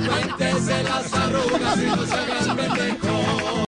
Cuéntese las arrugas y no se haga el pendejo.